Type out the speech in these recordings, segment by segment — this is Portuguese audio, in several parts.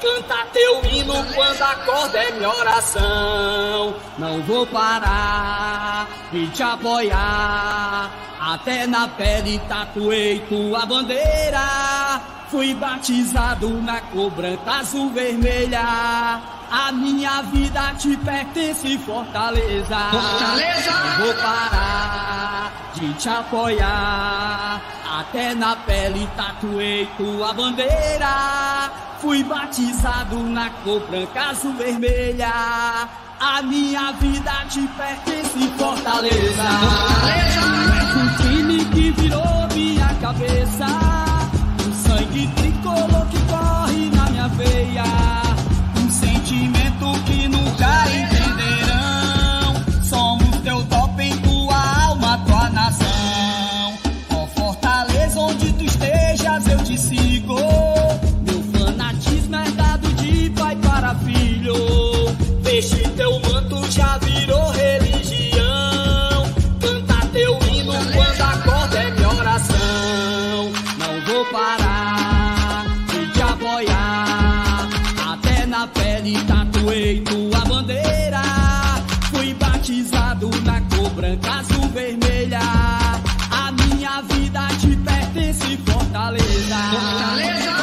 Canta teu hino quando acorda é minha oração. Não vou parar de te apoiar. Até na pele tatuei tua bandeira. Fui batizado na cor branca, azul, vermelha. A minha vida te pertence, Fortaleza. Fortaleza! Não vou parar de te apoiar. Até na pele tatuei tua bandeira. Fui batizado na cor branca, azul, vermelha. A minha vida te pertence, Fortaleza. Fortaleza! Cabeça. O sangue tricolor que corre na minha veia. Um sentimento que Fortaleza. Fortaleza!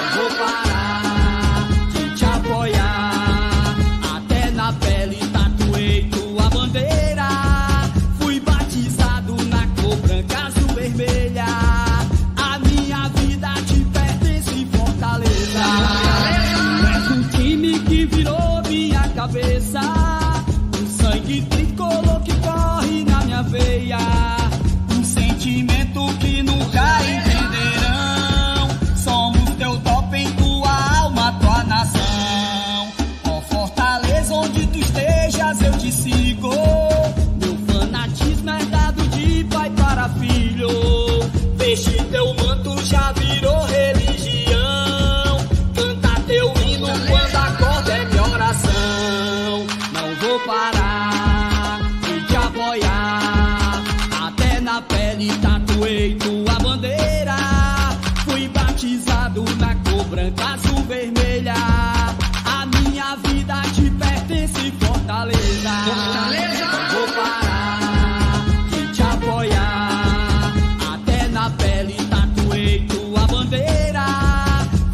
Fortaleza. Vou parar de te apoiar. Até na pele tatuei tua bandeira.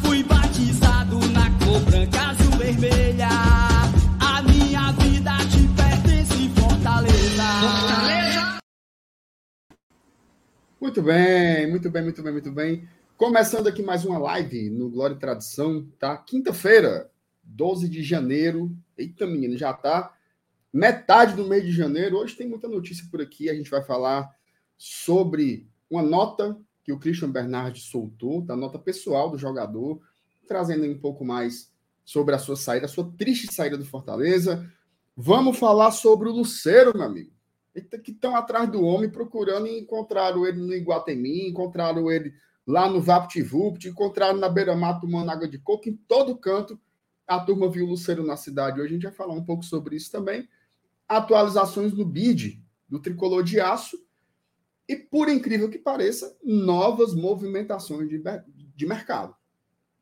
Fui batizado na cor branca, azul, vermelha. A minha vida te pertence, Fortaleza. Fortaleza! Muito bem, muito bem, muito bem, muito bem. Começando aqui mais uma live no Glória e Tradição, tá? Quinta-feira, 12 de janeiro. Eita, menino, já tá metade do mês de janeiro. Hoje tem muita notícia por aqui. A gente vai falar sobre uma nota que o Christian Bernardi soltou, da nota pessoal do jogador, trazendo um pouco mais sobre a sua saída, a sua triste saída do Fortaleza. Vamos falar sobre o Luceiro, meu amigo. Que estão atrás do homem procurando e encontraram ele no Iguatemi, encontraram ele lá no VaptVupt, encontraram na beira-mar tomando água de coco, em todo canto. A turma viu o Luceiro na cidade. Hoje a gente vai falar um pouco sobre isso também. Atualizações no BID, do tricolor de aço. E, por incrível que pareça, novas movimentações de, de mercado.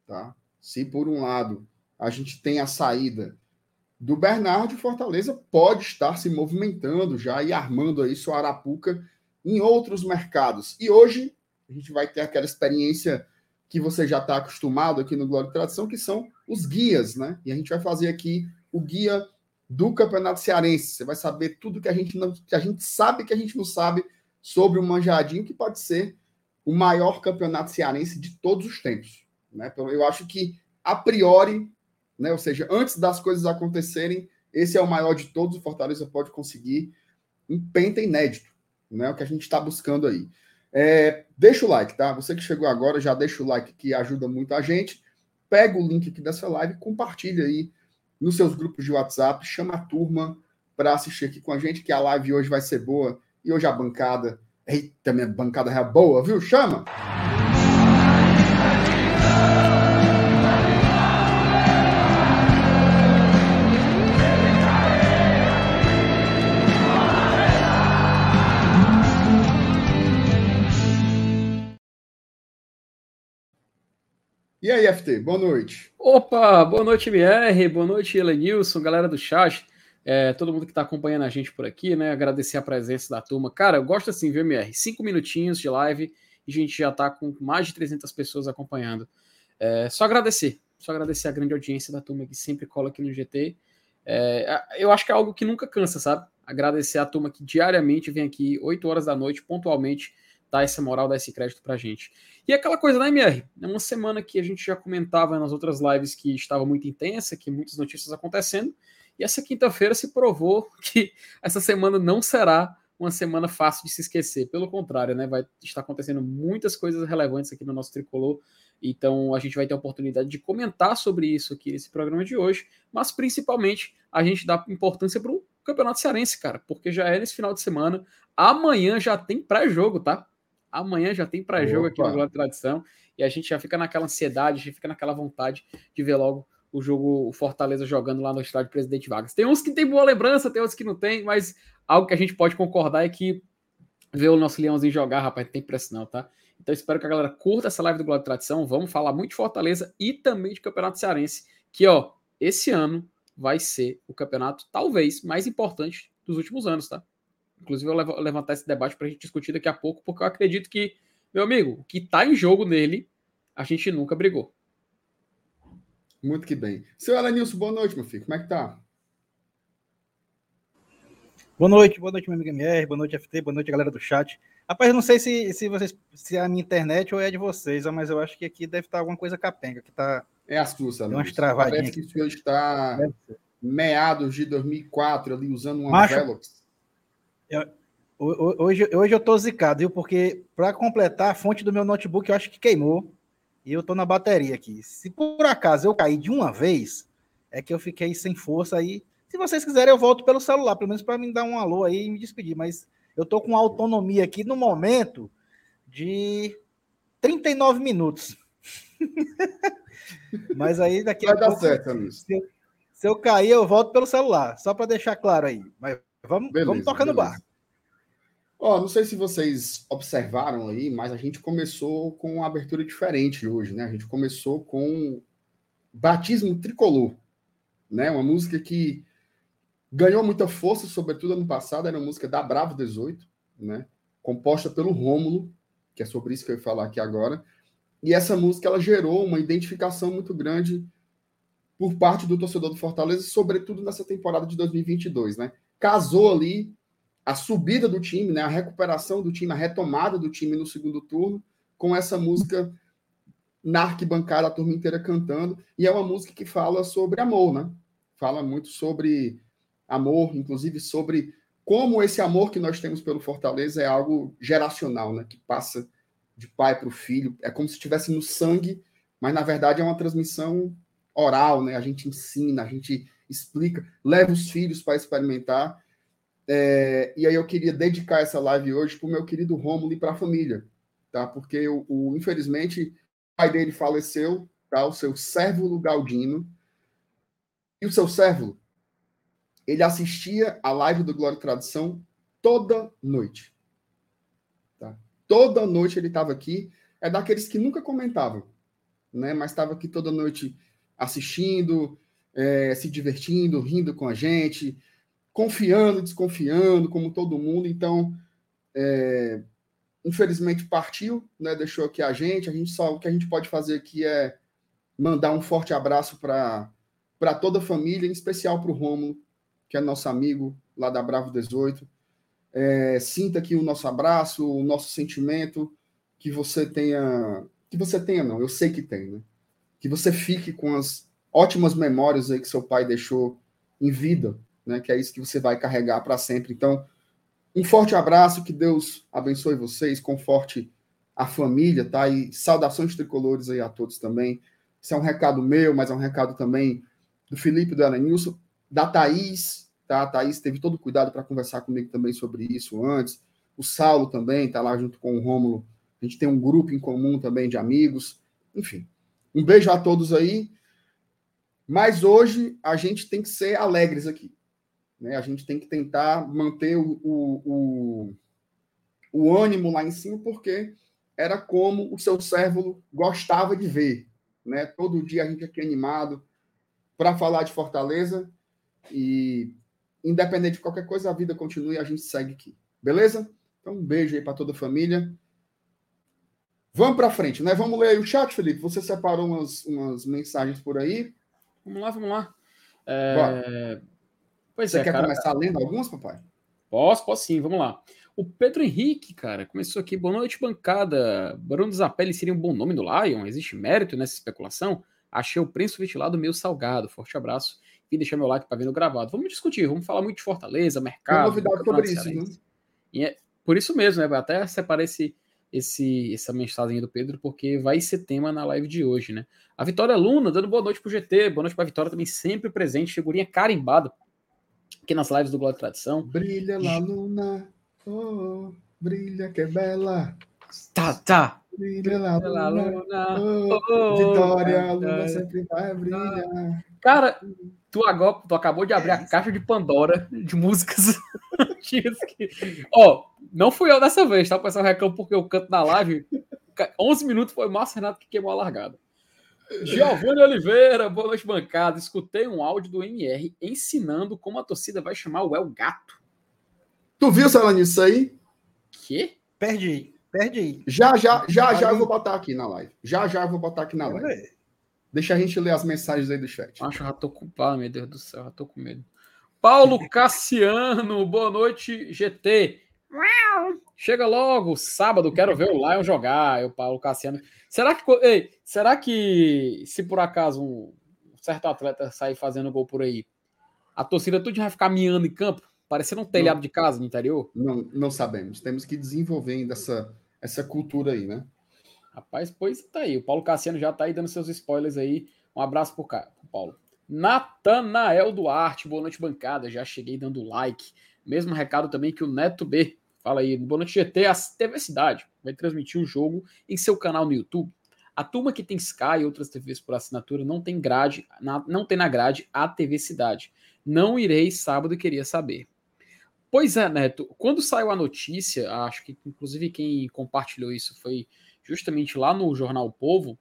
Tá? Se, por um lado, a gente tem a saída do Bernardo, Fortaleza pode estar se movimentando já e armando aí sua arapuca em outros mercados. E hoje a gente vai ter aquela experiência que você já está acostumado aqui no Glória e Tradição, que são os guias, né? E a gente vai fazer aqui o guia do Campeonato Cearense. Você vai saber tudo que a gente não, que a gente sabe que a gente não sabe sobre o Manjadinho, que pode ser o maior campeonato cearense de todos os tempos. Né? Eu acho que, a priori, né? ou seja, antes das coisas acontecerem, esse é o maior de todos, o Fortaleza pode conseguir um penta inédito, né? o que a gente está buscando aí. É, deixa o like, tá? Você que chegou agora, já deixa o like que ajuda muito a gente. Pega o link aqui dessa live, compartilha aí nos seus grupos de WhatsApp, chama a turma para assistir aqui com a gente, que a live hoje vai ser boa. E hoje a bancada. Eita, minha bancada é boa, viu? Chama! E aí, FT, boa noite. Opa, boa noite, MR, boa noite, Elenilson, galera do chat, é, todo mundo que está acompanhando a gente por aqui, né? Agradecer a presença da turma. Cara, eu gosto assim, viu, MR? Cinco minutinhos de live e a gente já está com mais de 300 pessoas acompanhando. É, só agradecer, só agradecer a grande audiência da turma que sempre cola aqui no GT. É, eu acho que é algo que nunca cansa, sabe? Agradecer a turma que diariamente vem aqui, 8 horas da noite, pontualmente, dar essa moral, dar esse crédito pra gente. E aquela coisa, né, MR? É uma semana que a gente já comentava nas outras lives que estava muito intensa, que muitas notícias acontecendo, e essa quinta-feira se provou que essa semana não será uma semana fácil de se esquecer. Pelo contrário, né? Vai estar acontecendo muitas coisas relevantes aqui no nosso tricolor. Então a gente vai ter a oportunidade de comentar sobre isso aqui nesse programa de hoje, mas principalmente a gente dá importância para o Campeonato Cearense, cara, porque já é nesse final de semana. Amanhã já tem pré-jogo, tá? Amanhã já tem pré-jogo aqui no Glória Tradição e a gente já fica naquela ansiedade, a gente fica naquela vontade de ver logo o jogo, o Fortaleza jogando lá no estádio Presidente Vargas. Tem uns que tem boa lembrança, tem outros que não tem, mas algo que a gente pode concordar é que ver o nosso Leãozinho jogar, rapaz, não tem preço não, tá? Então espero que a galera curta essa live do Glória Tradição. Vamos falar muito de Fortaleza e também de Campeonato Cearense, que ó, esse ano vai ser o campeonato talvez mais importante dos últimos anos, tá? Inclusive, eu vou levantar esse debate para a gente discutir daqui a pouco, porque eu acredito que, meu amigo, o que está em jogo nele, a gente nunca brigou. Muito que bem. Seu Elenilson, boa noite, meu filho. Como é que tá? Boa noite, boa noite, meu amigo MR, boa noite, FT, boa noite, galera do chat. Rapaz, eu não sei se, se vocês se é a minha internet ou é de vocês, mas eu acho que aqui deve estar alguma coisa capenga, que tá. É a sua, Elenilson. umas travadinhas. Parece que o senhor está meados de 2004 ali usando uma Macho, Velox. Eu, hoje, hoje eu tô zicado, viu? Porque para completar, a fonte do meu notebook eu acho que queimou. E eu tô na bateria aqui. Se por acaso eu cair de uma vez, é que eu fiquei sem força aí. Se vocês quiserem, eu volto pelo celular, pelo menos para me dar um alô aí e me despedir. Mas eu tô com autonomia aqui no momento de 39 minutos. mas aí daqui Vai a dar pouco, certo, se eu, se eu cair, eu volto pelo celular, só para deixar claro aí. Mas Vamos, Beleza, vamos tocar no bar. Ó, não sei se vocês observaram aí, mas a gente começou com uma abertura diferente hoje, né? A gente começou com Batismo Tricolor, né? Uma música que ganhou muita força, sobretudo ano passado, era uma música da Bravo 18, né? Composta pelo Rômulo, que é sobre isso que eu ia falar aqui agora. E essa música ela gerou uma identificação muito grande por parte do torcedor do Fortaleza, sobretudo nessa temporada de 2022, né? Casou ali a subida do time, né, a recuperação do time, a retomada do time no segundo turno, com essa música na arquibancada, a turma inteira cantando, e é uma música que fala sobre amor, né? Fala muito sobre amor, inclusive sobre como esse amor que nós temos pelo Fortaleza é algo geracional, né? Que passa de pai para o filho, é como se estivesse no sangue, mas na verdade é uma transmissão oral, né? A gente ensina, a gente explica, leva os filhos para experimentar. É, e aí eu queria dedicar essa live hoje para o meu querido Rômulo e para a família, tá? Porque o, infelizmente o pai dele faleceu, tá? O seu Sérvulo Galdino. E o seu Sérvulo, ele assistia a live do Glória e Tradição toda noite. Tá? Toda noite ele estava aqui. É daqueles que nunca comentavam, né? Mas estava aqui toda noite assistindo, é, se divertindo, rindo com a gente, confiando, desconfiando, como todo mundo. Então, é, infelizmente partiu, né? Deixou aqui a gente. A gente só o que a gente pode fazer aqui é mandar um forte abraço para para toda a família, em especial para o Romulo, que é nosso amigo lá da Bravo 18. É, sinta aqui o nosso abraço, o nosso sentimento, que você tenha, que você tenha não, eu sei que tem, né? Que você fique com as ótimas memórias aí que seu pai deixou em vida, né? Que é isso que você vai carregar para sempre. Então, um forte abraço, que Deus abençoe vocês, conforte a família, tá? E saudações tricolores aí a todos também. Isso é um recado meu, mas é um recado também do Felipe, do Elenilson, da Thaís, tá? A Thaís teve todo o cuidado para conversar comigo também sobre isso antes. O Saulo também está lá junto com o Rômulo. A gente tem um grupo em comum também de amigos. Enfim, um beijo a todos aí. Mas hoje a gente tem que ser alegres aqui. Né? A gente tem que tentar manter o, o, o, o ânimo lá em cima, porque era como o seu servo gostava de ver. Né? Todo dia a gente aqui animado para falar de Fortaleza. E independente de qualquer coisa, a vida continua e a gente segue aqui. Beleza? Então, um beijo aí para toda a família. Vamos para frente, né? Vamos ler o chat, Felipe. Você separou umas, umas mensagens por aí. Vamos lá, vamos lá. É... Pois Você é, quer cara... começar lendo algumas, papai? Posso, posso sim, vamos lá. O Pedro Henrique, cara, começou aqui. Boa noite, bancada. Bruno Zapelli seria um bom nome do Lion? Existe mérito nessa especulação? Achei o preço ventilado meio salgado. Forte abraço e deixar meu like para ver no gravado. Vamos discutir, vamos falar muito de Fortaleza, mercado. Tem novidade sobre isso, né? E é por isso mesmo, né? Até separei esse, esse, essa mensagem do Pedro, porque vai ser tema na live de hoje, né? A Vitória Luna, dando boa noite pro GT, boa noite pra Vitória também, sempre presente, figurinha carimbada aqui nas lives do Glória Tradição. Brilha lá, Luna, oh, brilha que é bela. Tá, tá. Brilha lá, Luna, Luna oh, oh, Vitória, a Luna sempre vai brilhar. Cara, tu, agora, tu acabou de abrir a caixa de Pandora de músicas antigas que... Ó, não fui eu dessa vez, tá? O pessoal reclama porque eu canto na live. 11 minutos foi o Márcio Renato que queimou a largada. Giovanni Oliveira, boa noite, bancada. Escutei um áudio do MR ensinando como a torcida vai chamar o El Gato. Tu viu, Sala, nisso aí? Que? Perdi, perdi. Já, já, já, já eu vou botar aqui na live. Já, já eu vou botar aqui na live. Deixa a gente ler as mensagens aí do chat. Acho que já tô culpado, meu Deus do céu, já tô com medo. Paulo Cassiano, boa noite, GT. Chega logo, sábado, quero ver o Lion jogar. Eu, Paulo Cassiano. Será que, ei, será que se por acaso um certo atleta sair fazendo gol por aí, a torcida tudo vai ficar miando em campo, parecendo um telhado não, de casa no interior? Não, não sabemos. Temos que desenvolver ainda essa, essa cultura aí, né? Rapaz, pois tá aí. O Paulo Cassiano já tá aí dando seus spoilers aí. Um abraço pro, cara, pro Paulo. Natanael Duarte, boa noite, bancada. Já cheguei dando like. Mesmo recado também que o Neto B Fala aí, Boa Noite GT, a TV Cidade vai transmitir o jogo em seu canal no YouTube. A turma que tem Sky e outras TVs por assinatura não tem grade, na, não tem na grade a TV Cidade. Não irei sábado, queria saber. Pois é, Neto, quando saiu a notícia, acho que inclusive quem compartilhou isso foi justamente lá no jornal o Povo,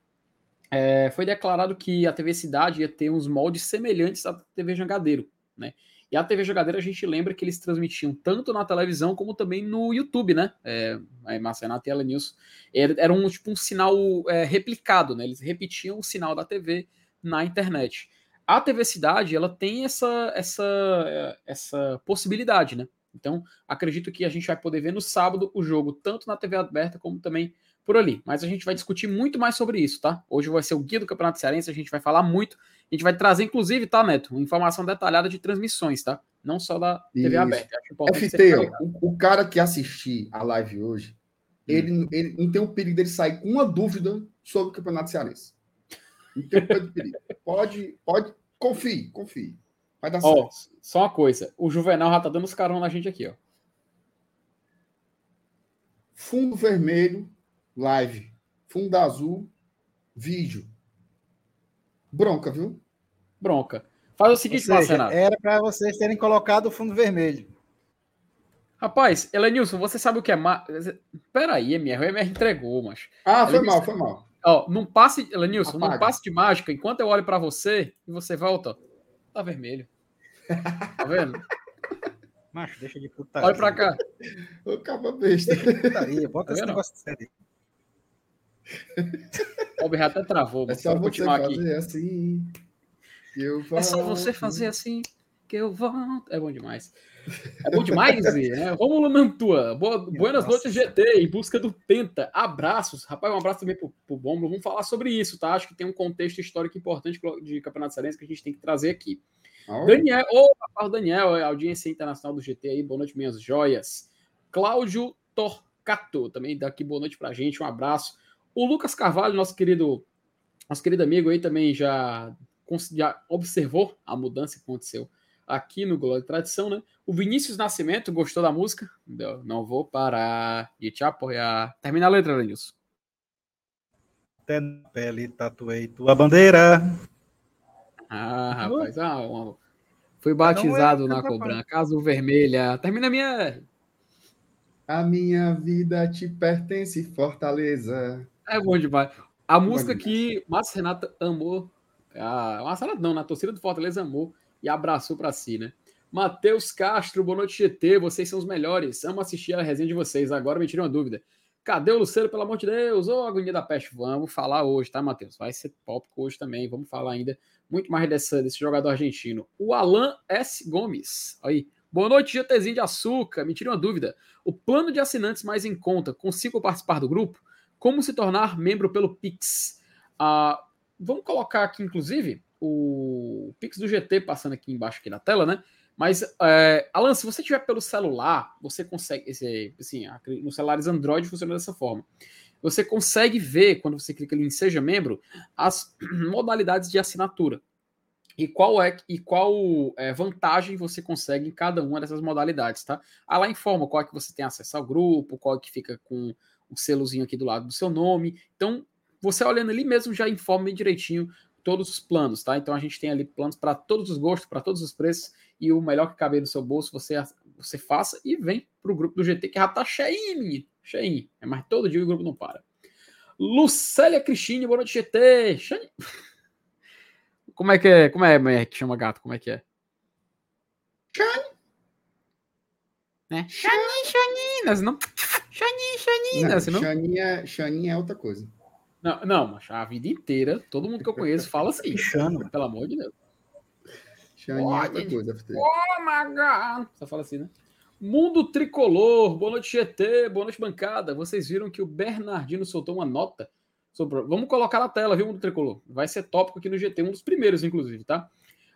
é, foi declarado que a TV Cidade ia ter uns moldes semelhantes à TV Jangadeiro, né? E a TV Jogadeira a gente lembra que eles transmitiam tanto na televisão como também no YouTube, né? É, a Marcenato e Ela News. Era, era um tipo um sinal é, replicado, né? Eles repetiam o sinal da TV na internet. A TV Cidade, ela tem essa, essa, essa possibilidade, né? Então, acredito que a gente vai poder ver no sábado o jogo, tanto na TV aberta como também por ali. Mas a gente vai discutir muito mais sobre isso, tá? Hoje vai ser o guia do Campeonato Cearense, a gente vai falar muito a gente vai trazer, inclusive, tá, Neto? Informação detalhada de transmissões, tá? Não só da TV Isso. aberta. FT, ó, o, o, cara que assistir a live hoje, hum. ele, ele não tem o perigo dele sair com uma dúvida sobre o Campeonato Cearense. Não tem o perigo. Pode, pode, confie, confie. Vai dar ó, certo. Só uma coisa, o Juvenal já tá dando os carão na gente aqui, ó. Fundo vermelho, live. Fundo azul, vídeo. Bronca, viu? Bronca. Faz o seguinte, seja, Marcenato. Era para vocês terem colocado o fundo vermelho. Rapaz, Elenilson, você sabe o que é. Ma... Peraí, MR, o MR entregou, mas. Ah, foi mal, foi mal. Ó, num passe, Elenilson, num passe de mágica, enquanto eu olho para você e você volta, tá vermelho. Tá vendo? Macho, deixa de putaria. Olha pra cá. Ô, capa besta. Putaria, bota tá esse negócio sério. O Albert até travou. É só você fazer aqui. assim. Que eu volto. É só você fazer assim que eu volto. É bom demais. É bom demais, né? Romulo Nantua. Boa, buenas noites, GT. Em busca do Penta. Abraços. Rapaz, um abraço também pro, pro Bombo. Vamos falar sobre isso, tá? Acho que tem um contexto histórico importante de Campeonato Cearense que a gente tem que trazer aqui. Oh. Daniel, ô, oh, Daniel, audiência internacional do GT aí. Boa noite, minhas joias. Cláudio Torcato, também daqui boa noite pra gente. Um abraço. O Lucas Carvalho, nosso querido, nosso querido amigo aí também já, já observou a mudança que aconteceu aqui no Glória e Tradição, né? O Vinícius Nascimento gostou da música? Não vou parar de te apoiar. Termina a letra, Lenilson. Até na pele tatuei tua bandeira. Ah, rapaz, ah, uma... fui batizado na cor branca, azul vermelha. Termina a minha. A minha vida te pertence, Fortaleza. É bom demais. A música que Márcio Renata amou, a Márcio Renata não, na torcida do Fortaleza amou e abraçou para si, né? Matheus Castro, boa noite, GT. Vocês são os melhores. Amo assistir a resenha de vocês. Agora me tirem uma dúvida. Cadê o Luceiro, pelo amor de Deus? Ô, oh, agonia da peste. Vamos falar hoje, tá, Matheus? Vai ser tópico hoje também. Vamos falar ainda muito mais dessa, desse jogador argentino. O Alan S. Gomes. Aí. Boa noite, GTzinho de açúcar. Me tire uma dúvida. O plano de assinantes mais em conta, consigo participar do grupo? Como se tornar membro pelo Pix? Ah, vamos colocar aqui, inclusive, o Pix do GT passando aqui embaixo aqui na tela, né? Mas, é, Alan, se você tiver pelo celular, você consegue. Esse, assim, nos celulares Android funciona dessa forma. Você consegue ver, quando você clica em Seja Membro, as modalidades de assinatura. E qual é e qual é, vantagem você consegue em cada uma dessas modalidades, tá? Ah, lá informa qual é que você tem acesso ao grupo, qual é que fica com o selozinho aqui do lado do seu nome. Então, você olhando ali mesmo já informa direitinho todos os planos, tá? Então a gente tem ali planos para todos os gostos, para todos os preços e o melhor que caber no seu bolso você você faça e vem para o grupo do GT que já tá cheio, cheio. É mais todo dia o grupo não para. Lucélia Cristine, boa noite GT. Como é que é? Como é, que chama gato? Como é que é? Shani. Né? Shani, Shani, não. Shani, Shani, não, não? Shani é, é outra coisa. Não, não, mas a vida inteira, todo mundo que eu conheço fala assim. Chama. Pelo amor de Deus. Shiny oh, é outra coisa. Oh my God. Você fala assim, né? Mundo Tricolor, boa noite GT, boa noite bancada. Vocês viram que o Bernardino soltou uma nota sobre... Vamos colocar na tela, viu, Mundo Tricolor? Vai ser tópico aqui no GT, um dos primeiros, inclusive, tá?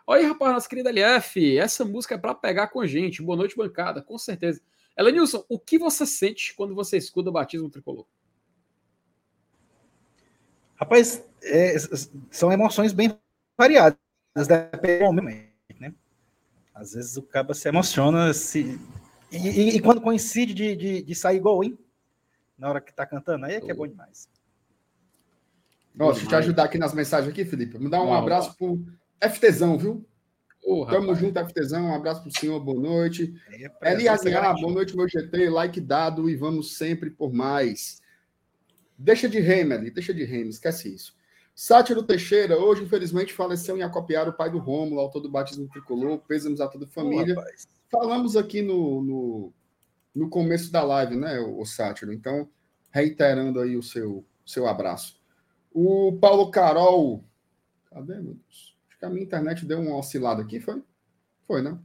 Olha aí, rapaz, nossa querida LF, essa música é para pegar com a gente. Boa noite, bancada, com certeza. Elenilson, o que você sente quando você escuta o batismo tricolor? Rapaz, é, são emoções bem variadas, depende do momento, né? Às vezes o cabo se emociona se, e, e, e quando coincide de, de, de, sair gol, hein? Na hora que tá cantando, aí é que é bom demais. Ó, deixa eu te ajudar aqui nas mensagens aqui, Felipe. Me dá um abraço pro FTzão, viu? Oh, Tamo rapaz. junto, FTzão. Um abraço pro senhor, boa noite. É, Elias boa noite, meu GT. Like dado e vamos sempre por mais. Deixa de ali, deixa de reme, esquece isso. Sátiro Teixeira, hoje, infelizmente, faleceu em acopiar o pai do Rômulo, autor do batismo tricolor, pêsames a toda a família. Falamos aqui no, no, no, começo da live, né, o, o Sátiro? Então, reiterando aí o seu, seu abraço. O Paulo Carol, cadê, meu Deus? A minha internet deu uma oscilada aqui, foi? Foi, né?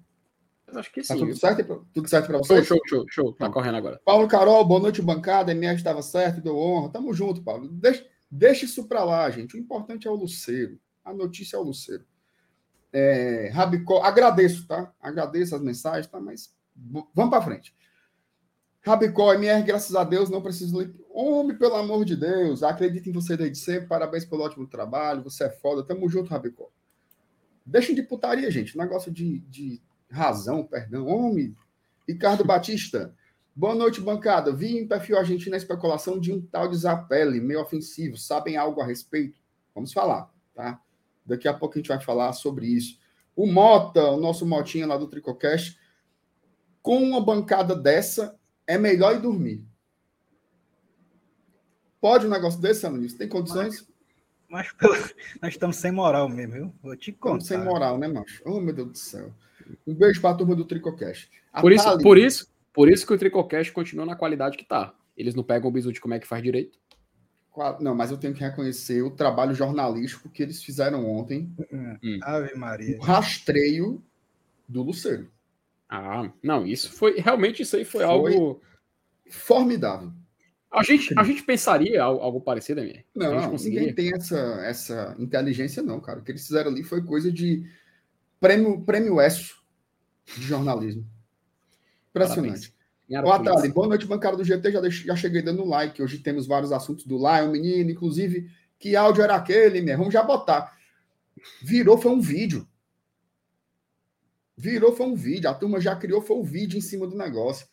Acho que tá sim. Tudo certo, tudo certo para vocês? Show, show, show, show. Tá correndo agora. Paulo Carol, boa noite, bancada. MR estava certo, deu honra. Tamo junto, Paulo. Deixa, deixa isso para lá, gente. O importante é o Luceiro. A notícia é o Luceiro. É, Rabicó, agradeço, tá? Agradeço as mensagens, tá? Mas vamos para frente. Rabicó, MR, graças a Deus, não preciso ler. Homem, pelo amor de Deus, acredito em você desde sempre. Parabéns pelo ótimo trabalho. Você é foda. Tamo junto, Rabicó. Deixem de putaria, gente. Negócio de, de razão, perdão, homem. Ricardo Batista. Boa noite, bancada. Vi em perfil a especulação de um tal de Zapelli, meio ofensivo. Sabem algo a respeito? Vamos falar, tá? Daqui a pouco a gente vai falar sobre isso. O Mota, o nosso Motinha lá do Tricocast, com uma bancada dessa, é melhor ir dormir. Pode um negócio desse, Alanis? Tem condições? Mas, mas, nós estamos sem moral mesmo, viu? Vou te contar. Estamos sem moral, né, macho? Oh, meu Deus do céu. Um beijo para a turma do Tricocast. por isso, por isso, por isso que o Tricocast continua na qualidade que tá. Eles não pegam o bisu de como é que faz direito. Não, mas eu tenho que reconhecer o trabalho jornalístico que eles fizeram ontem. Hum. Ave Maria. O rastreio do Luceiro. Ah, não, isso foi realmente isso aí foi, foi algo formidável. A gente, a gente pensaria algo, parecido, minha. Não, ninguém tem essa, essa inteligência, não, cara. O que eles fizeram ali foi coisa de prêmio, prêmio ESSO de jornalismo. Impressionante. Boa tarde, boa noite, bancada do GT. Já, deixe, já cheguei dando like. Hoje temos vários assuntos do Lion, menino, inclusive, que áudio era aquele, né? Vamos já botar. Virou, foi um vídeo. Virou, foi um vídeo. A turma já criou, foi o um vídeo em cima do negócio.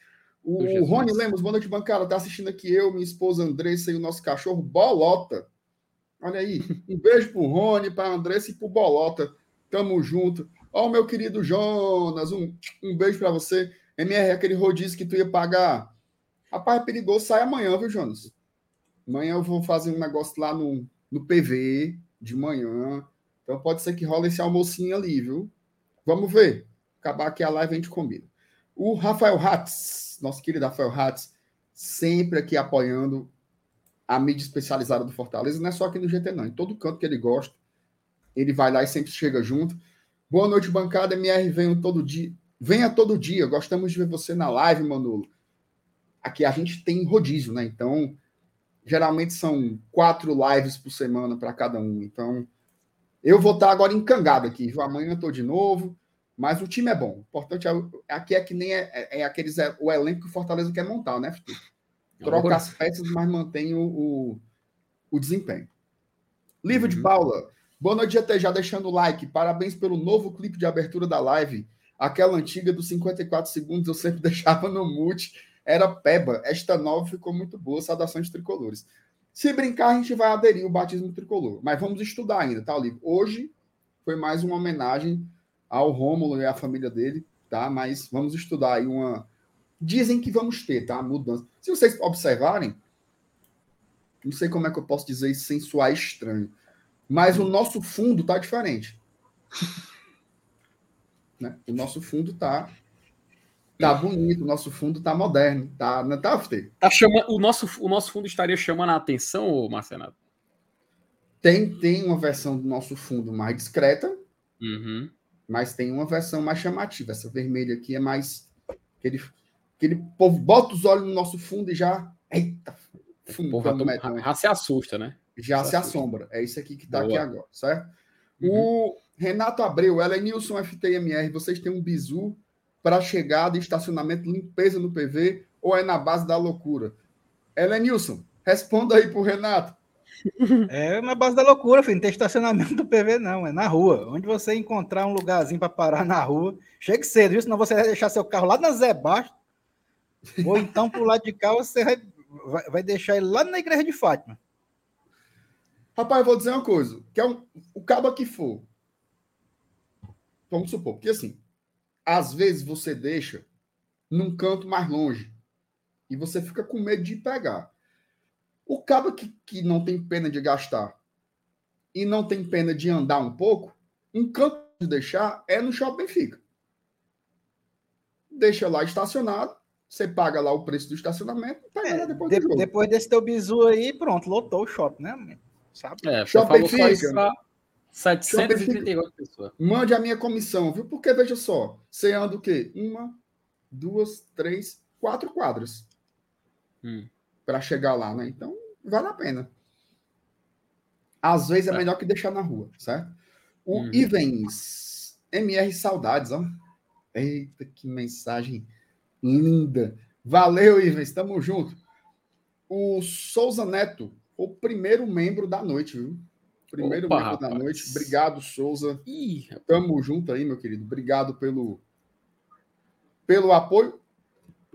O, Rony Lemos, boa noite, bancada. Tá assistindo aqui eu, minha esposa Andressa e o nosso cachorro Bolota. Olha aí. Um beijo pro Rony, pra Andressa e pro Bolota. Tamo junto. Ó, o meu querido Jonas, um, um beijo para você. MR, aquele rodízio que tu ia pagar. Rapaz, é perigoso, sai amanhã, viu, Jonas? Amanhã eu vou fazer um negócio lá no, no PV de manhã. Então pode ser que role esse almocinho ali, viu? Vamos ver. Acabar aqui a live a gente combina. O Rafael Hatz, nosso querido Rafael Hatz, sempre aqui apoiando a mídia especializada do Fortaleza, não é só aqui no GT, não. Em todo canto que ele gosta, ele vai lá e sempre chega junto. Boa noite, bancada. MR, venha todo dia. Venha todo dia. Gostamos de ver você na live, Manolo. Aqui a gente tem rodízio, né? Então, geralmente são quatro lives por semana para cada um. Então, eu vou estar agora encangado aqui. Amanhã estou de novo. Mas o time é bom. O importante é, aqui é que nem é, é, é aqueles é, o elenco que o Fortaleza quer montar, né, Fitu? Troca as peças, mas mantém o, o, o desempenho. Livro uhum. de Paula. Boa noite, GT. Já deixando o like. Parabéns pelo novo clipe de abertura da live. Aquela antiga dos 54 segundos eu sempre deixava no mute. Era peba. Esta nova ficou muito boa. Saudações tricolores. Se brincar, a gente vai aderir o batismo tricolor. Mas vamos estudar ainda, tá, Livro? Hoje foi mais uma homenagem ao Rômulo e à família dele, tá? Mas vamos estudar aí uma. Dizem que vamos ter, tá? Mudança. Se vocês observarem, não sei como é que eu posso dizer isso sem soar estranho, mas o nosso fundo tá diferente. né? O nosso fundo tá tá bonito, o nosso fundo tá moderno, tá, não tá, Fê? Tá chama... o nosso o nosso fundo estaria chamando a atenção, Marcelo? Tem tem uma versão do nosso fundo mais discreta. Uhum mas tem uma versão mais chamativa. Essa vermelha aqui é mais. Aquele, aquele povo bota os olhos no nosso fundo e já. Eita! Fundo, já, já se assusta, né? Já se, se assombra. É isso aqui que está aqui agora, certo? Uhum. O Renato Abreu, ela é Nilson FTMR. Vocês têm um bizu para chegada, estacionamento, limpeza no PV ou é na base da loucura? Ela é Nilson. Responda aí pro Renato. É na base da loucura, filho. Não tem estacionamento do PV, não. É na rua. Onde você encontrar um lugarzinho para parar na rua, chegue cedo, viu? Senão você vai deixar seu carro lá na Zé Baixo. Ou então, pro lado de cá, você vai, vai deixar ele lá na igreja de Fátima. Rapaz, eu vou dizer uma coisa. Que é um, o cabo que for. Vamos supor, porque assim, às vezes você deixa num canto mais longe e você fica com medo de pegar. O cabo que, que não tem pena de gastar e não tem pena de andar um pouco, um canto de deixar é no Shopping Benfica. Deixa lá estacionado, você paga lá o preço do estacionamento é, depois de, do Depois desse teu bizu aí, pronto, lotou o shopping, né? Sabe? É, shopping Benfica. 738 pessoas. Mande a minha comissão, viu? Porque veja só, você anda o quê? Uma, duas, três, quatro quadras. Hum para chegar lá, né? Então, vale a pena. Às vezes é, é. melhor que deixar na rua, certo? O uhum. Ivens, MR Saudades, ó. Eita, que mensagem linda. Valeu, Ivens, tamo junto. O Souza Neto, o primeiro membro da noite, viu? Primeiro Opa, membro rapaz. da noite. Obrigado, Souza. Ih, tamo junto aí, meu querido. Obrigado pelo, pelo apoio.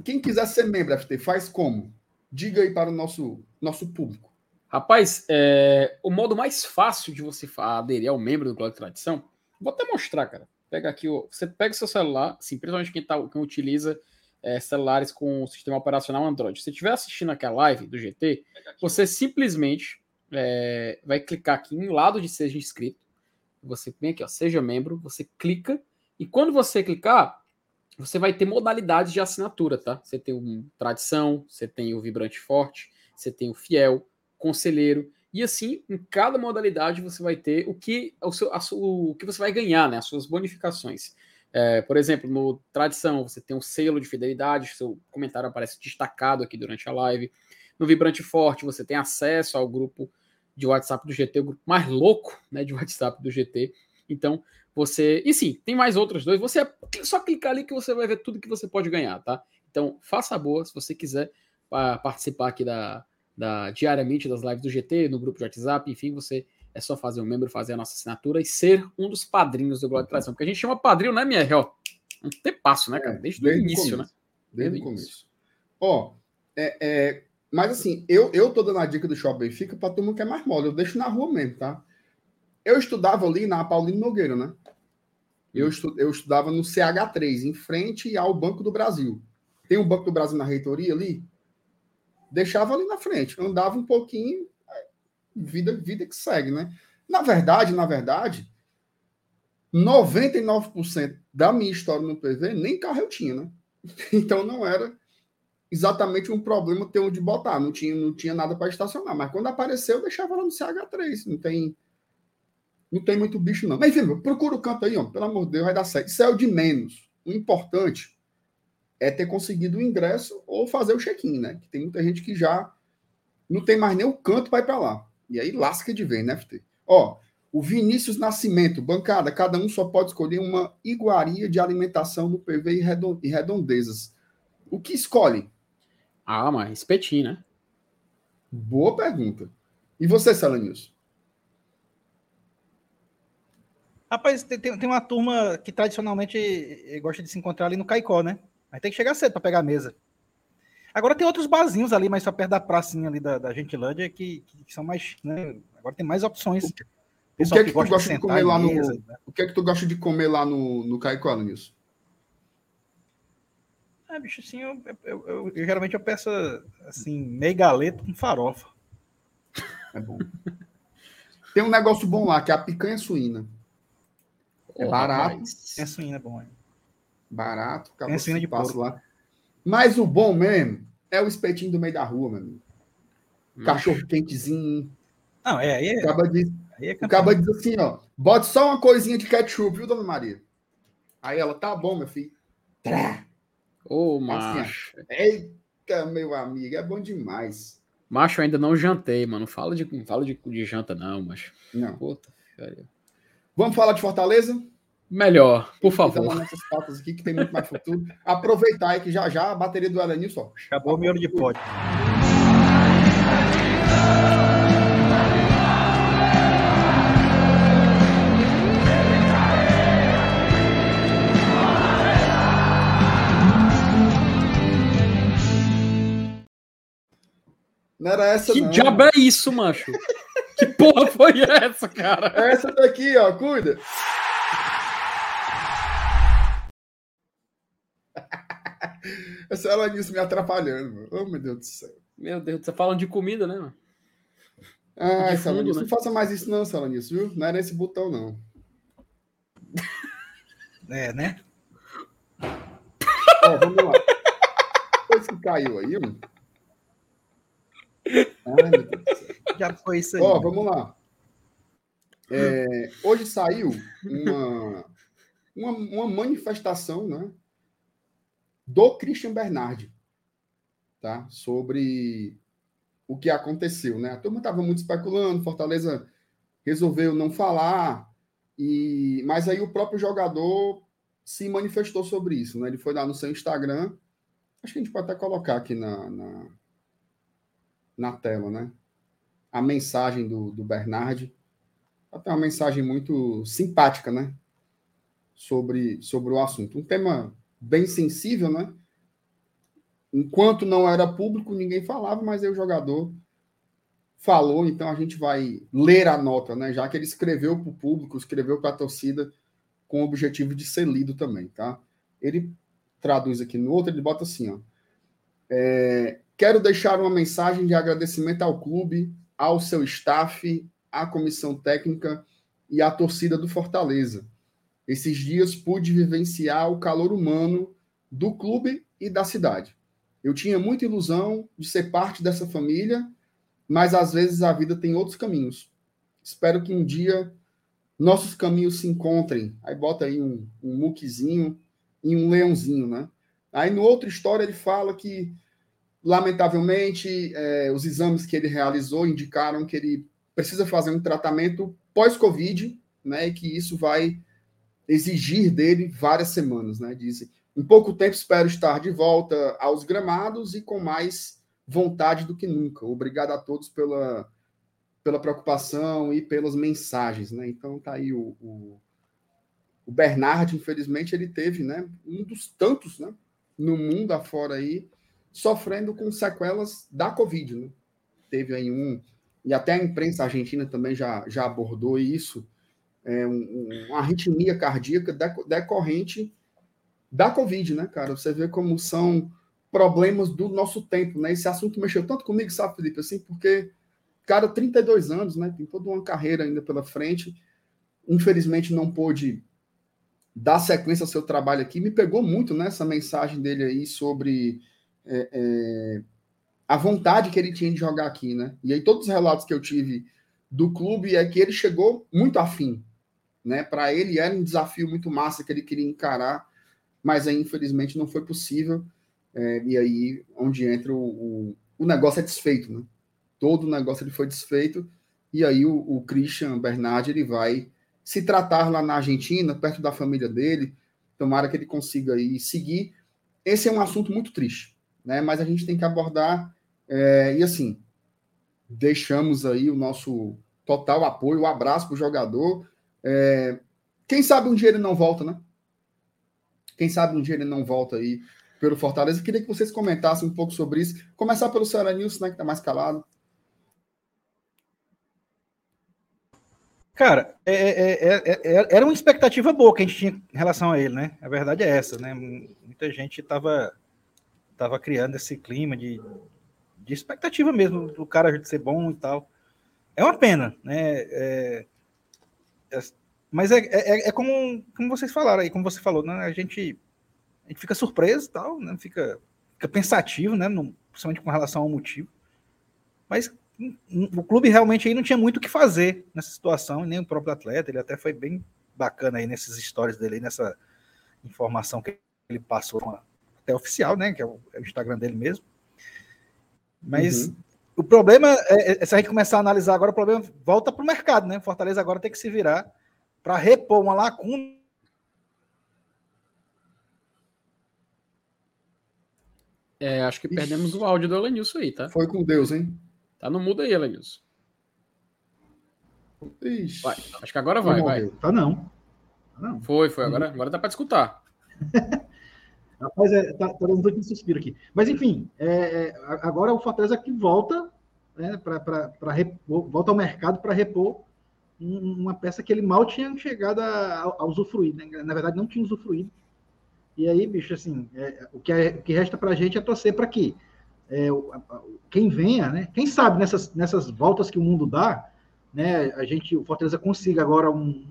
Quem quiser ser membro, FT, faz como? Diga aí para o nosso, nosso público. Rapaz, é, o modo mais fácil de você aderir ao membro do Glória Tradição, vou até mostrar, cara. Pega aqui, você pega o seu celular, assim, principalmente quem, tá, quem utiliza é, celulares com o sistema operacional Android. Se você estiver assistindo aqui a live do GT, você simplesmente é, vai clicar aqui em lado de seja inscrito. Você vem aqui, ó, seja membro, você clica, e quando você clicar, você vai ter modalidades de assinatura, tá? Você tem o Tradição, você tem o Vibrante Forte, você tem o Fiel, Conselheiro, e assim, em cada modalidade você vai ter o que, o, seu, o que você vai ganhar, né? As suas bonificações. É, por exemplo, no Tradição, você tem um selo de fidelidade, seu comentário aparece destacado aqui durante a live. No Vibrante Forte, você tem acesso ao grupo de WhatsApp do GT, o grupo mais louco né, de WhatsApp do GT. Então, você. E sim, tem mais outros dois. Você é só clicar ali que você vai ver tudo que você pode ganhar, tá? Então, faça a boa se você quiser participar aqui da, da diariamente das lives do GT, no grupo de WhatsApp, enfim, você é só fazer um membro, fazer a nossa assinatura e ser um dos padrinhos do Glória de Tradição. Porque a gente chama padrinho, né, Mier? Ó, Um tepasso, né, cara? Desde, desde o início, né? Desde, o começo. Ó, é, é, mas assim, eu, eu tô dando a dica do Shopping Benfica pra todo mundo que é mais mole. Eu deixo na rua mesmo, tá? Eu estudava ali na Paulino Nogueira, né? Eu, estu, eu estudava no CH3, em frente ao Banco do Brasil. Tem um Banco do Brasil na reitoria ali? Deixava ali na frente, andava um pouquinho, vida, vida que segue, né? Na verdade, na verdade, 99% da minha história no PV nem carro eu tinha, né? Então não era exatamente um problema ter onde botar, não tinha, não tinha nada para estacionar, mas quando apareceu eu deixava lá no CH3, não tem não tem muito bicho não. Mas enfim, procura o canto aí, ó, pelo amor de Deus, vai dar certo. Isso é o de menos. O importante é ter conseguido o ingresso ou fazer o check-in, né? Que tem muita gente que já não tem mais nem o canto para ir para lá. E aí lasca de vez, né, FT? Ó, o Vinícius Nascimento, bancada, cada um só pode escolher uma iguaria de alimentação no PV e redondezas. O que escolhe? Ah, mas espetinho, né? Boa pergunta. E você, Salanils? Rapaz, tem, tem uma turma que tradicionalmente gosta de se encontrar ali no Caicó, né? Mas tem que chegar cedo para pegar a mesa. Agora tem outros barzinhos ali, mais só perto da pracinha ali da, da Gentilândia, que, que são mais. Né? Agora tem mais opções. O que, o que é que, que tu gosta de, comer lá mesa, no. Né? O que é que tu gosta de comer lá no, no Caicó, Nilson? Ah, bicho, assim, eu, eu, eu, eu, geralmente eu peço assim, meio galeto com farofa. É bom. Tem um negócio bom lá, que é a picanha suína. É barato. Picanha suína é bom, é. Barato, picanha suína de passo lá. Mas o bom mesmo é o espetinho do meio da rua, meu amigo. Hum. Cachorro quentezinho. Não, é, aí é. Acaba de, é acaba de dizer assim, ó. Bote só uma coisinha de ketchup, viu, dona Maria? Aí ela, tá bom, meu filho. Ô, oh, macho. Assim, Eita, meu amigo, é bom demais. Macho, ainda não jantei, mano. Fala de, fala de, de janta, não, macho. Não. Puta, Vamos falar de Fortaleza? Melhor, por favor. Nessas pautas aqui que tem muito mais futuro. Aproveitar aí que já já a bateria do Elenil só. Acabou o miolo de pódio. Não era essa, que não. Que diabo é isso, macho? que porra foi essa, cara? Essa daqui, ó, cuida. Essa ela disse me atrapalhando, mano. Oh, meu Deus do céu. Meu Deus, você falando de comida, né, mano? Ah, Salanice, né? não faça mais isso não, Salanice, viu? Não era esse botão, não. É, né? Ó, vamos lá. Depois que caiu aí, mano. Ai, meu Deus do céu. Já foi isso aí. Ó, vamos lá. É, hoje saiu uma, uma, uma, manifestação né, do Christian Bernardi tá, sobre o que aconteceu. Né? A turma estava muito especulando, Fortaleza resolveu não falar, e mas aí o próprio jogador se manifestou sobre isso. Né? Ele foi lá no seu Instagram, acho que a gente pode até colocar aqui na, na, na tela, né? a mensagem do, do Bernard. Até uma mensagem muito simpática, né? Sobre, sobre o assunto. Um tema bem sensível, né? Enquanto não era público, ninguém falava, mas aí o jogador falou, então a gente vai ler a nota, né? Já que ele escreveu para o público, escreveu para a torcida, com o objetivo de ser lido também, tá? Ele traduz aqui no outro, ele bota assim, ó. É, quero deixar uma mensagem de agradecimento ao clube ao seu staff, à comissão técnica e à torcida do Fortaleza. Esses dias pude vivenciar o calor humano do clube e da cidade. Eu tinha muita ilusão de ser parte dessa família, mas às vezes a vida tem outros caminhos. Espero que um dia nossos caminhos se encontrem. Aí bota aí um, um muquezinho e um leãozinho, né? Aí no outra história ele fala que Lamentavelmente, é, os exames que ele realizou indicaram que ele precisa fazer um tratamento pós-Covid, né, e que isso vai exigir dele várias semanas, né? Diz, em pouco tempo espero estar de volta aos gramados e com mais vontade do que nunca. Obrigado a todos pela, pela preocupação e pelas mensagens, né? Então tá aí o, o, o Bernard, infelizmente, ele teve, né, um dos tantos, né, no mundo afora aí, sofrendo com sequelas da Covid, né? Teve aí um, e até a imprensa argentina também já, já abordou isso, é, um, uma arritmia cardíaca decorrente da Covid, né, cara? Você vê como são problemas do nosso tempo, né? Esse assunto mexeu tanto comigo, sabe, Felipe, assim, porque, cara, 32 anos, né? Tem toda uma carreira ainda pela frente. Infelizmente não pôde dar sequência ao seu trabalho aqui. Me pegou muito né, mensagem dele aí sobre é, é, a vontade que ele tinha de jogar aqui, né? E aí todos os relatos que eu tive do clube é que ele chegou muito afim, né? Para ele era um desafio muito massa que ele queria encarar, mas aí infelizmente não foi possível. É, e aí onde entra o, o, o, negócio é desfeito, né? Todo o negócio ele foi desfeito e aí o, o Christian Bernard ele vai se tratar lá na Argentina, perto da família dele. Tomara que ele consiga aí seguir. Esse é um assunto muito triste, né? Mas a gente tem que abordar é, e assim deixamos aí o nosso total apoio, um abraço para o jogador. É, quem sabe um dia ele não volta, né? Quem sabe um dia ele não volta aí pelo Fortaleza. Eu queria que vocês comentassem um pouco sobre isso. Começar pelo Ceará News, né, que está mais calado. Cara, é, é, é, era uma expectativa boa que a gente tinha em relação a ele, né? A verdade é essa, né? Muita gente estava tava criando esse clima de, de expectativa mesmo do cara ser bom e tal. É uma pena, né? Mas é, é, como, como vocês falaram aí, como você falou, né? A gente, a gente fica surpreso e tal, né? Fica, fica pensativo, né? No, principalmente com relação ao motivo. Mas o clube realmente aí não tinha muito o que fazer nessa situação, nem o próprio atleta, ele até foi bem bacana aí nessas histórias dele, nessa informação que ele passou até oficial, né, que é o, é Instagram dele mesmo. Mas uhum. O problema é, é, se a gente começar a analisar agora, o problema volta para o mercado, né? Fortaleza agora tem que se virar para repor uma lacuna É, acho que Ixi. perdemos o áudio do Elenilson aí, tá? Foi com Deus, hein? Tá no mudo aí, Elenilson. Vai, acho que agora vai, vai. Tá não. Tá não. Foi, foi. Agora, agora dá para escutar. Rapaz, é, tá, tá dando um suspiro aqui. Mas, enfim, é, é, agora o Fortaleza que volta, né, para volta ao mercado para repor uma peça que ele mal tinha chegado a, a usufruir. Né? Na verdade, não tinha usufruído. E aí, bicho, assim, é, o, que é, o que resta para a gente é torcer para que é, quem venha, né? Quem sabe nessas, nessas voltas que o mundo dá, né? A gente, o Fortaleza consiga agora um,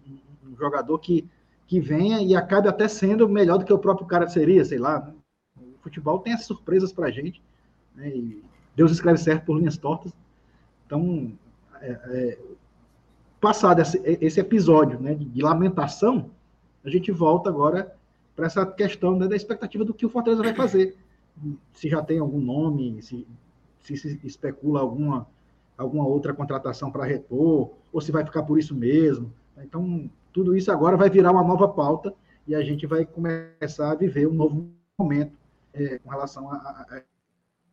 um jogador que, que venha e acabe até sendo melhor do que o próprio cara seria, sei lá. O futebol tem as surpresas para a gente, né? E Deus escreve certo por linhas tortas. Então, é, é, passado esse, esse episódio né, de, de, lamentação, a gente volta agora para essa questão né, da expectativa do que o Fortaleza vai fazer se já tem algum nome, se, se, se especula alguma, alguma outra contratação para repor, ou se vai ficar por isso mesmo. Então, tudo isso agora vai virar uma nova pauta e a gente vai começar a viver um novo momento é, com relação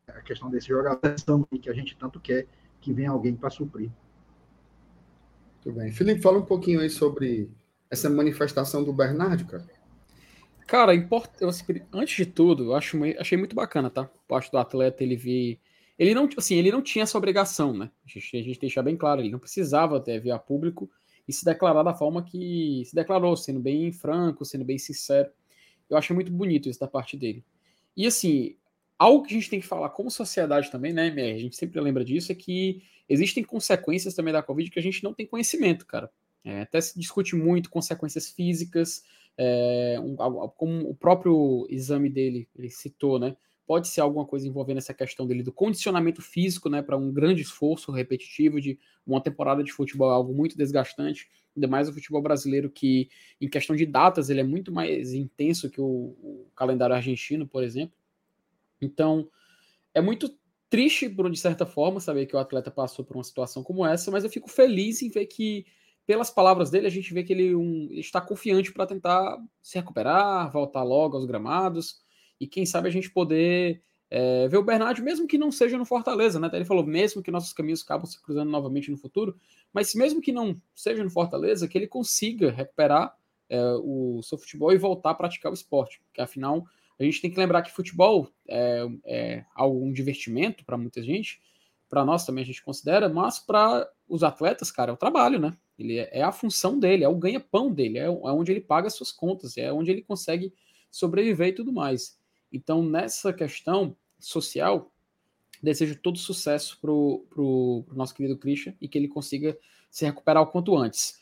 à questão desse jogador que a gente tanto quer que venha alguém para suprir. Muito bem. Felipe, fala um pouquinho aí sobre essa manifestação do Bernardo, cara. Cara, import... eu, antes de tudo, eu acho, achei muito bacana, tá? Parte do atleta ele vir. Ele não, assim, ele não tinha essa obrigação, né? A gente, a gente deixar bem claro, ele não precisava até vir a público e se declarar da forma que se declarou, sendo bem franco, sendo bem sincero. Eu achei muito bonito isso da parte dele. E assim, algo que a gente tem que falar como sociedade também, né, A gente sempre lembra disso, é que existem consequências também da Covid que a gente não tem conhecimento, cara. É, até se discute muito consequências físicas, é, um, como o próprio exame dele ele citou, né? Pode ser alguma coisa envolvendo essa questão dele do condicionamento físico, né? Para um grande esforço repetitivo de uma temporada de futebol, é algo muito desgastante. Ainda mais o futebol brasileiro, que em questão de datas ele é muito mais intenso que o, o calendário argentino, por exemplo. Então, é muito triste, de certa forma, saber que o atleta passou por uma situação como essa, mas eu fico feliz em ver que pelas palavras dele, a gente vê que ele, um, está confiante para tentar se recuperar, voltar logo aos gramados e quem sabe a gente poder é, ver o Bernardo, mesmo que não seja no Fortaleza, né? Ele falou, mesmo que nossos caminhos acabam se cruzando novamente no futuro, mas mesmo que não seja no Fortaleza, que ele consiga recuperar é, o seu futebol e voltar a praticar o esporte. Porque afinal, a gente tem que lembrar que futebol é, é algo, um divertimento para muita gente, para nós também a gente considera, mas para os atletas, cara, é o trabalho, né? Ele é, é a função dele, é o ganha-pão dele, é, é onde ele paga as suas contas, é onde ele consegue sobreviver e tudo mais. Então, nessa questão social, desejo todo sucesso pro, pro, pro nosso querido Christian e que ele consiga se recuperar o quanto antes.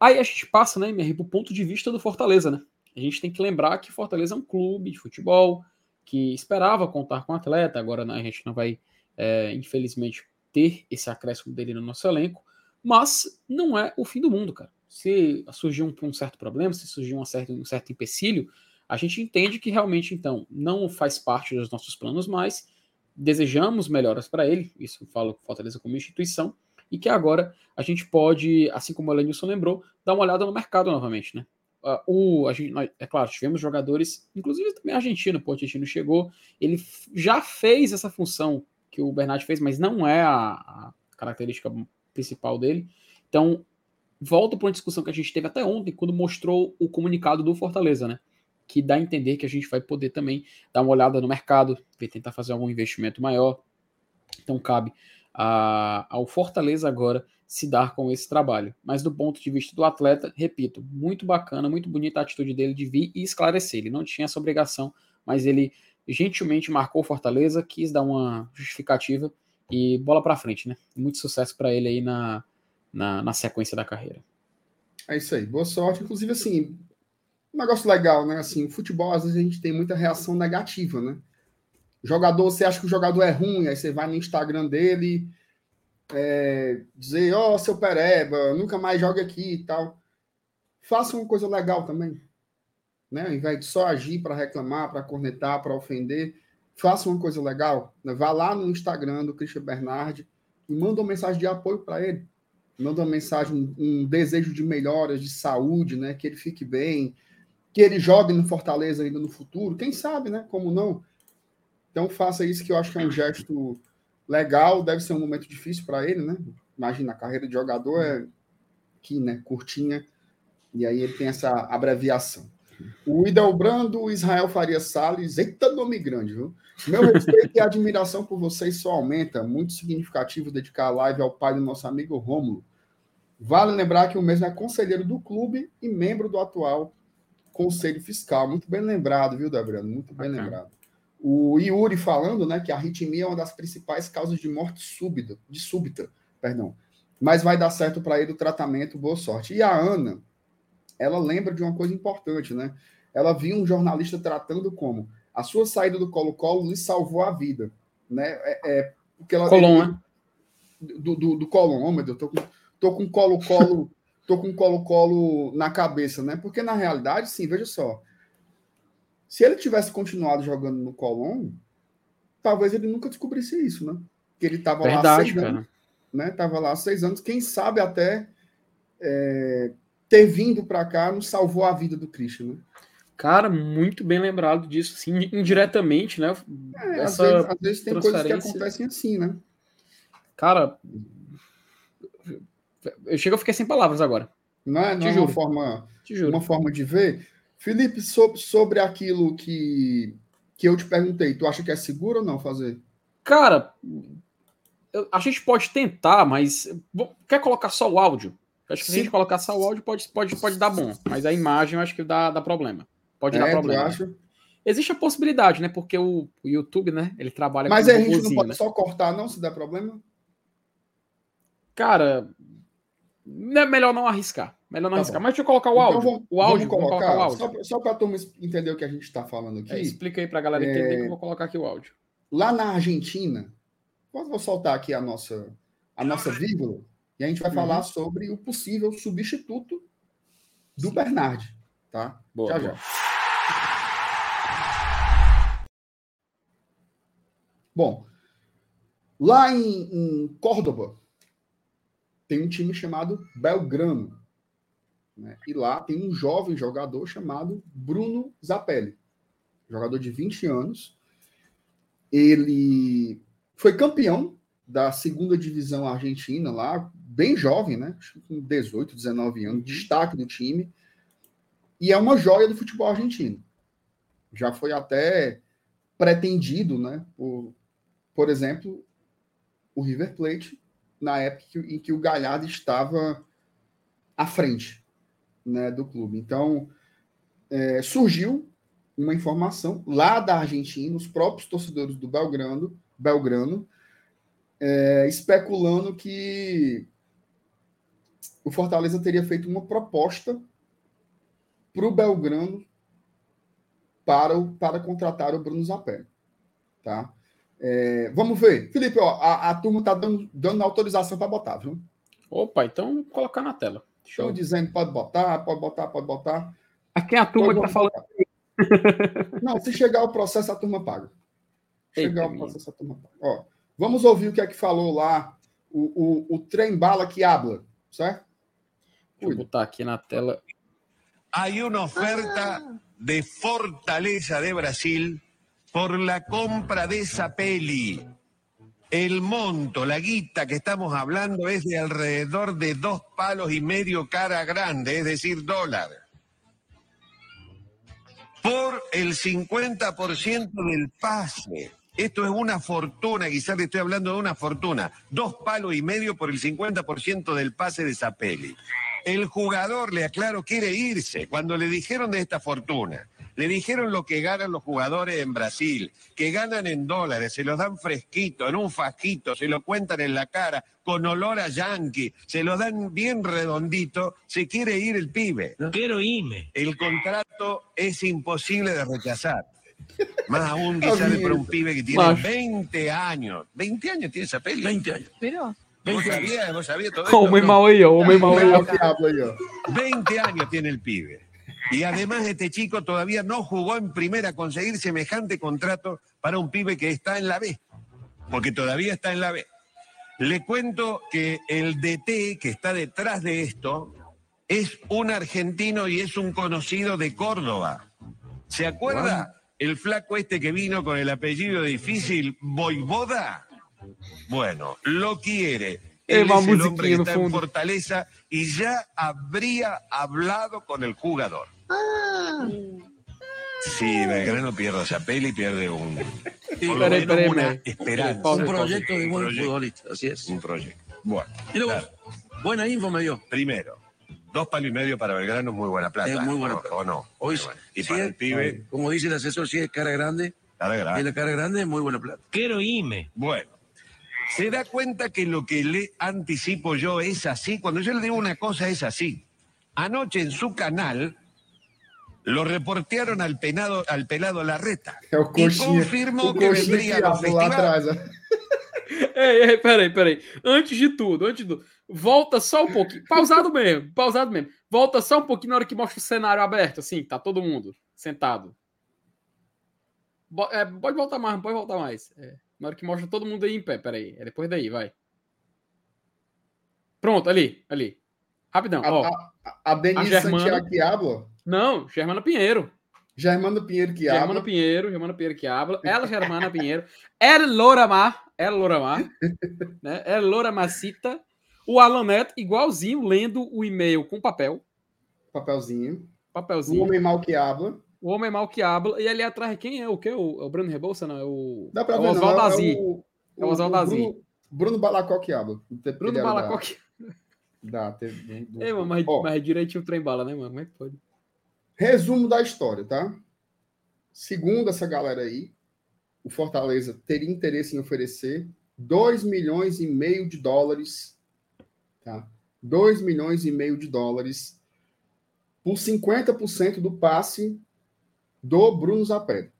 Aí a gente passa, né, para o ponto de vista do Fortaleza, né? A gente tem que lembrar que Fortaleza é um clube de futebol que esperava contar com atleta, agora a gente não vai, é, infelizmente, ter esse acréscimo dele no nosso elenco, mas não é o fim do mundo, cara. Se surgir um, um certo problema, se surgir um certo, um certo empecilho, a gente entende que realmente, então, não faz parte dos nossos planos mais, desejamos melhoras para ele, isso eu falo Fortaleza como instituição, e que agora a gente pode, assim como o Lenilson lembrou, dar uma olhada no mercado novamente, né? Uh, o, a gente, nós, é claro, tivemos jogadores, inclusive também argentino, o argentino chegou, ele já fez essa função que o Bernard fez, mas não é a, a característica principal dele. Então, volto para uma discussão que a gente teve até ontem, quando mostrou o comunicado do Fortaleza, né? Que dá a entender que a gente vai poder também dar uma olhada no mercado, tentar fazer algum investimento maior. Então, cabe a, ao Fortaleza agora se dar com esse trabalho. Mas do ponto de vista do atleta, repito, muito bacana, muito bonita a atitude dele de vir e esclarecer. Ele não tinha essa obrigação, mas ele gentilmente marcou Fortaleza, quis dar uma justificativa e bola para frente, né? Muito sucesso para ele aí na, na, na, sequência da carreira. É isso aí, boa sorte. Inclusive, assim, um negócio legal, né? Assim, futebol, às vezes a gente tem muita reação negativa, né? Jogador, você acha que o jogador é ruim, aí você vai no Instagram dele, é, dizer, ó, oh, seu pereba, nunca mais joga aqui e tal. Faça uma coisa legal também. Né? Ao invés de só agir para reclamar, para cornetar, para ofender, faça uma coisa legal. Né? Vá lá no Instagram do Christian Bernardi e manda uma mensagem de apoio para ele. Manda uma mensagem, um desejo de melhoras, de saúde, né? Que ele fique bem, que ele jogue no Fortaleza ainda no futuro. Quem sabe, né? Como não? Então faça isso que eu acho que é um gesto legal, deve ser um momento difícil para ele, né? Imagina, a carreira de jogador é aqui, né? Curtinha, e aí ele tem essa abreviação. O Idelbrando Israel Faria Salles, eita nome grande, viu? Meu respeito e admiração por vocês só aumenta. Muito significativo dedicar a live ao pai do nosso amigo Rômulo. Vale lembrar que o mesmo é conselheiro do clube e membro do atual Conselho Fiscal. Muito bem lembrado, viu, Debrando? Muito bem okay. lembrado. O Yuri falando, né, que a arritmia é uma das principais causas de morte súbita, de súbita, perdão. Mas vai dar certo para ele o tratamento, boa sorte. E a Ana, ela lembra de uma coisa importante, né? Ela viu um jornalista tratando como a sua saída do Colo-Colo lhe salvou a vida, né? É, é porque ela Colom, né? Do, do, do Colom, oh, meu Deus, tô com, tô com Colo-Colo, tô com Colo-Colo na cabeça, né? Porque na realidade, sim, veja só, se ele tivesse continuado jogando no Colón, talvez ele nunca descobrisse isso, né? Que ele estava lá seis cara. anos, né? Tava lá há seis anos. Quem sabe até é, ter vindo para cá nos salvou a vida do Christian, né? Cara, muito bem lembrado disso, assim, indiretamente, né? É, às, vezes, às, vezes, tem coisas que acontecem assim, né? Cara, eu chego a ficar sem palavras agora. Não é, não é uma forma, uma forma de ver. Felipe, sobre, sobre aquilo que, que eu te perguntei, tu acha que é seguro ou não fazer? Cara, eu, a gente pode tentar, mas quer colocar só o áudio? acho que Sim. se a gente colocar só o áudio pode, pode, pode dar bom, mas a imagem eu acho que dá, dá problema. Pode é, dar problema. Acha? Existe a possibilidade, né? Porque o, o YouTube, né? Ele trabalha Mas com a gente não pode né? só cortar, não, se der problema? Cara, é melhor não arriscar. Melhor não tá arriscar. Bom. Mas deixa eu colocar o então áudio. Então, vamos, o áudio, vamos colocar, colocar o áudio. Só, só para a turma entender o que a gente está falando aqui. É, explica aí para a galera entender é... que eu vou colocar aqui o áudio. Lá na Argentina, vou soltar aqui a nossa, a nossa vírgula e a gente vai uhum. falar sobre o possível substituto do Sim. Bernard. Tá? Boa, já, boa. já. Bom, lá em, em Córdoba, tem um time chamado Belgrano. Né? E lá tem um jovem jogador chamado Bruno Zapelli, jogador de 20 anos. Ele foi campeão da segunda divisão argentina lá, bem jovem, né? Com 18, 19 anos, destaque do time. e é uma joia do futebol argentino. Já foi até pretendido, né, por, por exemplo, o River Plate, na época em que o Galhardo estava à frente né, do clube. Então, é, surgiu uma informação lá da Argentina, os próprios torcedores do Belgrano, Belgrano é, especulando que o Fortaleza teria feito uma proposta para o Belgrano para, para contratar o Bruno Zapelli. Tá? É, vamos ver. Felipe, ó, a, a turma está dando, dando autorização para botar, viu? Opa, então colocar na tela. Estou dizendo pode botar, pode botar, pode botar. Aqui é a turma que está falando. Não, se chegar o processo, a turma paga. Chegar Eita, o processo, a turma paga. Ó, vamos ouvir o que é que falou lá o, o, o trem bala que habla, certo? Deixa eu botar aqui na tela. Hay una oferta de Fortaleza de Brasil por la compra de esa peli. El monto, la guita que estamos hablando es de alrededor de dos palos y medio cara grande, es decir, dólar. Por el 50% del pase. Esto es una fortuna, quizás le estoy hablando de una fortuna. Dos palos y medio por el 50% del pase de esa peli. El jugador, le aclaro, quiere irse. Cuando le dijeron de esta fortuna, le dijeron lo que ganan los jugadores en Brasil, que ganan en dólares, se los dan fresquito, en un fajito, se lo cuentan en la cara, con olor a yankee, se lo dan bien redondito, se quiere ir el pibe. No quiero irme. El contrato es imposible de rechazar. Más aún quizás para un pibe que tiene 20 años. 20 años tiene esa peli. 20 años. Pero. ¿Vos sabías, vos sabías todo esto? Homem mau aí. ó. 20 años tiene el pibe. Y además este chico todavía no jugó en primera a conseguir semejante contrato para un pibe que está en la B, porque todavía está en la B. Le cuento que el DT que está detrás de esto es un argentino y es un conocido de Córdoba. ¿Se acuerda el flaco este que vino con el apellido difícil, Boivoda? Bueno, lo quiere. Él es el hombre que está en. Fortaleza y ya habría hablado con el jugador. Sí, Belgrano pierde esa peli, pierde un, por lo Espere, menos espere, una esperanza. Un proyecto de buen proyecto. futbolista, así es. Un proyecto. Bueno, claro. buena info me dio. primero, dos palos y medio para Belgrano es muy buena plata. Es muy buena ¿o- plata. ¿O no? Hoy. Y sí para es- el pibe, Como dice el asesor, si es cara grande, la verdad. y la cara grande es muy buena plata. Quiero irme. Bueno, se da cuenta que lo que le anticipo yo es así. Cuando yo le digo una cosa es así. Anoche en su canal lo reportearon al penado, al pelado Larreta. É o Y coxinha. confirmó O que coxinha vendría que a los habla lá atrás. Ei, ei, peraí, peraí. Antes de tudo, antes de tudo, volta só um pouquinho. Pausado mesmo, pausado mesmo. Volta só um pouquinho na hora que mostra o cenário aberto, assim, tá todo mundo sentado. Bo- é, pode voltar mais, pode voltar mais. É, na hora que mostra todo mundo aí em pé, peraí. É depois daí, vai. Pronto, ali, ali. Rapidão, A, ó. a, a Denise A Germana- Santiago. Não, Germana Pinheiro. Germano Pinheiro que Germana habla. Pinheiro, Germana Pinheiro que habla. Ela, Germana Pinheiro. El Loramar. El Loramar. né? El Loramacita. O Alan Neto, igualzinho, lendo o e-mail com papel. Papelzinho. O Papelzinho. homem mal que habla. O homem mal que habla. E ali atrás, quem é? O que? O, é o Bruno Rebouça? Não, é o. Dá pra é o. Oswaldo É, Azi. o, É o Oswaldo Azi. Bruno, Bruno Balacó que habla. Bruno Balacoque. Da, teve, do- Ei, mano, mas, Ó, mas direitinho o trem bala, né, mano? Como é que pode? Resumo da história, tá? Segundo essa galera aí, o Fortaleza teria interesse em oferecer 2 milhões e meio de dólares, tá? 2 milhões e meio de dólares por 50% do passe do Bruno Zapelli,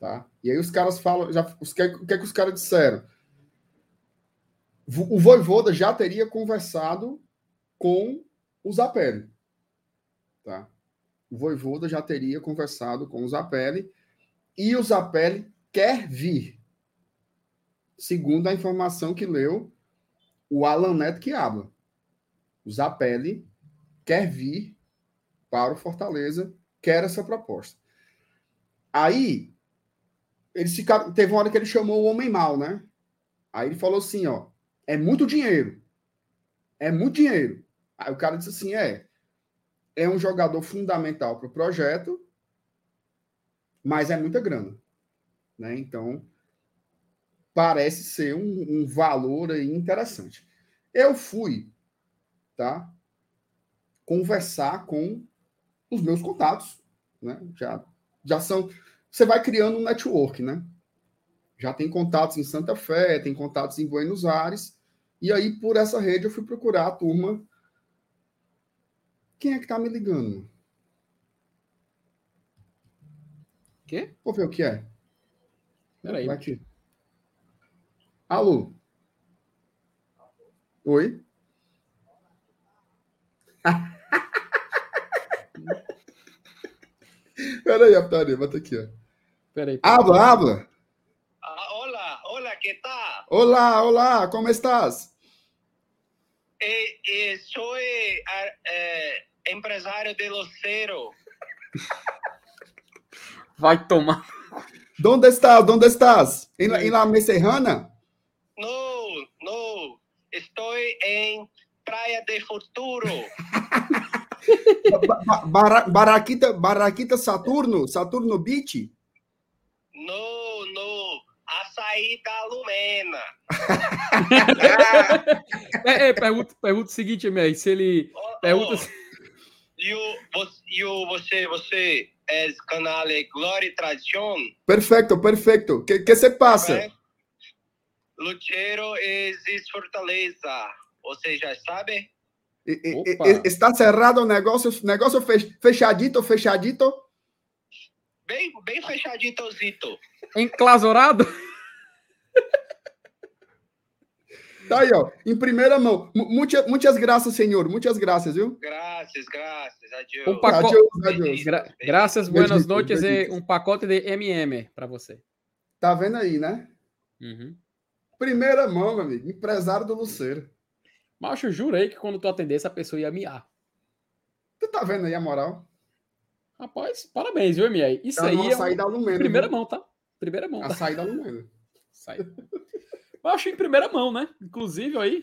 tá? E aí os caras falam, já, os, o que é que os caras disseram? O Voivoda já teria conversado com o Zapelli, tá? O Voivoda já teria conversado com o Zapelli e o Zapelli quer vir. Segundo a informação que leu o Alan Neto que habla. O Zapelli quer vir para o Fortaleza, quer essa proposta. Aí, eles ficaram, teve uma hora que ele chamou o homem mal, né? Aí ele falou assim, ó, é muito dinheiro. É muito dinheiro. Aí o cara disse assim, é, é um jogador fundamental para o projeto, mas é muita grana. Né? Então, parece ser um, um valor interessante. Eu fui tá, conversar com os meus contatos. Né? Já, já são. Você vai criando um network, né? Já tem contatos em Santa Fé, tem contatos em Buenos Aires. E aí, por essa rede, eu fui procurar a turma. Quem é que tá me ligando? Quê? Vou ver o que é. Peraí. Vai aqui. Alô? Oi? Peraí, Aptaria, bota aqui, ó. Peraí. Habla, habla. Ah, hola, hola, ¿qué tal? Olá, olá, como estás? Eh, eh, soy ah, eh, empresario de Lucero. Vai tomar. ¿Dónde estás? ¿Dónde estás? ¿En la, en la Meserrana? No, no, estoy en Praia de Futuro. Ba- ba- Bara- Baraquita, Baraquita Saturno? Saturno Beach? No, no, açaí da Lumena. É, é, pergunta, pergunta o seguinte, MR, se ele. Oh, Pergunta oh, e o, vo- e o- você, você é canal Glória e Tradição? Perfecto, perfecto. ¿Qué, qué se pasa? né? Lucheiro existe Fortaleza. Você já sabe? E- e- Está cerrado o negócio, negócio fech- fechadito, fechadito? Bem, bem fechaditozito. Enclausurado? Tá aí, ó, em primeira mão. Mu- Muitas, muitas graças, senhor. Muitas graças, viu? Graças, graças. Adiós. Um pacote. Adiós, adiós. Gra- graças, buenas noites e um pacote de MM para você. Tá vendo aí, né? Uhum. Primeira mão, meu amigo. Empresário do Luceiro. Mas eu jurei que quando tu atendesse a pessoa ia miar. Tu tá vendo aí a moral? Rapaz, parabéns, viu, MR? Isso Tá aí é um... saída alumínio. primeira viu? mão, tá? Primeira mão, A tá? saída alumínio. Sai. Eu acho em primeira mão, né? Inclusive aí.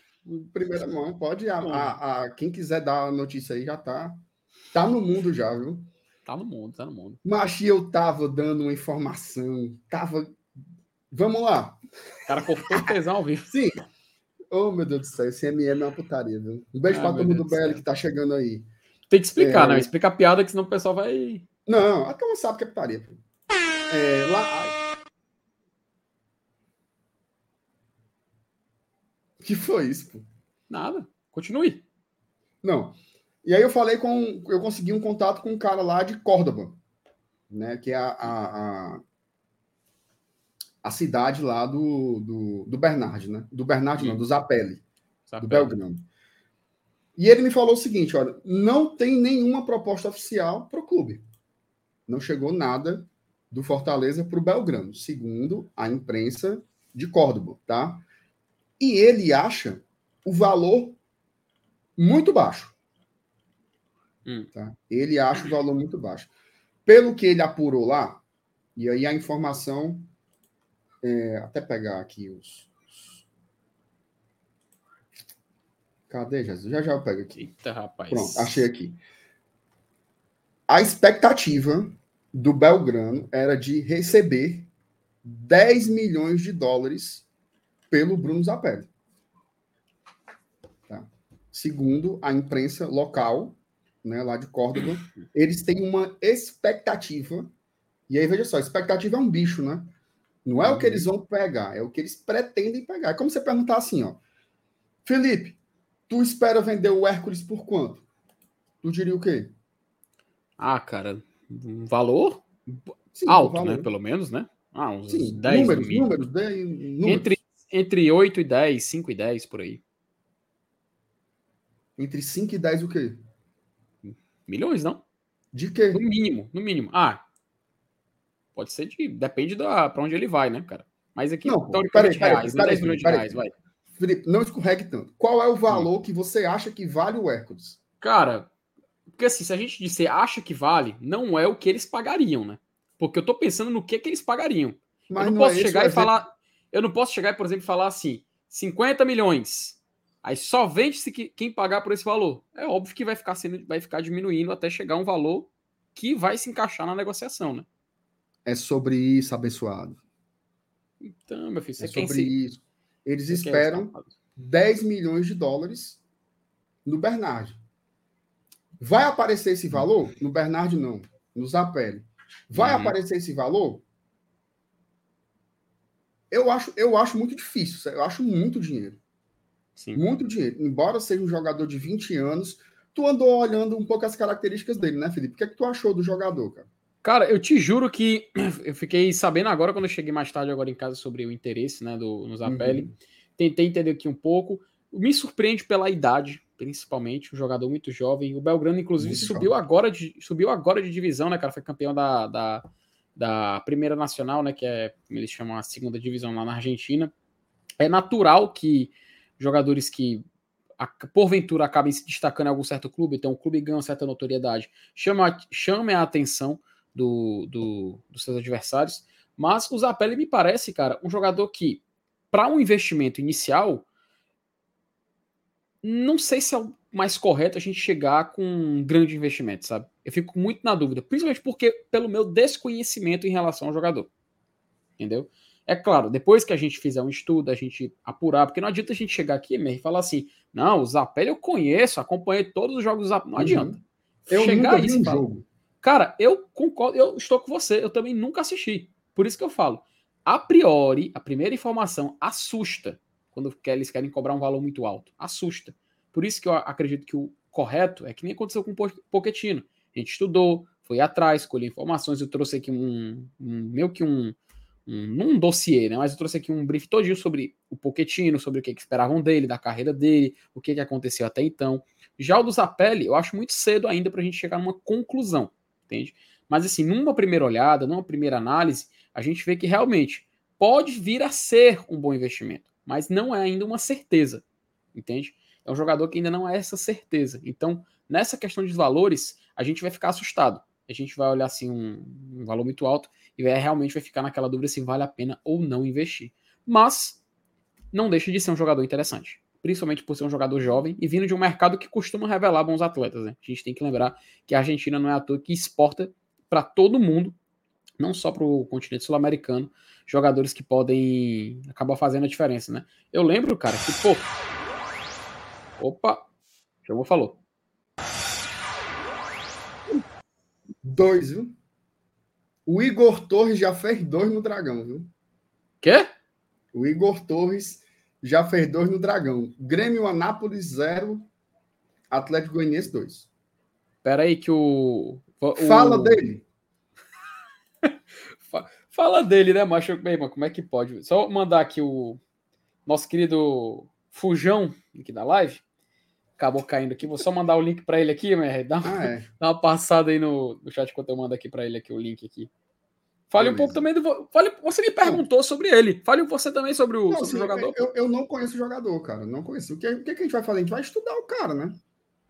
Primeira mão. Pode. A, a- a- quem quiser dar a notícia aí já tá. Tá no mundo já, viu? Tá no mundo, tá no mundo. Mas eu tava dando uma informação. Tava. Vamos lá. O cara cortou o tesão ao vivo. Sim. Oh, meu Deus do céu. Esse MM é uma putaria, viu? Um beijo Ah, pra todo mundo do BL que tá chegando aí. Tem que explicar, É. né? Explica a piada, que senão o pessoal vai. Não, a turma sabe que é putaria. É, lá. Que foi isso, pô? Nada. Continue. Não. E aí eu falei com. Eu consegui um contato com um cara lá de Córdoba, né? Que é a, a, a, a cidade lá do, do, do Bernard, né? Do Bernard, não, Hum. do Zapelli, Sabe? do Belgrano. E ele me falou o seguinte: olha, não tem nenhuma proposta oficial para o clube. Não chegou nada do Fortaleza para o Belgrano, segundo a imprensa de Córdoba, tá? E ele acha o valor muito baixo. Hum. Tá? Ele acha o valor muito baixo. Pelo que ele apurou lá, e aí a informação. é, até pegar aqui os. Cadê, Jesus? Já já eu pego aqui. Eita, rapaz. Pronto, achei aqui. A expectativa do Belgrano era de receber 10 milhões de dólares pelo Bruno Zapelli. Tá? Segundo a imprensa local, né, lá de Córdoba, eles têm uma expectativa. E aí, veja só, expectativa é um bicho, né? Não é o que eles vão pegar, é o que eles pretendem pegar. É como você perguntar assim, ó. Felipe, tu espera vender o Hércules por quanto? Tu diria o quê? Ah, cara, um valor Sim, alto, o valor. né? Pelo menos, né? Ah, uns Sim, 10 números, mil. números, dê- números. Entre, entre 8 e 10, 5 e 10 por aí. Entre 5 e 10 o quê? Milhões, não? De quê? No mínimo, no mínimo. Ah, pode ser de. Depende da pra onde ele vai, né, cara? Mas aqui, Não, teoricamente, peraí, reais, peraí, 10 milhões de reais, vai. Felipe, não escorregue tanto. Qual é o Hum. valor que você acha que vale o Hércules? Cara, porque assim, se a gente disser acha que vale, não é o que eles pagariam, né? Porque eu tô pensando no que que eles pagariam. eu não, é posso o chegar e exemplo. falar. Eu não posso chegar por exemplo, falar assim: 50 milhões. Aí só vende se que- quem pagar por esse valor. É óbvio que vai ficar sendo, vai ficar diminuindo até chegar um valor que vai se encaixar na negociação, né? É sobre isso, abençoado. Então, meu filho, É sobre isso. Eles você esperam esse- 10 milhões de dólares no Bernard. Vai aparecer esse valor? No Bernard, não. No Zapelli. Vai Uhum. aparecer esse valor? Eu acho, eu acho muito difícil. Eu acho muito dinheiro. Sim. Muito dinheiro. Embora seja um jogador de 20 anos, tu andou olhando um pouco as características dele, né, Felipe? O que é que tu achou do jogador, cara? Cara, eu te juro que eu fiquei sabendo agora, quando eu cheguei mais tarde agora em casa, sobre o interesse né, do, no Zapelli. Uhum. Tentei entender aqui um pouco. Me surpreende pela idade, principalmente, um jogador muito jovem. O Belgrano, inclusive, Muito subiu jovem. agora, de, subiu agora de divisão, né, cara? Foi campeão da, da, da Primeira Nacional, né? Que é, eles chamam, a segunda divisão lá na Argentina. É natural que jogadores que porventura acabem se destacando em algum certo clube, então o clube ganha uma certa notoriedade, chama, chame a atenção do, do- dos seus adversários. Mas o Zapelli me parece, cara, um jogador que, para um investimento inicial, não sei se é o mais correto a gente chegar com um grande investimento, sabe? Eu fico muito na dúvida, principalmente porque pelo meu desconhecimento em relação ao jogador. Entendeu? É claro, depois que a gente fizer um estudo, a gente apurar, porque não adianta a gente chegar aqui mesmo e falar assim: não, o Zapelli eu conheço, acompanhei todos os jogos do Zapelli. Não Uhum. adianta. Eu chegar nunca vi e um falar, jogo. Cara, eu concordo, eu estou com você, eu também nunca assisti. Por isso que eu falo. A priori, a primeira informação assusta quando eles querem cobrar um valor muito alto. Assusta. Por isso que eu acredito que o correto é que nem aconteceu com o Po- Pochettino. A gente estudou, foi atrás, colheu informações, eu trouxe aqui um, um meio que um, um um dossiê, né? Mas eu trouxe aqui um brief todinho sobre o Pochettino, sobre o que, que esperavam dele, da carreira dele, o que, que aconteceu até então. Já o do Zapelli, eu acho muito cedo ainda para a gente chegar numa conclusão, entende? Mas assim, numa primeira olhada, numa primeira análise, a gente vê que realmente pode vir a ser um bom investimento, mas não é ainda uma certeza, entende? É um jogador que ainda não é essa certeza. Então, nessa questão de valores, a gente vai ficar assustado. A gente vai olhar assim um, um valor muito alto e vai, realmente vai ficar naquela dúvida se vale a pena ou não investir. Mas não deixa de ser um jogador interessante, principalmente por ser um jogador jovem e vindo de um mercado que costuma revelar bons atletas. Né? A gente tem que lembrar que a Argentina não é à toa que exporta para todo mundo, não só para o continente sul-americano, jogadores que podem acabar fazendo a diferença, né? Eu lembro, cara, que, pô. Opa! Chamou, falou. Dois, viu? O Igor Torres já fez dois no Dragão, viu? Quê? O Igor Torres já fez dois no Dragão. Grêmio Anápolis 0, Atlético Goianiense 2. Pera aí que o. o- Fala dele. Fa- Fala dele, né, macho? Bem, mas como é que pode? Só mandar aqui o nosso querido Fujão aqui da live. Acabou caindo aqui. Vou só mandar o link para ele aqui, mas dá, Ah, é. dá uma passada aí no, no chat enquanto eu mando aqui para ele aqui o link aqui. Fale um Beleza. pouco também do. Fale, você me perguntou sobre ele. Fale você também sobre o, Não, sobre assim, o jogador. Eu, eu não conheço o jogador, cara. Não conheço. O que, o que a gente vai fazer? A gente vai estudar o cara, né?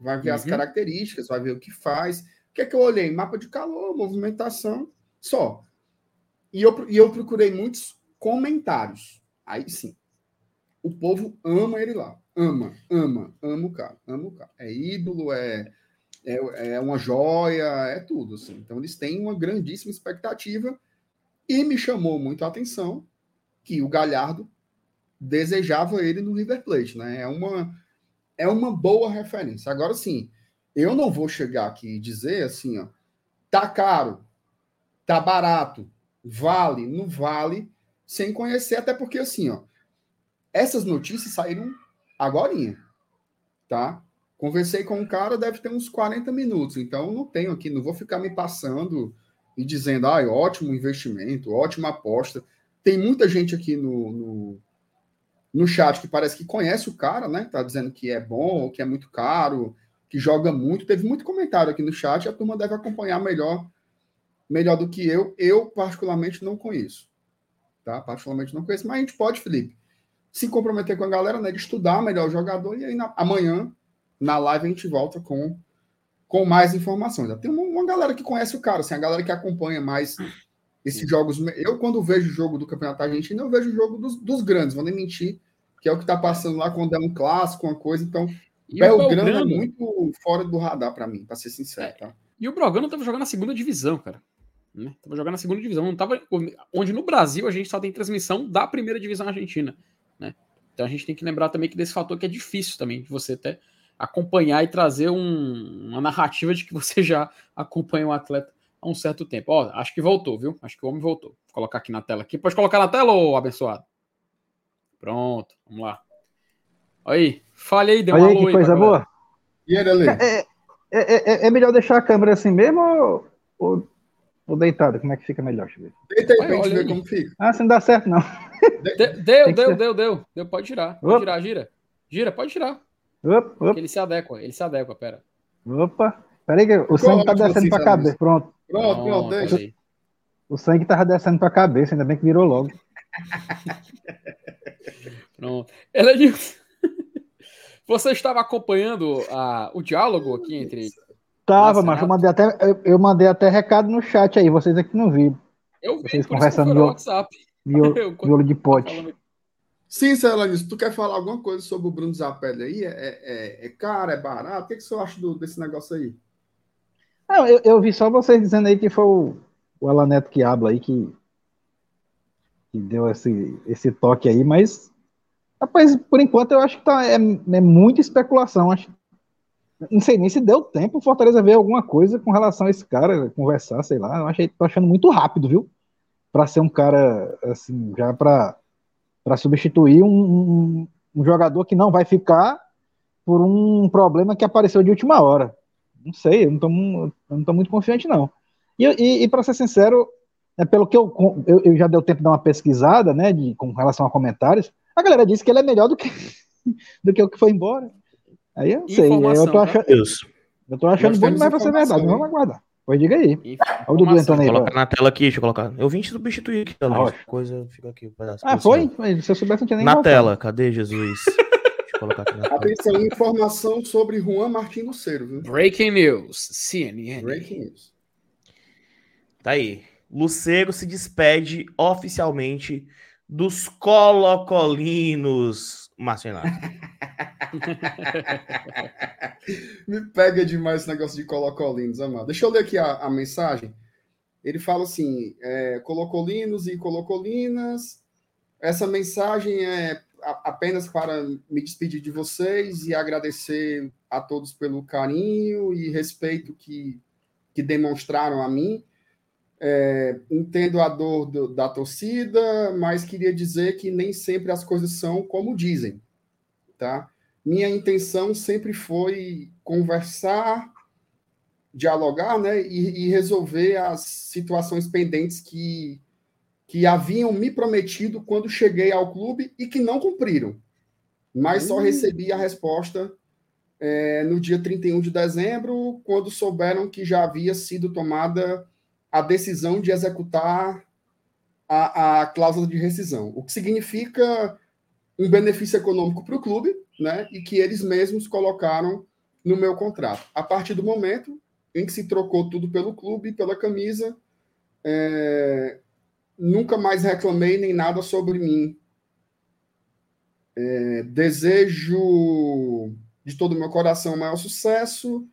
Vai ver as Uhum. características, vai ver o que faz. O que é que eu olhei? Mapa de calor, movimentação, só. E eu, e eu procurei muitos comentários. Aí sim. O povo ama ele lá. Ama, ama, ama o cara. Ama o cara. É ídolo, é, é, é uma joia, é tudo. Assim. Então eles têm uma grandíssima expectativa. E me chamou muito a atenção que o Galhardo desejava ele no River Plate, né? É uma é uma boa referência. Agora sim, eu não vou chegar aqui e dizer assim, ó, tá caro, tá barato, vale, não vale, sem conhecer, até porque assim, ó, essas notícias saíram agorinha, tá? Conversei com um cara, deve ter uns 40 minutos, então não tenho aqui, não vou ficar me passando e dizendo, ah, ótimo investimento, ótima aposta. Tem muita gente aqui no, no, no chat que parece que conhece o cara, né? Tá dizendo que é bom, que é muito caro, que joga muito. Teve muito comentário aqui no chat, a turma deve acompanhar melhor, melhor do que eu. Eu, particularmente, não conheço. Tá? Particularmente não conheço, mas a gente pode, Felipe, se comprometer com a galera, né? De estudar melhor o jogador, e aí na- amanhã, na live, a gente volta com com mais informações. Tem uma, uma galera que conhece o cara, assim, a galera que acompanha mais esses jogos. Eu, quando vejo o jogo do Campeonato Argentino, eu vejo o jogo dos, dos grandes, vou nem mentir, que é o que tá passando lá quando é um clássico, uma coisa. Então, E o Belgrano é Belgrano, muito fora do radar para mim, para ser sincero, tá? e o Belgrano tava jogando na segunda divisão, cara. Né? Tava jogando na segunda divisão. Não tava, onde no Brasil a gente só tem transmissão da primeira divisão argentina. Né? Então a gente tem que lembrar também que desse fator que é difícil também de você até acompanhar e trazer um- uma narrativa de que você já acompanha o atleta há um certo tempo. Ó, acho que voltou, viu? Acho que o homem voltou. Vou colocar aqui na tela aqui. Pode colocar na tela, ô abençoado? Pronto, vamos lá. Aí, falhei, deu Olha uma aí que coisa galera. boa. E aí, Ale? É, é- é- é melhor deixar a câmera assim mesmo ou, ou, ou deitada? Como é que fica melhor? Deixa eu ver. Deita aí Olha, pra gente ver aí. como fica. Ah, assim não dá certo, não. De- Deu, deu, deu, deu. Deu, pode girar. Pode Opa. girar, gira. Gira, pode girar. Opa, opa, ele se adequa, ele se adequa, pera. opa. Peraí, que o sangue tá ótimo descendo assim, pra cabeça. Pronto. Pronto, pronto, deixa. aí. O sangue tava descendo pra cabeça, ainda bem que virou logo. Pronto. Elenilson, você estava acompanhando a- o diálogo aqui entre. Tava, mas eu mandei até, eu, eu mandei até recado no chat aí, vocês aqui não viram. Eu vi, Vocês conversando no WhatsApp. Miolo, Eu- miolo de pote. Sim, Celanis, tu quer falar alguma coisa sobre o Bruno Zapelli aí? É, é, é caro, é barato? O que, que você acha do- desse negócio aí? Não, eu, eu vi só vocês dizendo aí que foi o, o Alan Neto que habla aí que, que deu esse, esse toque aí, mas rapaz, por enquanto eu acho que tá, é, é muita especulação. Acho, não sei nem se deu tempo o Fortaleza ver alguma coisa com relação a esse cara, conversar, sei lá. Eu achei, tô achando muito rápido, viu? Pra ser um cara, assim, já pra substituir um, um, um jogador que não vai ficar por um problema que apareceu de última hora. Não sei, eu não tô, eu não tô muito confiante, não. E, e, e para ser sincero, é pelo que eu, eu, eu já deu tempo de dar uma pesquisada, né, de, com relação a comentários, a galera disse que ele é melhor do que, do que o que foi embora. Aí eu sei, Informação, eu tô tá? achando, Deus. eu tô achando bom demais pra ser verdade, hein? vamos aguardar. Pois diga aí. Olha o Dudu entrando aí. Coloca na tela aqui, deixa eu colocar. Eu vim te substituir aqui, Ah, ótimo. Coisa fica aqui. um pedaço Ah, foi? Mas Se eu soubesse, não tinha nem Na voltado. tela, cadê Jesus? Deixa eu colocar aqui na tela. Atenção, informação sobre Juan Martin Luceiro, viu? Breaking news. CNN. Breaking news. Tá aí. Luceiro se despede oficialmente dos colocolinos. Márcio Renato. Me pega demais esse negócio de colocolinos, amado. Deixa eu ler aqui a, a mensagem. Ele fala assim: é, colocolinos e colocolinas. Essa mensagem é apenas para me despedir de vocês e agradecer a todos pelo carinho e respeito que, que demonstraram a mim. É, entendo a dor do- da torcida, mas queria dizer que nem sempre as coisas são como dizem, tá? minha intenção sempre foi conversar, dialogar, né, e, e resolver as situações pendentes que, que haviam me prometido quando cheguei ao clube e que não cumpriram. Mas só recebi a resposta é, no dia 31 de dezembro, quando souberam que já havia sido tomada a decisão de executar a, a cláusula de rescisão, o que significa um benefício econômico para o clube, né? E que eles mesmos colocaram no meu contrato. A partir do momento em que se trocou tudo pelo clube, pela camisa, é, nunca mais reclamei nem nada sobre mim. É, desejo de todo o meu coração maior sucesso.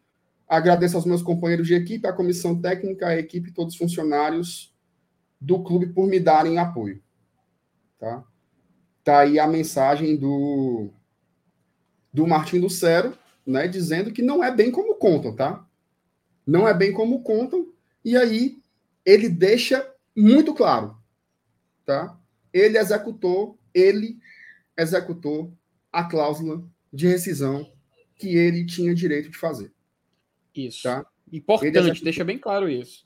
Agradeço aos meus companheiros de equipe, à comissão técnica, à equipe, todos os funcionários do clube por me darem apoio. Tá? Tá aí a mensagem do do Martin Lucero, né, dizendo que não é bem como contam, tá? Não é bem como contam, e aí ele deixa muito claro, tá? Ele executou, ele executou a cláusula de rescisão que ele tinha direito de fazer, Isso. tá? Importante, executou. deixa bem claro isso.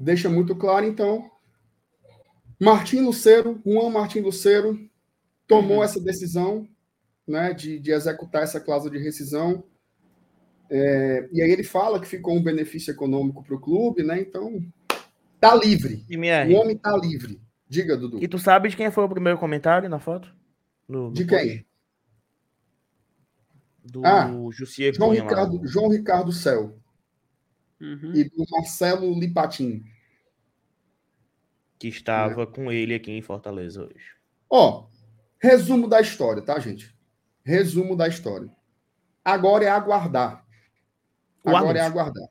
Deixa muito claro, então. Martim Lucero, Juan Martim Lucero, tomou essa decisão né, de, de executar essa cláusula de rescisão. É, e aí ele fala que ficou um benefício econômico para o clube, né? Então, tá livre. O homem tá livre. Diga, Dudu. e tu sabe de quem foi o primeiro comentário na foto? No- no De post? quem? Do Ah, Jussier João Cunha lá. Ricardo, João Ricardo Cel Uhum. e do Marcelo Lipatin. Que estava com ele aqui em Fortaleza hoje. Ó, Resumo da história, tá, gente? Resumo da história. Agora é aguardar. Agora é aguardar.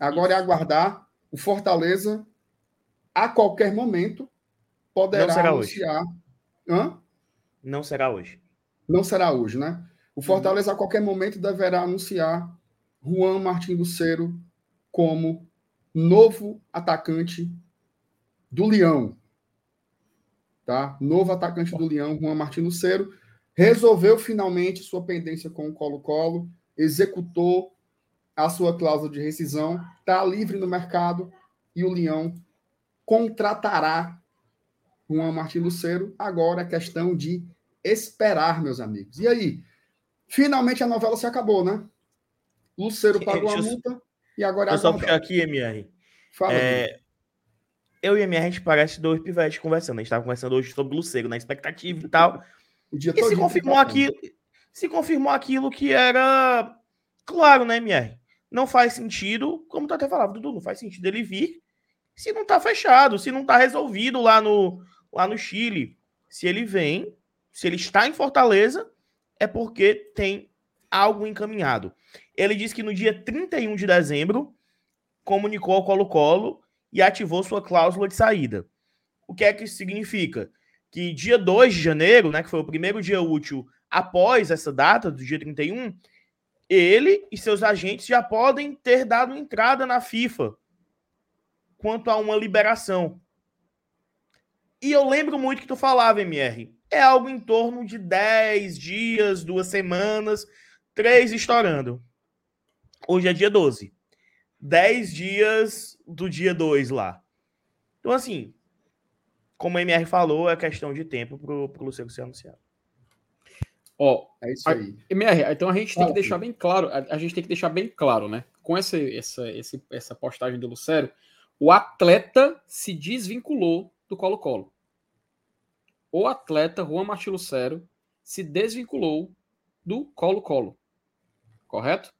Agora é aguardar. O Fortaleza, a qualquer momento, poderá Não será hoje. anunciar. Hã? Não será hoje. Não será hoje, né? O Uhum. Fortaleza, a qualquer momento, deverá anunciar Juan Martin Lucero como novo atacante do Leão. Tá? Novo atacante do Leão, Juan Martin Lucero. Resolveu finalmente sua pendência com o Colo-Colo, executou a sua cláusula de rescisão, está livre no mercado e o Leão contratará Juan Martin Lucero. Agora é questão de esperar, meus amigos. E aí? Finalmente a novela se acabou, né? Lucero pagou a multa e agora Eu só puxar aqui, MR. Fala, É, eu e MR, a gente parece dois pivetes conversando. A gente tava conversando hoje sobre o Lucero, na expectativa e tal. o dia E se confirmou aquilo, se confirmou aquilo que era claro, né, MR? Não faz sentido, como tu até falava, Dudu, não faz sentido ele vir se não tá fechado, se não tá resolvido lá no, lá no Chile. Se ele vem, se ele está em Fortaleza, é porque tem algo encaminhado. Ele disse que no dia 31 de dezembro comunicou ao Colo-Colo e ativou sua cláusula de saída. O que é que isso significa? Que dia 2 de janeiro, né, que foi o primeiro dia útil após essa data, do dia 31, ele e seus agentes já podem ter dado entrada na FIFA quanto a uma liberação. E eu lembro muito que tu falava, MR, é algo em torno de 10 dias, duas semanas, três estourando. Hoje é dia 12. 10 dias do dia 2 lá. Então, assim, como a MR falou, é questão de tempo pro, pro Luciano ser anunciado. Ó, É isso a- aí. MR, então a gente tem que deixar bem claro, a, a gente tem que deixar bem claro, né? Com essa, essa, esse- essa postagem do Lucero, o atleta se desvinculou do Colo-Colo. O atleta Juan Martin Lucero se desvinculou do Colo-Colo. Correto?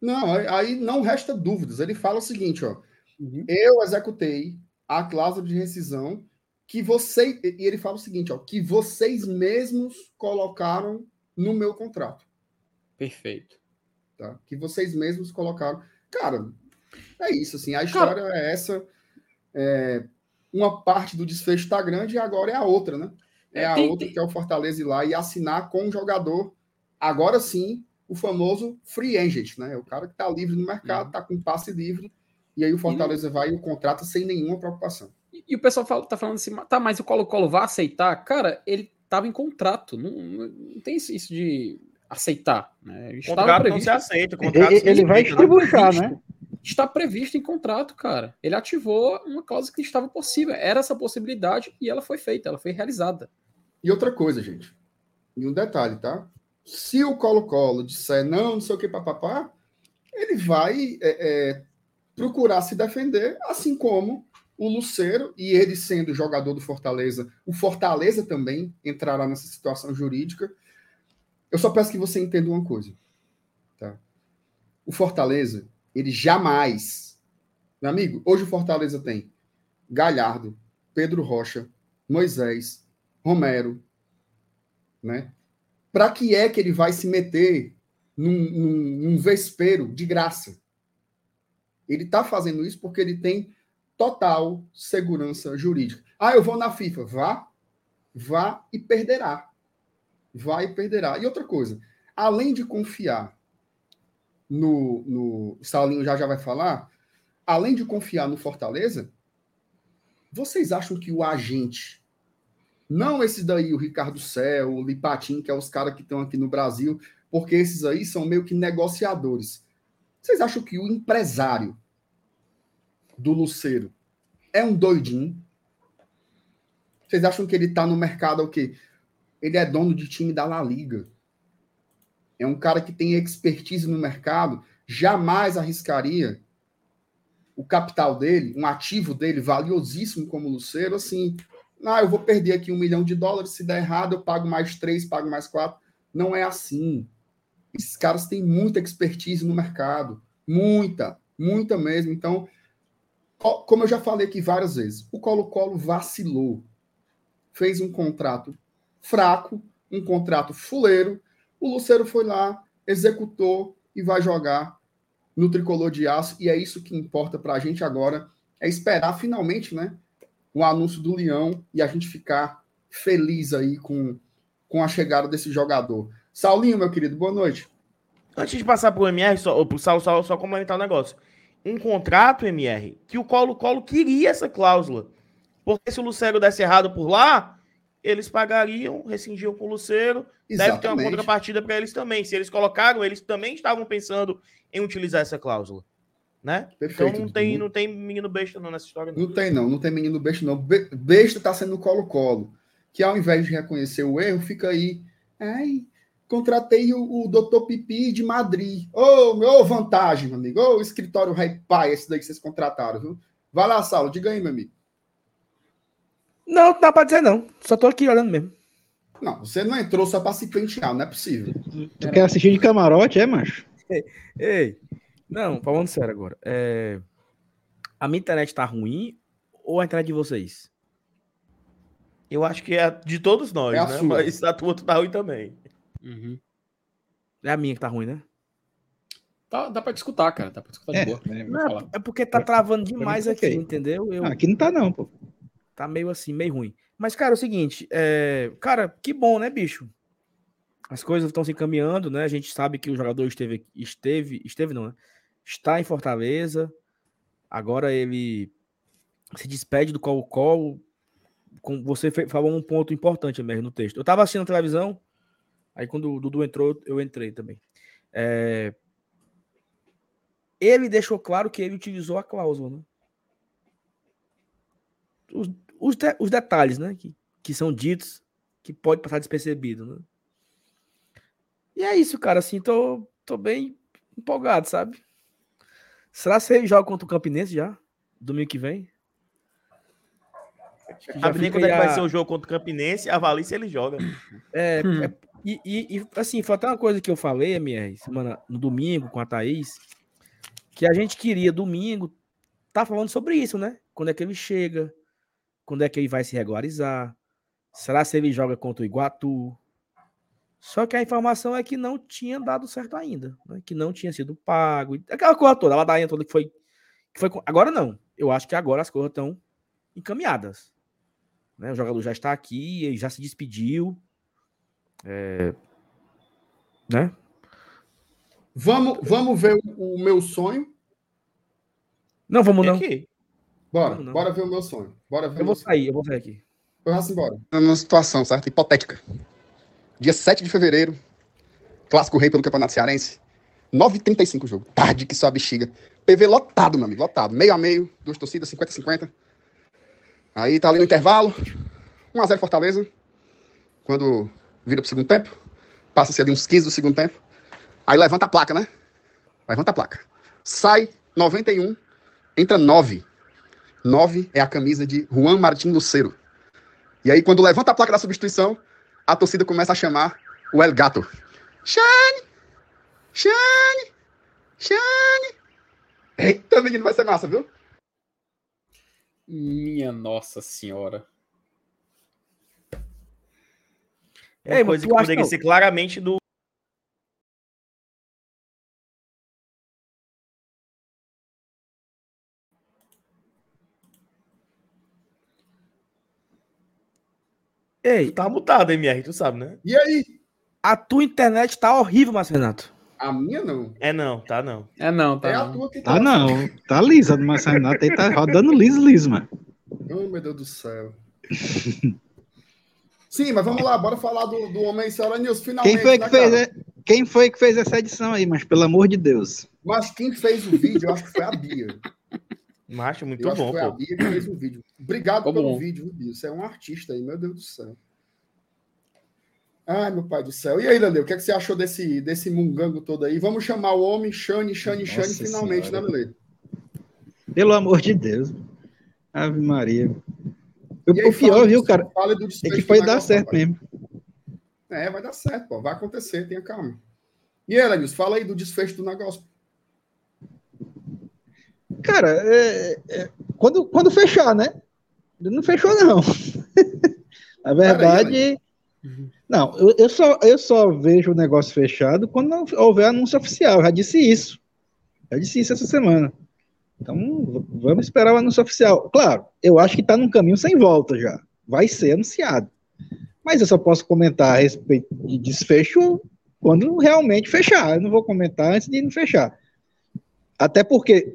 Não, aí- não resta dúvidas. Ele fala o seguinte, ó. Uhum. Eu executei a cláusula de rescisão que você e ele fala o seguinte, ó, que vocês mesmos colocaram no meu contrato, Perfeito. tá? Que vocês mesmos colocaram. Cara, é isso assim, a história é essa. É, uma parte do desfecho tá grande e agora é a outra, né? É É, a tem- outra tem- que é o Fortaleza ir lá e assinar com o jogador. Agora sim, o famoso free agent, né? É o cara que tá livre no mercado, Uhum. tá com passe livre, e aí o Fortaleza vai e o contrata sem nenhuma preocupação. E, e o pessoal fala, tá falando assim, tá, mas o Colo-Colo vai aceitar? Cara, ele tava em contrato. Não, não, não tem isso de aceitar. Né? Estava Contrato não previsto- se aceita. Contrato Ele, se ele vai respeita, né? distribuir, né? está previsto em contrato, cara. Ele ativou uma cláusula que estava possível. Era essa possibilidade e ela foi feita, ela foi realizada. E outra coisa, gente. E um detalhe, tá? Se o Colo-Colo disser não, não sei o que, papapá, ele vai é, é, procurar se defender, assim como o Luceiro, e ele sendo jogador do Fortaleza, o Fortaleza também entrará nessa situação jurídica. Eu só peço que você entenda uma coisa. Tá? O Fortaleza, ele jamais. Meu amigo, hoje o Fortaleza tem Galhardo, Pedro Rocha, Moisés, Romero, né? Para que é que ele vai se meter num, num, num vespeiro de graça? Ele está fazendo isso porque ele tem total segurança jurídica. Ah, eu vou na FIFA. Vá, vá e perderá. Vá e perderá. E outra coisa, além de confiar no, no o Saulinho já já vai falar, além de confiar no Fortaleza, vocês acham que o agente não esses daí, o Ricardo Céu, o Lipatim, que é os caras que estão aqui no Brasil, porque esses aí são meio que negociadores. Vocês acham que o empresário do Luceiro é um doidinho? Vocês acham que ele está no mercado o quê? Ele é dono de time da La Liga. É um cara que tem expertise no mercado, jamais arriscaria o capital dele, um ativo dele valiosíssimo como o Luceiro, assim, ah, eu vou perder aqui um milhão de dólares, se der errado, eu pago mais três, pago mais quatro. Não é assim. Esses caras têm muita expertise no mercado. Muita, muita mesmo. Então, como eu já falei aqui várias vezes, o Colo-Colo vacilou. Fez um contrato fraco, um contrato fuleiro. O Lucero foi lá, executou e vai jogar no tricolor de aço. E é isso que importa para a gente agora, é esperar finalmente, né, o anúncio do Leão e a gente ficar feliz aí com, com a chegada desse jogador. Saulinho, meu querido, boa noite. Antes de passar pro MR, só, pro Saulo, só, só comentar um negócio. Um contrato, MR, que o Colo-Colo queria essa cláusula. Porque se o Lucero desse errado por lá, eles pagariam, rescindiam com o Lucero. Deve ter uma contrapartida para eles também. Se eles colocaram, eles também estavam pensando em utilizar essa cláusula. Né? Perfeito. então não tem, não tem menino besta não nessa história. Não. Não tem, não. Não tem menino besta, não. Be- Besta tá sendo o Colo-Colo. Que ao invés de reconhecer o erro, fica aí. Ai, contratei o, o doutor Pipi de Madrid. Ô, meu vantagem, meu amigo. Ô, escritório Rei Pai, esse daí que vocês contrataram, viu? Vai lá, Saulo, diga aí, meu amigo. Não, não dá pra dizer não. Só tô aqui olhando mesmo. Não, você não entrou só para se pentear, não é possível. Tu quer assistir de camarote, é, macho? Ei, não, falando sério agora. É... A minha internet tá ruim ou a internet de vocês? Eu acho que é de todos nós, É a né? sua. Mas a tua tá ruim também. Uhum. É a minha que tá ruim, né? Tá, dá pra discutir, cara. Dá pra discutir É, de boa. é, Vou falar. É porque tá travando demais tá aqui, entendeu? Eu, Ah, aqui não tá não, pô. Tá meio assim, meio ruim. Mas, cara, é o seguinte, é... cara, que bom, né, bicho? As coisas estão se encaminhando, né? A gente sabe que o jogador esteve, esteve, esteve não, né? Está em Fortaleza. Agora ele se despede do Colo-Colo. Você falou um ponto importante mesmo no texto. Eu tava assistindo a televisão, aí quando o Dudu entrou, eu entrei também. É, Ele deixou claro que ele utilizou a cláusula, né? Os, os, de- os detalhes, né? Que, que são ditos, que pode passar despercebido, né? E é isso, cara. Assim, tô, tô bem empolgado, sabe? Será que ele joga contra o Campinense já? Domingo que vem? Já Sabe nem quando é que vai ser o jogo contra o Campinense, avalie se ele joga. É, Hum. é- e, e- e, assim, foi até uma coisa que eu falei, MR, semana, no domingo com a Thaís, que a gente queria domingo tá falando sobre isso, né? Quando é que ele chega, quando é que ele vai se regularizar, será se ele joga contra o Iguatu? Só que a informação é que não tinha dado certo ainda, né? que não tinha sido pago, aquela coisa toda, a ladainha toda que foi, que foi. Agora não, eu acho que agora as coisas estão encaminhadas. Né? O jogador já está aqui, ele já se despediu. É, né? Vamos, vamos ver o, o meu sonho? Não, vamos não. Aqui. Bora, Vamos não. bora ver o meu sonho. Bora ver Eu vou sonho. sair, eu vou sair aqui. Vamos embora. Numa situação, certo? Hipotética. Dia 7 de fevereiro, Clássico Rei pelo Campeonato Cearense. 9h35 o jogo. Tarde que só a bexiga. PV lotado, meu amigo, lotado. Meio a meio, duas torcidas, 50-50. Aí tá ali no intervalo. 1x0 Fortaleza. Quando vira pro segundo tempo. Passa-se ali uns 15 do segundo tempo. Aí levanta a placa, né? Levanta a placa. Sai 91, entra 9. 9 é a camisa de Juan Martin Lucero. E aí, quando levanta a placa da substituição, a torcida começa a chamar o El Gato. Xane! Xane! Xane! Eita, menino, vai ser massa, viu? Minha nossa senhora. Uma Ei, mas coisa que poderia não. ser claramente do. Ei, Tá mutado, MR, tu sabe, né? E aí? a tua internet tá horrível, Márcio Renato. A minha não. É não, tá não. É não, tá é a não. tua que Tá não, tá lisa do Marcelo Renato aí, tá rodando liso, liso, mano. Oh, meu Deus do céu. Sim, mas vamos lá, bora falar do, do Homem Senhora News, finalmente. Quem foi que né, fez, é- quem foi que fez essa edição aí, mas pelo amor de Deus. Mas quem fez o vídeo, eu acho que foi a Bia. Macho, muito eu acho bom, que foi a pô. Bia que fez o vídeo. Obrigado Ficou pelo bom. vídeo, Bia. Você é um artista aí, meu Deus do céu. Ai, meu pai do céu. E aí, Lele, o que, é que você achou desse, desse mungango todo aí? Vamos chamar o homem, Shane, Shane, Shane, Nossa finalmente, Senhora. né, Lele? Pelo amor de Deus. Ave Maria. O, E aí, o pior, viu, cara, fala do é que foi dar certo mesmo. É, vai dar certo, pô. Vai acontecer, tenha calma. E aí, Lenils, fala aí do desfecho do negócio. Cara, é- é- quando, quando fechar, né? Não fechou, não. Na verdade, Não, eu, eu só, eu só vejo o negócio fechado quando houver anúncio oficial. Eu já disse isso. Já disse isso essa semana. Então, vamos esperar o anúncio oficial. Claro, eu acho que está num caminho sem volta já. Vai ser anunciado. Mas eu só posso comentar a respeito de desfecho quando realmente fechar. Eu não vou comentar antes de não fechar. Até porque,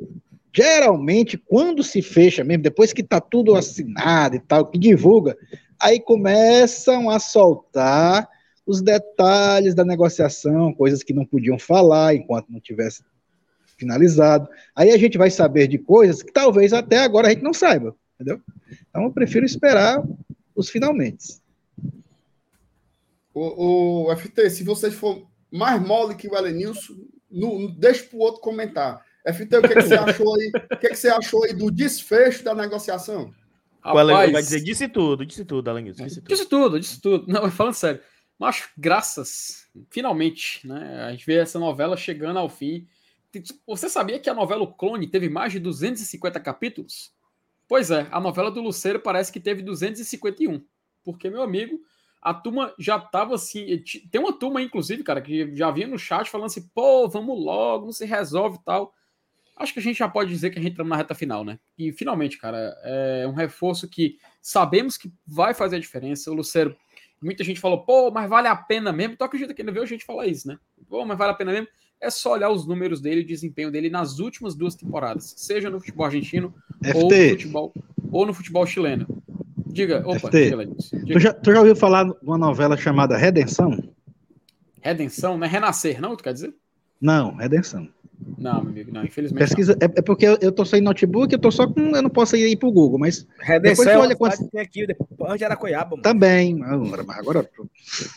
geralmente, quando se fecha mesmo, depois que está tudo assinado e tal, que divulga, aí começam a soltar os detalhes da negociação, coisas que não podiam falar enquanto não tivesse finalizado. Aí a gente vai saber de coisas que talvez até agora a gente não saiba, entendeu? Então eu prefiro esperar os finalmente. O, o FT, se vocês for mais mole que o Elenilson, no, deixa para o outro comentar. FT, o que, que você achou aí? O que, que você achou aí do desfecho da negociação? O Alan Rapaz, vai dizer, disse tudo, disse tudo, Alan disse tudo. Disse tudo, disse tudo. Não, falando sério. Mas graças, finalmente, né? A gente vê essa novela chegando ao fim. Você sabia que a novela O Clone teve mais de 250 capítulos? Pois é, a novela do Luceiro parece que teve 251. Porque, meu amigo, a turma já tava assim. Tem uma turma, inclusive, cara, que já vinha no chat falando assim: pô, vamos logo, não se resolve e tal. Acho que a gente já pode dizer que a gente estamos na reta final, né? E finalmente, cara, é um reforço que sabemos que vai fazer a diferença. O Luceiro, muita gente falou, pô, mas vale a pena mesmo. Tu acredita que ainda viu a gente falar isso, né? Pô, mas vale a pena mesmo. É só olhar os números dele, o desempenho dele nas últimas duas temporadas, seja no futebol argentino ou no futebol, ou no futebol chileno. Diga, opa, FT, diga, Lenilson. tu Diga. já, tu já ouviu falar de uma novela chamada Redenção? Redenção, não é renascer, não? Tu quer dizer? Não, Redenção. Não, meu amigo, não, infelizmente. Pesquisa, é, é porque eu, eu tô sem notebook, eu tô só com. Eu não posso ir pro Google, mas Redenção Depois tu é olha uma quantos- que tem aqui, depois, antes era Coiaba, mano. também. Agora, agora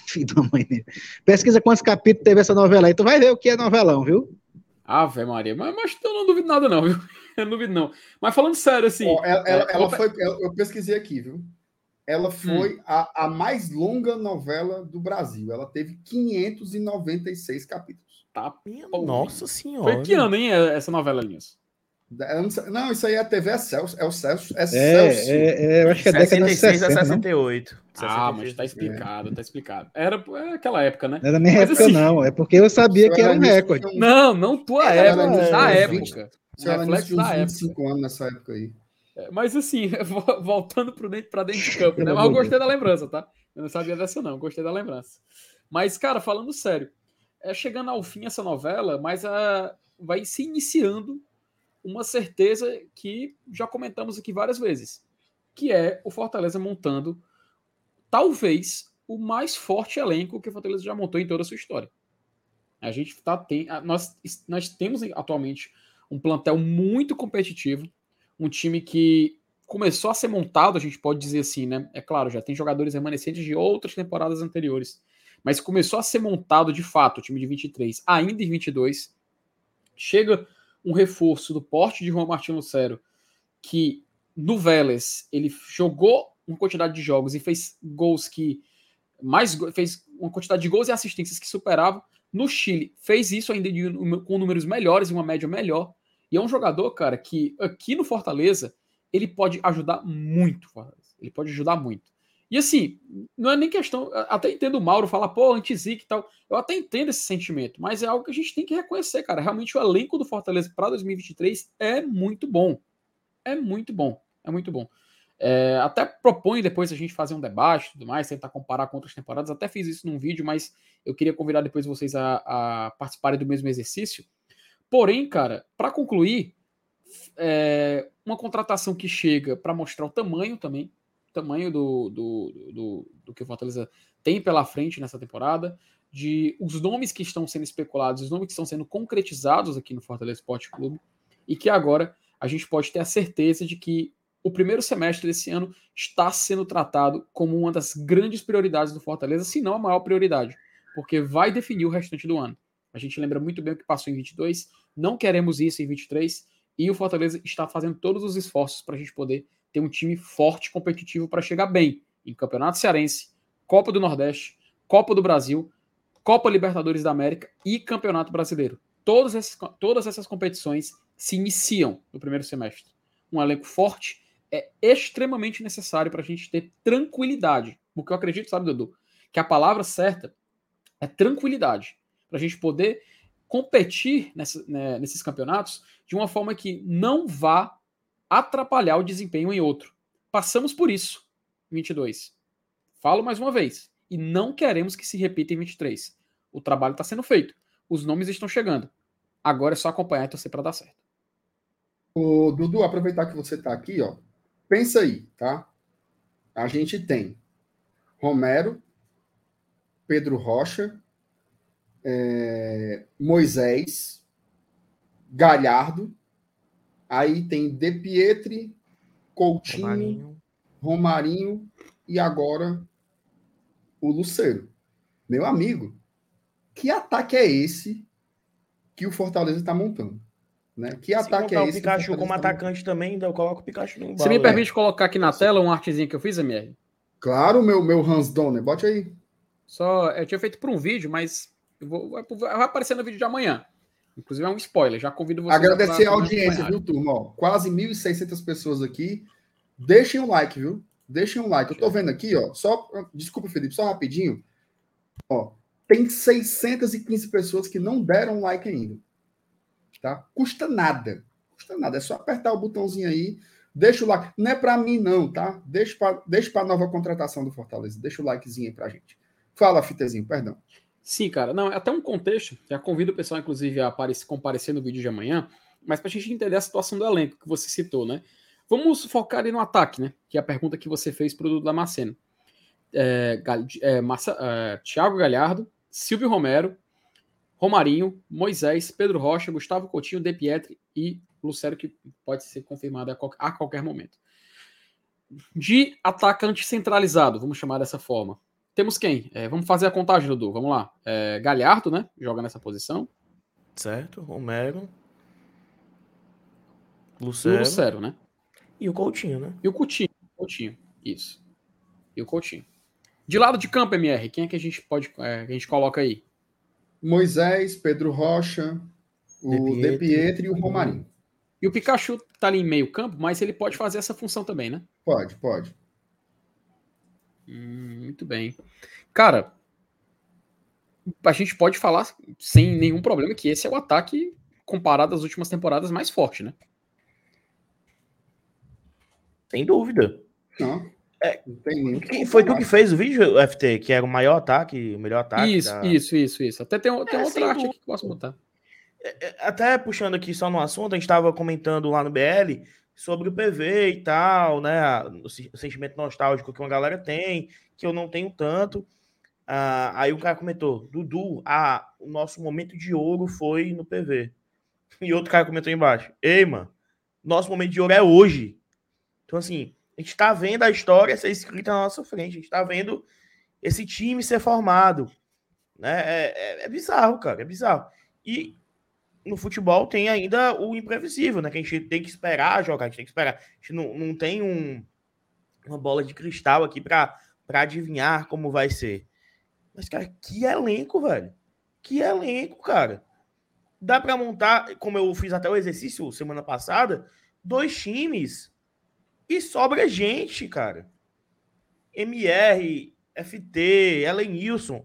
filho da mãe dele. Pesquisa quantos capítulos teve essa novela aí. Tu vai ver o que é novelão, viu? Ave Maria, mas, mas eu não duvido nada, não, viu? Eu não duvido, não. Mas falando sério, assim. Ó, ela, ela- é, ela foi, eu pesquisei aqui, viu? Ela foi a, a mais longa novela do Brasil. Ela teve 596 capítulos. Tá, Minha Pô, Nossa senhora. Foi que ano, hein, essa novela, Linhos? Eu não, isso aí é a TV Celso. É o Celso. É, É, Celso. é, é, eu acho que é década de 66 a 60, não? 68. Ah, mas 66, tá explicado, tá explicado. Era é aquela época, né? Não é da minha Mas época, assim- não. É porque eu sabia que era um recorde. um- Não, não tua É, época, era da 20, época. reflexo da época. 25 anos nessa época aí. É, Mas assim, vo- voltando pro dentro, pra dentro de campo, né? Mas eu gostei da lembrança, tá? Eu não sabia dessa, não. Gostei da lembrança. Mas, cara, falando sério, é chegando ao fim essa novela, mas a, vai se iniciando uma certeza que já comentamos aqui várias vezes, que é o Fortaleza montando talvez o mais forte elenco que o Fortaleza já montou em toda a sua história. A gente tá tem, nós, nós temos atualmente um plantel muito competitivo, um time que começou a ser montado, a gente pode dizer assim, né? É claro, já tem jogadores remanescentes de outras temporadas anteriores, mas começou a ser montado de fato o time de 23, ainda em 22. Chega um reforço do porte de Juan Martin Lucero, que no Vélez ele jogou uma quantidade de jogos e fez gols que mais fez uma quantidade de gols e assistências que superavam. No Chile fez isso ainda de- com números melhores e uma média melhor. E é um jogador, cara, que aqui no Fortaleza ele pode ajudar muito. Ele pode ajudar muito. E assim, não é nem questão. Até entendo o Mauro falar, pô, anti-Zic e tal. Eu até entendo esse sentimento, mas é algo que a gente tem que reconhecer, cara. Realmente o elenco do Fortaleza para 2023 é muito bom. É muito bom. É muito bom. É, até proponho depois a gente fazer um debate tudo mais, tentar comparar com outras temporadas. Até fiz isso num vídeo, mas eu queria convidar depois vocês a, a participarem do mesmo exercício. Porém, cara, para concluir, é, uma contratação que chega para mostrar o tamanho também, tamanho do, do, do, do que o Fortaleza tem pela frente nessa temporada, de os nomes que estão sendo especulados, os nomes que estão sendo concretizados aqui no Fortaleza Esporte Clube, e que agora a gente pode ter a certeza de que o primeiro semestre desse ano está sendo tratado como uma das grandes prioridades do Fortaleza, se não a maior prioridade, porque vai definir o restante do ano. A gente lembra muito bem o que passou em 22, não queremos isso em 23, e o Fortaleza está fazendo todos os esforços para a gente poder ter um time forte, competitivo para chegar bem em Campeonato Cearense, Copa do Nordeste, Copa do Brasil, Copa Libertadores da América e Campeonato Brasileiro. Todas essas, todas essas competições se iniciam no primeiro semestre. Um elenco forte é extremamente necessário para a gente ter tranquilidade. Porque eu acredito, sabe, Dudu, que a palavra certa é tranquilidade, para a gente poder competir nessa, né, nesses campeonatos de uma forma que não vá atrapalhar o desempenho em outro. Passamos por isso em 22. Falo mais uma vez. E não queremos que se repita em 23. O trabalho está sendo feito. Os nomes estão chegando. Agora é só acompanhar e torcer para dar certo. O Dudu, aproveitar que você está aqui, ó. Pensa aí, tá? A gente tem Romero, Pedro Rocha, é, Moisés, Galhardo, aí tem De Pietri, Coutinho, Romarinho. Romarinho e agora o Luceiro. Meu amigo, que ataque é esse que o Fortaleza está montando? Né? Que Se ataque é esse? o Pikachu como tá atacante também, ainda eu coloco o Pikachu no Você me permite colocar aqui na tela uma artezinha que eu fiz, MR? Claro, meu, meu Hans Donner, bote aí. Só, eu tinha feito por um vídeo, mas vou, vai aparecer no vídeo de amanhã. Inclusive é um spoiler, já convido vocês Agradecer a, a audiência, viu, turma? Ó, quase 1.600 pessoas aqui. Deixem um like, viu? Deixem um like. Eu tô vendo aqui, ó, só, desculpa, Felipe, só rapidinho. Ó, tem 615 pessoas que não deram like ainda. Tá? Custa nada. Custa nada, é só apertar o botãozinho aí, deixa o like. Não é para mim não, tá? Deixa para deixa para nova contratação do Fortaleza. Deixa o likezinho aí pra gente. Fala, Fitezinho, perdão. Sim, cara. Não, é até um contexto. Já convido o pessoal, inclusive, a aparecer, comparecer no vídeo de amanhã, mas para a gente entender a situação do elenco que você citou, né? Vamos focar ali no ataque, né? Que é a pergunta que você fez para o Damasceno. É, é, Massa, é, Thiago Galhardo, Silvio Romero, Romarinho, Moisés, Pedro Rocha, Gustavo Coutinho, De Pietri e Lucero, que pode ser confirmado a qualquer, a qualquer momento. De atacante centralizado, vamos chamar dessa forma. Temos quem? É, vamos fazer a contagem, Dudu. Vamos lá. É, Galhardo, né? Joga nessa posição. Certo. Romero. Lucero. E o Lucero, né? E o Coutinho, né? E o Coutinho. Coutinho. Isso. E o Coutinho. De lado de campo, MR, quem é que a gente pode. É, a gente coloca aí? Moisés, Pedro Rocha, o De Pietri, e o Romarinho. E o Pikachu tá ali em meio campo, mas ele pode fazer essa função também, né? Pode, pode. Hum, muito bem. Cara, a gente pode falar sem nenhum problema que esse é o ataque, comparado às últimas temporadas, mais forte, né? Sem dúvida. Não. É, não tem nem que foi tu que fez o vídeo, FT, que era o maior ataque, o melhor ataque? Isso, da... isso, isso, isso. Até tem, tem é, outra arte aqui que posso botar. É, é, até puxando aqui só no assunto, a gente estava comentando lá no BL sobre o PV e tal, né? O sentimento nostálgico que uma galera tem, que eu não tenho tanto. Ah, aí o cara comentou, Dudu, ah, o nosso momento de ouro foi no PV. E outro cara comentou embaixo, ei, mano, nosso momento de ouro é hoje. Então, assim, a gente tá vendo a história ser escrita na nossa frente, a gente tá vendo esse time ser formado. Né? É, é, é bizarro, cara, é bizarro. E no futebol tem ainda o imprevisível, né? Que a gente tem que esperar jogar, a gente tem que esperar. A gente não, não tem um, uma bola de cristal aqui para adivinhar como vai ser. Mas, cara, que elenco, velho. Que elenco, cara. Dá para montar, como eu fiz até o exercício semana passada, dois times e sobra gente, cara. MR, FT, Elenilson.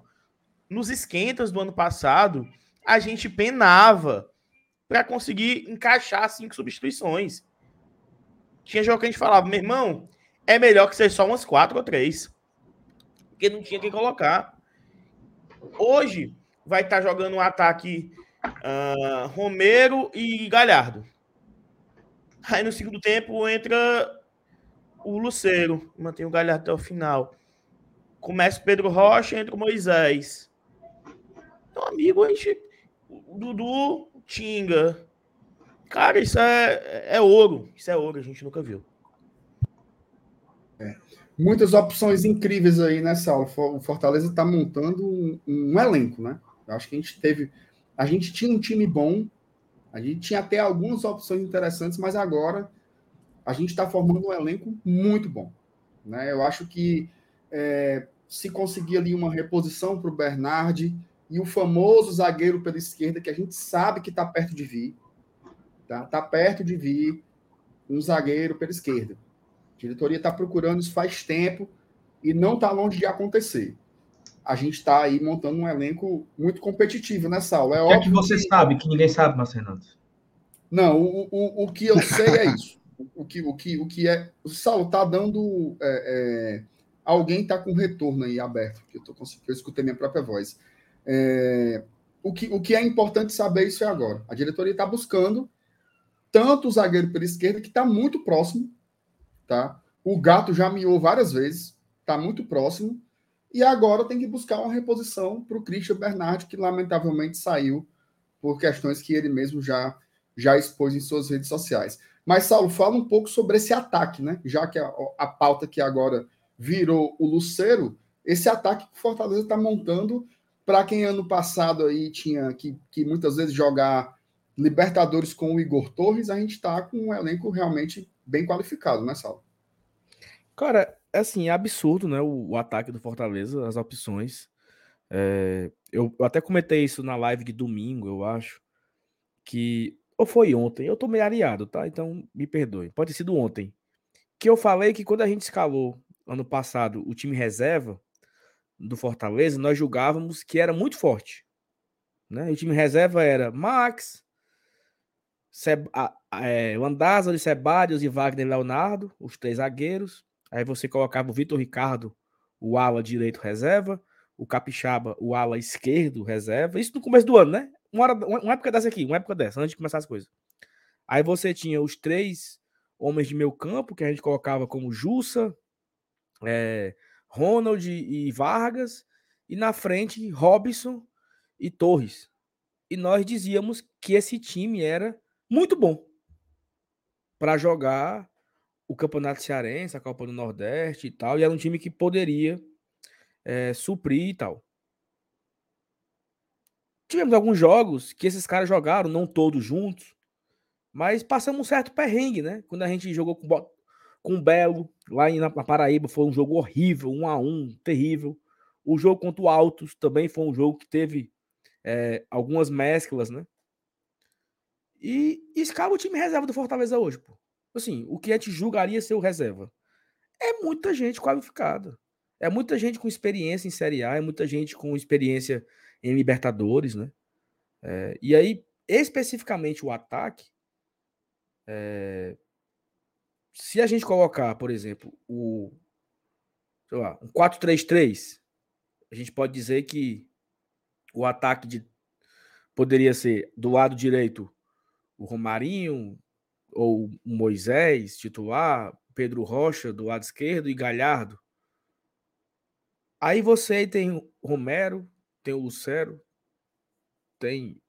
Nos esquentas do ano passado, a gente penava para conseguir encaixar cinco substituições. Tinha jogo que a gente falava, meu irmão, é melhor que ser só umas quatro ou três. Porque não tinha que colocar. Hoje vai estar tá jogando um ataque uh, Romero e Galhardo. Aí no segundo tempo entra o Luceiro, mantém o Galhardo até o final. Começa o Pedro Rocha, entra o Moisés. Então, amigo, a gente Dudu, Tinga. Cara, isso é, é ouro. Isso é ouro, a gente nunca viu. É. Muitas opções incríveis aí nessa aula. O Fortaleza está montando um, um, elenco, né? Eu acho que a gente teve. A gente tinha um time bom, a gente tinha até algumas opções interessantes, mas agora a gente está formando um elenco muito bom. Né? Eu acho que é, se conseguir ali uma reposição para o Bernardi, e o famoso zagueiro pela esquerda, que a gente sabe que está perto de vir. Está tá perto de vir um zagueiro pela esquerda. A diretoria está procurando isso faz tempo e não está longe de acontecer. a gente está aí montando um elenco muito competitivo nessa aula. É O que é que você sabe que ninguém sabe, Marcelo Fernandes? Não, o, o, o que eu sei é isso. O que, o que, o que é. O Saulo tá dando. é, é, alguém tá com retorno aí aberto, que eu, tô, eu escutei minha própria voz. É, o, que, o que é importante saber isso é agora. A diretoria está buscando tanto o zagueiro pela esquerda, que está muito próximo, tá? O gato já miou várias vezes, está muito próximo, e agora tem que buscar uma reposição para o Christian Bernardi, que lamentavelmente saiu por questões que ele mesmo já, já expôs em suas redes sociais. Mas, Saulo, fala um pouco sobre esse ataque, né? Já que a, a pauta que agora virou o Luceiro, esse ataque que o Fortaleza está montando para quem ano passado aí tinha que, que muitas vezes jogar Libertadores com o Igor Torres, a gente está com um elenco realmente bem qualificado, né, Saulo? Cara, é assim, é absurdo, né? O, o ataque do Fortaleza, as opções. É, eu, eu até comentei isso na live de domingo, eu acho. Que. Ou foi ontem, eu tô meio areado, tá? Então me perdoe. Pode ter sido ontem. Que eu falei que quando a gente escalou ano passado o time reserva do Fortaleza, nós julgávamos que era muito forte. Né? O time reserva era Max, Seb, a, é, Landázaro, Sebadios e Wagner Leonardo, os três zagueiros. Aí você colocava o Vitor Ricardo, o ala direito reserva, o Capixaba, o ala esquerdo reserva. Isso no começo do ano, né? Uma, hora, uma época dessa aqui, uma época dessa, antes de começar as coisas. Aí você tinha os três homens de meio campo, que a gente colocava como Jussa, é, Ronald e Vargas, e na frente Robson e Torres. E nós dizíamos que esse time era muito bom para jogar o Campeonato Cearense, a Copa do Nordeste e tal, e era um time que poderia é, suprir e tal. Tivemos alguns jogos que esses caras jogaram, não todos juntos, mas passamos um certo perrengue, né? Quando a gente jogou com, com o Belo, lá na Paraíba, foi um jogo horrível, um a um, terrível. O jogo contra o Altos também foi um jogo que teve é, algumas mesclas, né? E, escala o time reserva do Fortaleza hoje, pô. Assim, o que a gente julgaria ser o reserva. É muita gente qualificada. É muita gente com experiência em Série A, é muita gente com experiência em Libertadores, né? É, e aí, especificamente o ataque, é, se a gente colocar, por exemplo, o sei lá, um 4-3-3, a gente pode dizer que o ataque de, poderia ser do lado direito o Romarinho ou o Moisés titular, Pedro Rocha do lado esquerdo e Galhardo. Aí você tem o Romero, tem o Lucero, tem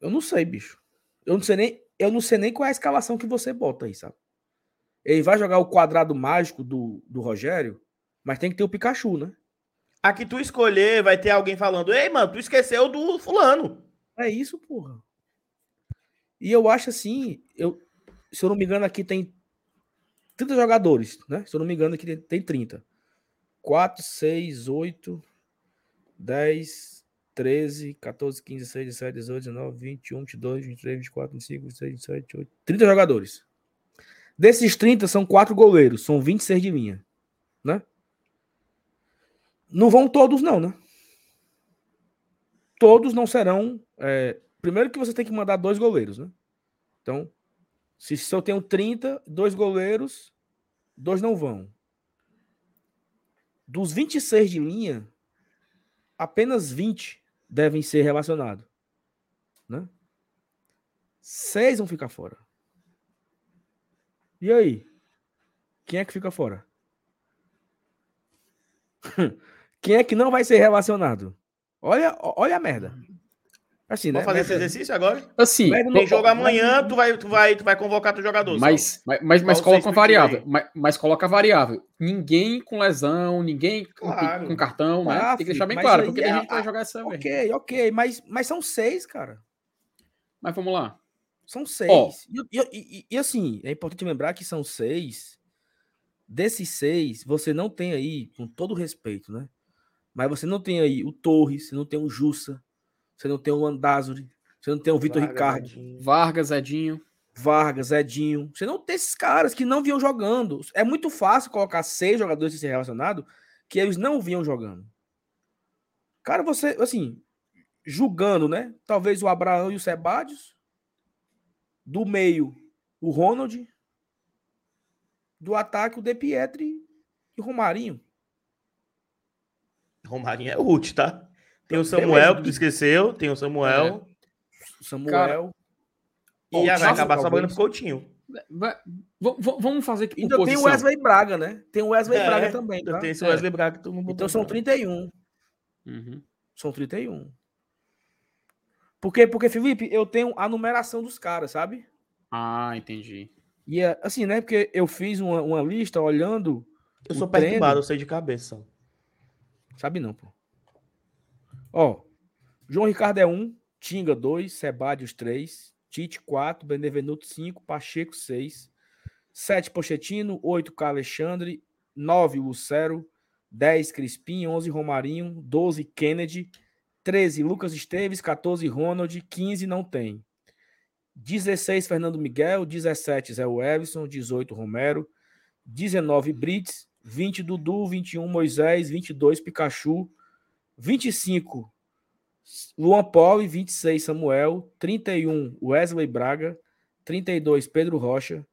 Eu não sei, bicho. Eu não sei nem, eu não sei nem qual é a escalação que você bota aí, sabe? Ele vai jogar o quadrado mágico do, do Rogério, mas tem que ter o Pikachu, né? A que tu escolher, vai ter alguém falando: Ei, mano, tu esqueceu do fulano. É isso, porra. E eu acho assim, eu, se eu não me engano, aqui tem 30 jogadores, né? Se eu não me engano, aqui tem, tem 30. 4, 6, 8, 10, 13, 14, 15, 16, 17, 18, 19, 21, 22, 23, 24, 25, 26, 27, 28. 30 jogadores. Desses 30 são 4 goleiros, são 26 de linha, né? Não vão todos, não, né? Todos não serão. É, primeiro que você tem que mandar dois goleiros, né? Então, se, eu tenho 30, dois goleiros, dois não vão. Dos 26 de linha, apenas 20 devem ser relacionados. Né? Seis vão ficar fora. E aí? Quem é que fica fora? Quem é que não vai ser relacionado? Olha, olha a merda. Assim, Vamos né? fazer esse Merda- exercício agora? Assim, Tem jogo amanhã, tu vai, tu vai, tu vai convocar teu jogador. mas, mas, mas, mas coloca uma variável. Mas, mas coloca a variável. Ninguém com lesão, ninguém com, Claro. com cartão, né? Ah, Tem que deixar bem claro, aí porque tem é- gente que vai jogar essa. Ok, ok, mas, mas são seis, cara. Mas vamos lá. São seis. E, e- e- e, assim, é importante lembrar que são seis. Desses seis, você não tem aí, com todo respeito, né? Mas você não tem aí o Torres, você não tem o Jussa, você não tem o Landázuri, você não tem o Vitor Ricardo, Vargas, Edinho. Vargas, Edinho. Você não tem esses caras que não vinham jogando. É muito fácil colocar seis jogadores ser relacionado que eles não vinham jogando. Cara, você, assim, julgando, né? Talvez o Abraão e o Sebadios. Do meio, o Ronald. Do ataque, o De Pietri e o Romarinho. Romarinho é útil, tá? Tem o Beleza. Samuel, que tu esqueceu. Tem o Samuel. Samuel. Cara, e vai acabar sobrando talvez. pro Coutinho. Vai- vamos fazer aqui Ainda tem o. Wesley Braga, né? Tem o Wesley É, Braga também, ainda tá? Tem esse É. Wesley Braga que todo mundo Então são né? 31. Uhum. São 31. Por quê? Porque, Felipe, eu tenho a numeração dos caras, sabe? Ah, entendi. E é assim, né? Porque eu fiz uma, uma lista olhando. Eu sou treino. perturbado, eu sei de cabeça. Sabe não, pô. Ó, João Ricardo é 1, Tinga 2, Sebadios 3, Tite 4, Benevenuto 5, Pacheco 6, 7 Pochettino, 8 Carlos Alexandre, 9 Lucero, 10 Crispim, 11 Romarinho, 12 Kennedy, 13 Lucas Esteves, 14 Ronald, 15 não tem. 16 Fernando Miguel, 17 Zé Everson, 18 Romero, 19 Brits, 20 Dudu, 21 Moisés, 22 Pikachu, 25 Luan Poli, 26 Samuel, 31 Wesley Braga, 32 Pedro Rocha,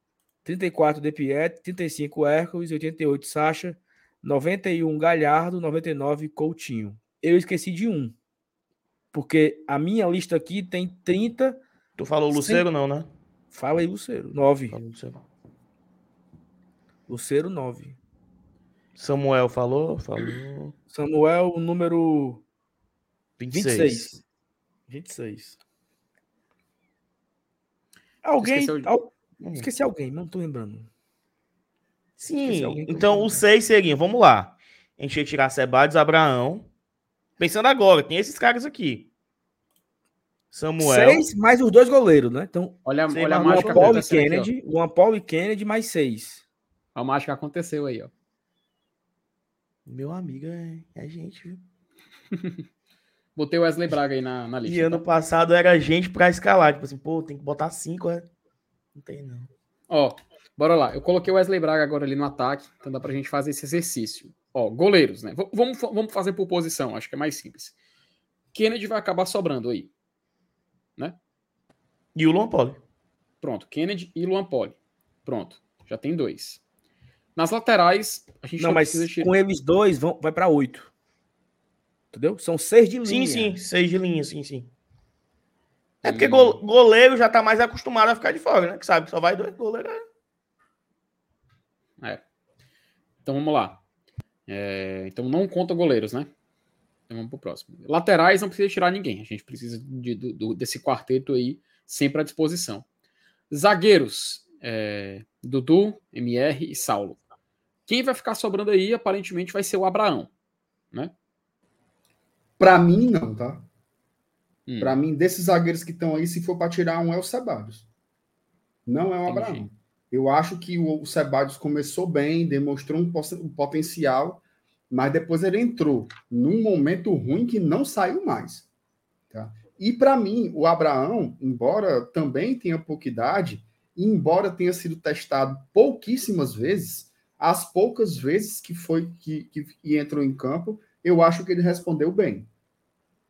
34 De Piet, 35 Hércules, 88 Sacha, 91 Galhardo, 99 Coutinho. Eu esqueci de um. Porque a minha lista aqui tem 30. Tu falou Luceiro, não, né? Fala aí, Luceiro. 9. Falou Luceiro. Luceiro, 9. Samuel falou? Falou. Samuel, número 26. 26. 26. Alguém. Esqueceu de- al- Hum. Esqueci alguém, não tô lembrando. Esqueci Sim, alguém então falei. os seis seriam, vamos lá. A gente ia tirar Sebades, Abraão. Pensando agora, tem esses caras aqui. Samuel. Seis mais os dois goleiros, né? Então, Olha, olha a mágica Paulo e acontecendo aqui. Kennedy. Luan Paulo e Kennedy mais seis. A mágica aconteceu aí, ó. Meu amigo é, é gente, viu? Botei o Wesley Braga aí na, na lista. E ano tá? passado era gente pra escalar. Tipo assim, pô, tem que botar cinco, é? Não tem, não. Ó, bora lá. Eu coloquei o Wesley Braga agora ali no ataque, então dá pra gente fazer esse exercício. Ó, goleiros, né? V- vamos, vamos fazer por posição, acho que é mais simples. Kennedy vai acabar sobrando aí. E o Luan Poli. Pronto, Kennedy e Luan Poli. Pronto, já tem dois. Nas laterais, a gente Não, não, mas precisa tirar. com eles dois, vão, vai pra oito. Entendeu? São seis de linha. Sim, sim, seis de linha, sim, sim. É porque go- goleiro já tá mais acostumado a ficar de fora, né? Que sabe só vai dois goleiros. é. É. Então vamos lá. É, então não conta goleiros, né? Então vamos pro próximo. Laterais não precisa tirar ninguém. A gente precisa de- do- do- desse quarteto aí sempre à disposição. Zagueiros: é, Dudu, MR e Saulo. Quem vai ficar sobrando aí aparentemente vai ser o Abraão. Pra mim, não, tá? Hum, Pra mim, desses zagueiros que estão aí, se for pra tirar um, é o Sebadios. Não é o Entendi. Abraão. Eu acho que o, Sebadios começou bem, demonstrou um, um potencial, mas depois ele entrou num momento ruim que não saiu mais. Tá? E para mim, o Abraão, embora também tenha pouca idade, e embora tenha sido testado pouquíssimas vezes, as poucas vezes que foi que, que, que entrou em campo, eu acho que ele respondeu bem.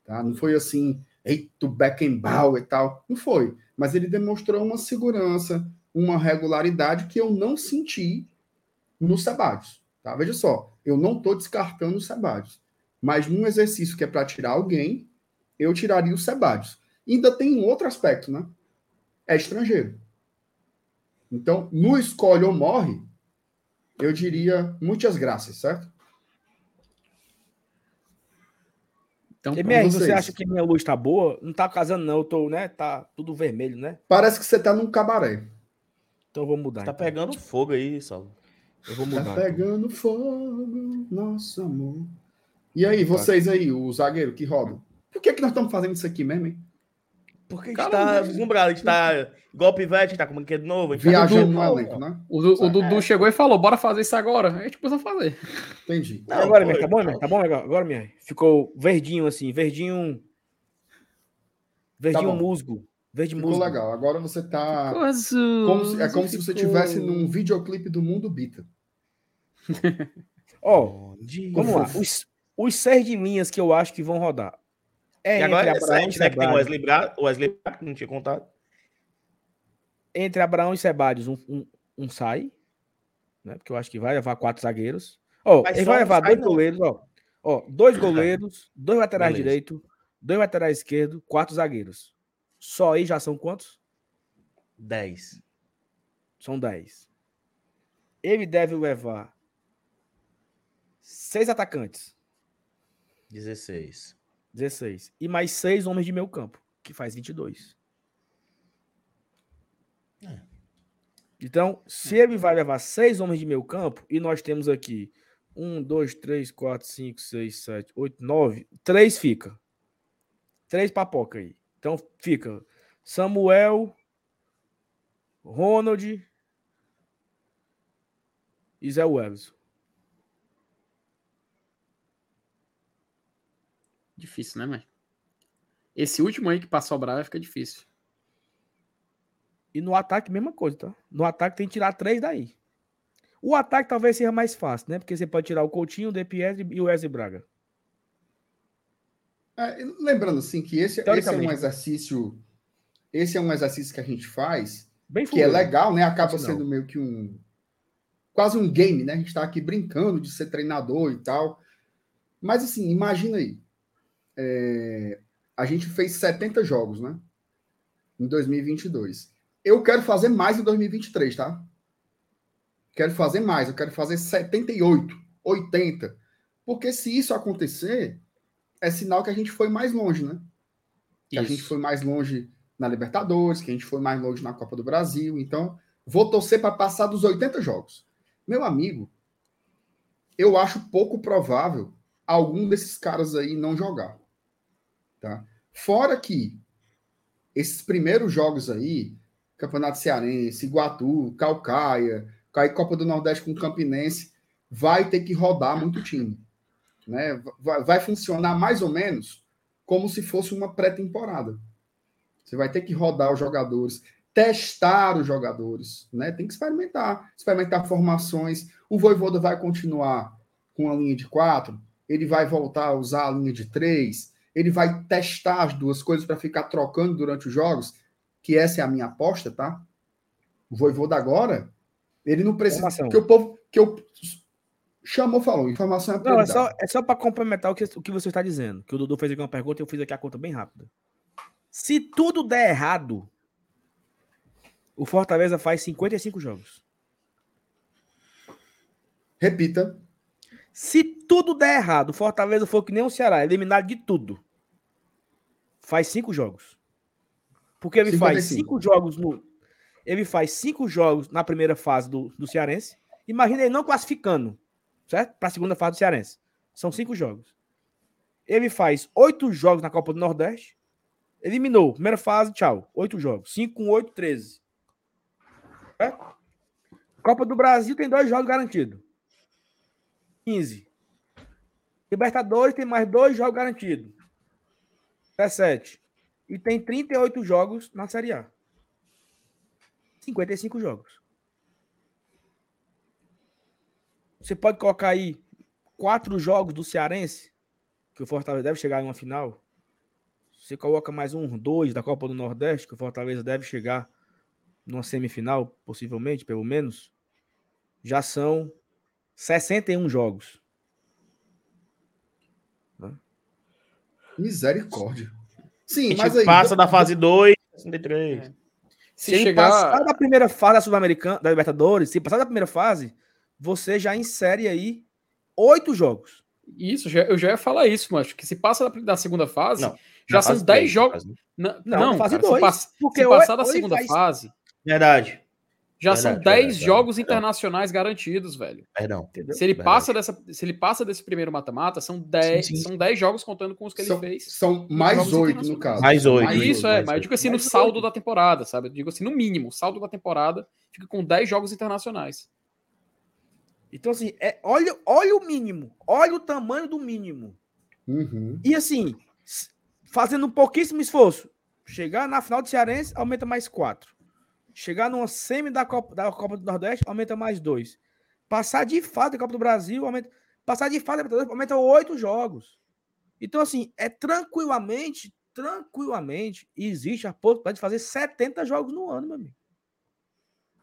Tá? Não foi assim, eita, Beckenbauer e tal. Não foi. Mas ele demonstrou uma segurança, uma regularidade que eu não senti no Sebadios. Tá? Veja só, eu não estou descartando o Sebadios. Mas num exercício que é para tirar alguém, eu tiraria o Sebadios. Ainda tem um outro aspecto, né? É estrangeiro. Então, no escolhe ou morre, eu diria muitas graças, certo? Então, MR, você acha que minha luz tá boa? Não tá casando, não. Eu tô, né? Tá tudo vermelho, né? Parece que você tá num cabaré. Então eu vou mudar. Tá então. pegando fogo aí, Saulo. Eu vou Tá mudar. então. pegando fogo, nosso amor. E aí, vocês aí, o zagueiro que roda? Por que, que nós estamos fazendo isso aqui mesmo, hein? Porque a gente tá vislumbrado, a gente tá igual o Pivete, a gente tá com brinquedo novo. a gente tá Viajando tudo no elenco, né? o, Du- o Dudu chegou e falou: bora fazer isso agora. A gente precisa fazer. Entendi. Não, agora, MR, tá bom, não. MR? Tá bom agora, agora, MR? Ficou verdinho assim, verdinho. Verdinho Tá musgo. Verde Ficou musgo. legal. Agora você tá. Ficou azul, como se- é como se você ficou- estivesse num videoclipe do Mundo Bita. Ó, Onde? vamos lá. Os, os seis de linhas que eu acho que vão rodar. É E agora é entre Abraão e sete, né? Que tem o. Wesley Bra... o Wesley Bra, que não tinha contado. Entre Abraão e Sebadios, um, um, um sai. Né? Porque eu acho que vai levar quatro zagueiros. Ó, Mas ele vai levar dois não. goleiros, ó. Ó, dois goleiros, dois laterais Beleza. direito, dois laterais esquerdo, quatro zagueiros. Só aí já são quantos? 10. São 10. Ele deve levar seis atacantes, 16. 16. E mais seis homens de meio campo, que faz 22. É. Então, se ele vai levar seis homens de meio campo, e nós temos aqui um, dois, três, quatro, cinco, seis, sete, oito, nove. Três fica. Três papoca aí. Então fica Samuel, Ronald e Zé Welles. Difícil, né, mãe? Esse último aí que passou a Braga fica difícil. E no ataque, mesma coisa, tá? No ataque tem que tirar três daí. O ataque talvez seja mais fácil, né? Porque você pode tirar o Coutinho, o De Pietri e o Wesley Braga. É, lembrando assim que esse, esse é um exercício, esse é um exercício que a gente faz, Bem que é legal, né? Acaba sendo meio que um quase um game, né? A gente tá aqui brincando de ser treinador e tal. Mas assim, imagina aí. É, a gente fez 70 jogos, né? Em 2022. Eu quero fazer mais em 2023, tá? Quero fazer mais, eu quero fazer 78, 80. Porque se isso acontecer, é sinal que a gente foi mais longe, né? Que a Isso. gente foi mais longe na Libertadores, que a gente foi mais longe na Copa do Brasil. Então, vou torcer para passar dos 80 jogos. Meu amigo, eu acho pouco provável algum desses caras aí não jogar. Tá? Fora que esses primeiros jogos aí, Campeonato Cearense, Iguatu, Calcaia, cair Copa do Nordeste com o Campinense, vai ter que rodar muito time. Né? Vai, vai funcionar mais ou menos como se fosse uma pré-temporada. Você vai ter que rodar os jogadores, testar os jogadores, né? Tem que experimentar, experimentar formações. O Voivoda vai continuar com a linha de quatro, ele vai voltar a usar a linha de três, ele vai testar as duas coisas para ficar trocando durante os jogos, que essa é a minha aposta, tá? O Voivoda agora, ele não precisa Formação. que o povo que eu chamou falou, informação é Não, é só, é só para complementar o que, o que você está dizendo. Que o Dudu fez aqui uma pergunta e eu fiz aqui a conta bem rápida. Se tudo der errado, o Fortaleza faz 55 jogos. Repita. Se tudo der errado, o Fortaleza for que nem o Ceará, eliminado de tudo, faz cinco jogos. Porque ele faz 55. cinco jogos no. Ele faz cinco jogos na primeira fase do, do Cearense. Imagina ele não classificando, certo? Para a segunda fase do Cearense. São cinco jogos. Ele faz oito jogos na Copa do Nordeste. Eliminou. Primeira fase, tchau. Oito jogos. Cinco com oito, 13. Certo? Copa do Brasil tem dois jogos garantidos. 15. Libertadores tem mais dois jogos garantidos. 17. E tem 38 jogos na Série A. 55 jogos. Você pode colocar aí quatro jogos do Cearense, que o Fortaleza deve chegar em uma final. Você coloca mais um, dois da Copa do Nordeste, que o Fortaleza deve chegar numa semifinal, possivelmente, pelo menos. Já são 61 jogos. Misericórdia. Sim, A gente mas aí. passa da fase 2, 63. Se, ele chegar- passar da primeira fase da Sul-Americana, da Libertadores, se passar da primeira fase, você já insere aí oito jogos. Isso, já- eu já ia falar isso, mas que se passa da, da segunda fase, Não, já são fase 10 três, jogos. né? Não, Não, não fase cara, se, dois, pass- porque se passar da segunda faz- fase, Verdade. Já Verdade, são 10 verdade, jogos verdade. internacionais garantidos, velho. Perdão. Entendeu? Se ele, passa dessa, se ele passa desse primeiro mata-mata, são 10, Sim, sim. são 10 jogos contando com os que ele São, fez. são mais jogos oito, no internacionais. caso. Mais oito. Mais Isso, é, mais mas eu oito. digo assim, no Mais saldo oito. da temporada, sabe? Eu digo assim, no mínimo, o saldo da temporada fica com 10 jogos internacionais. Então, assim, é, olha, olha o mínimo. Olha o tamanho do mínimo. Uhum. E assim, fazendo um pouquíssimo esforço. Chegar na final do Cearense, aumenta mais quatro. Chegar numa semi da Copa, da Copa do Nordeste, aumenta mais dois. Passar de fase da Copa do Brasil, aumenta, passar de fase da Libertadores, aumenta oito jogos. Então, assim, é tranquilamente, tranquilamente, existe a possibilidade de fazer 70 jogos no ano, meu amigo.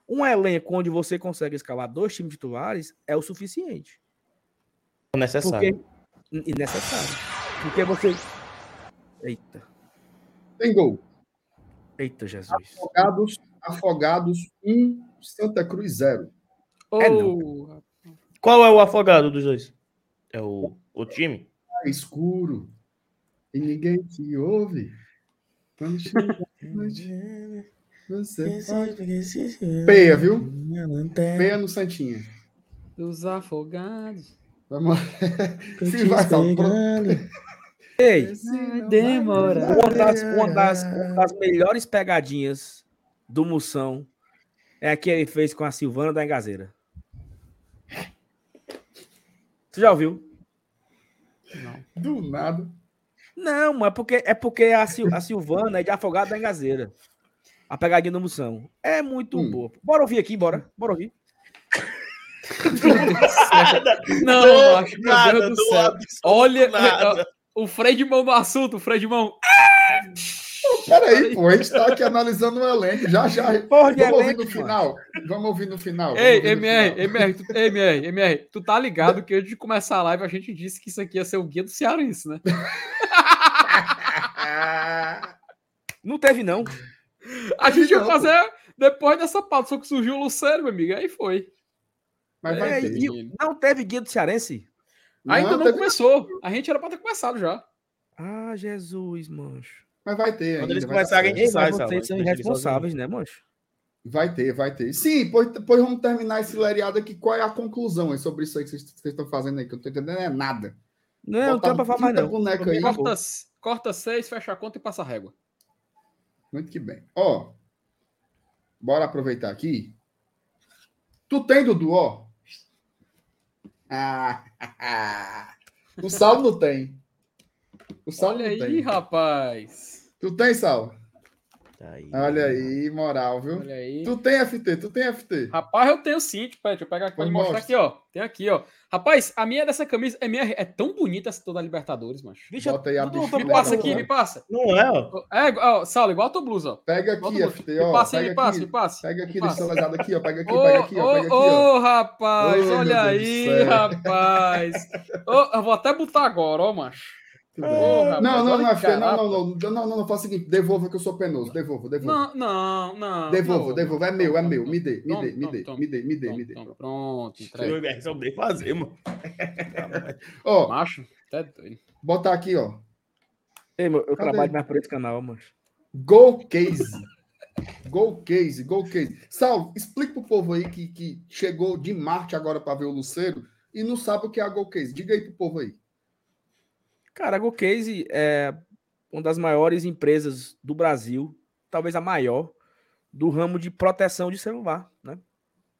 Um elenco onde você consegue escalar dois times titulares é o suficiente. Necessário. Porque... E necessário. Porque você. Eita. Tem gol. Eita, Jesus. Afogados, Afogados 1, Santa Cruz 0. É Ô, Qual é o afogado dos dois? É o, o time? É escuro. E ninguém te ouve. Quando chega a noite, você pode... Peia, viu? Peia no Santinha. Dos afogados. Vamos lá. Se vai, Saulo. Ei, Demora. uma das, uma, das, uma das melhores pegadinhas do Moção é a que ele fez com a Silvana da Engazeira. Você já ouviu? Do nada. Não, mas é porque, é porque a, Sil- a Silvana é de Afogado da Engazeira. A pegadinha do Moção. É muito Hum. boa. Bora ouvir aqui, bora. Bora ouvir. Não, Do acho, meu nada, Deus do do céu. absoluto Olha, nada. o freio de mão do assunto, o freio de mão. Peraí, pô, a gente tá aqui analisando o elenco. Já, já. Porra Vamos ouvir elenco, no final. Vamos ouvir no final. Ei, ouvir no MR, final. MR, tu, MR, MR, tu tá ligado que antes de começar a live a gente disse que isso aqui ia ser o guia do Cearense, né? Não teve, não. A gente ia Não, fazer depois dessa pauta, só que surgiu o Lucero, meu amigo, aí foi. Mas vai É, ter. e não teve guia do Cearense? Ainda não, teve- começou. A gente era pra ter começado já. Ah, Jesus, mancho. Mas vai ter. Quando ainda, eles começarem, a gente sai, vocês são irresponsáveis, né, mancho? Vai ter, vai ter. Sim, pois, pois vamos terminar esse lereado aqui. Qual é a conclusão aí sobre isso aí que vocês estão fazendo aí? Que eu não tô entendendo é nada. Não, não tem pra falar mais, 30 não. boneca aí. Corta, corta seis, fecha a conta e passa a régua. Muito que bem. Ó, bora aproveitar aqui. Tu tem, Dudu, ó? Ah, o Sal não tem. O Sal Olha não aí, tem. rapaz. Tu tem, Sal? Tá aí. Olha aí, moral, viu? Olha aí. Tu tem FT, tu tem FT. Rapaz, eu tenho sim. Tipo, deixa eu pegar aqui Pois mostrar mostra. aqui, ó. Tem aqui, ó. Rapaz, a minha é dessa camisa. É, minha, é tão bonita essa toda Libertadores, macho. Deixa Bota aí a bichinha Me passa aqui, ó. me passa. Não é, ó. É, ó, Saulo, igual a tua blusa, ó. Pega aqui, FT, ó. Me passa aí, me passa, me passa. Pega aqui, deixa passa. legado aqui, ó. Pega aqui, Ô, pega aqui, ó. ô, Pega aqui, ó. ô, rapaz, olha aí, rapaz. Ô, eu vou até botar agora, ó, macho. Rapaz, Não, não, não, que FT, não, não, não, não, não, não, não, faça o seguinte, devolva que eu sou penoso, devolva, devolva. Não, não, não. Devolva, não. devolva, é meu, é meu, me dê, me dê, me dê, me dê, me dê, me dê. Pronto, Eu entrega. e o soube fazer, mano. Ó, Macho, até doido. botar aqui, ó, Ei, meu, eu trabalho mais por esse canal, mancho. Gol Case. Gol Case, Gol Case. Sal, explica pro povo aí que, que chegou de Marte agora para ver o Luceiro e não sabe o que é a Gol Case. Diga aí pro povo aí. Cara, a GoCase é uma das maiores empresas do Brasil, talvez a maior, do ramo de proteção de celular, né?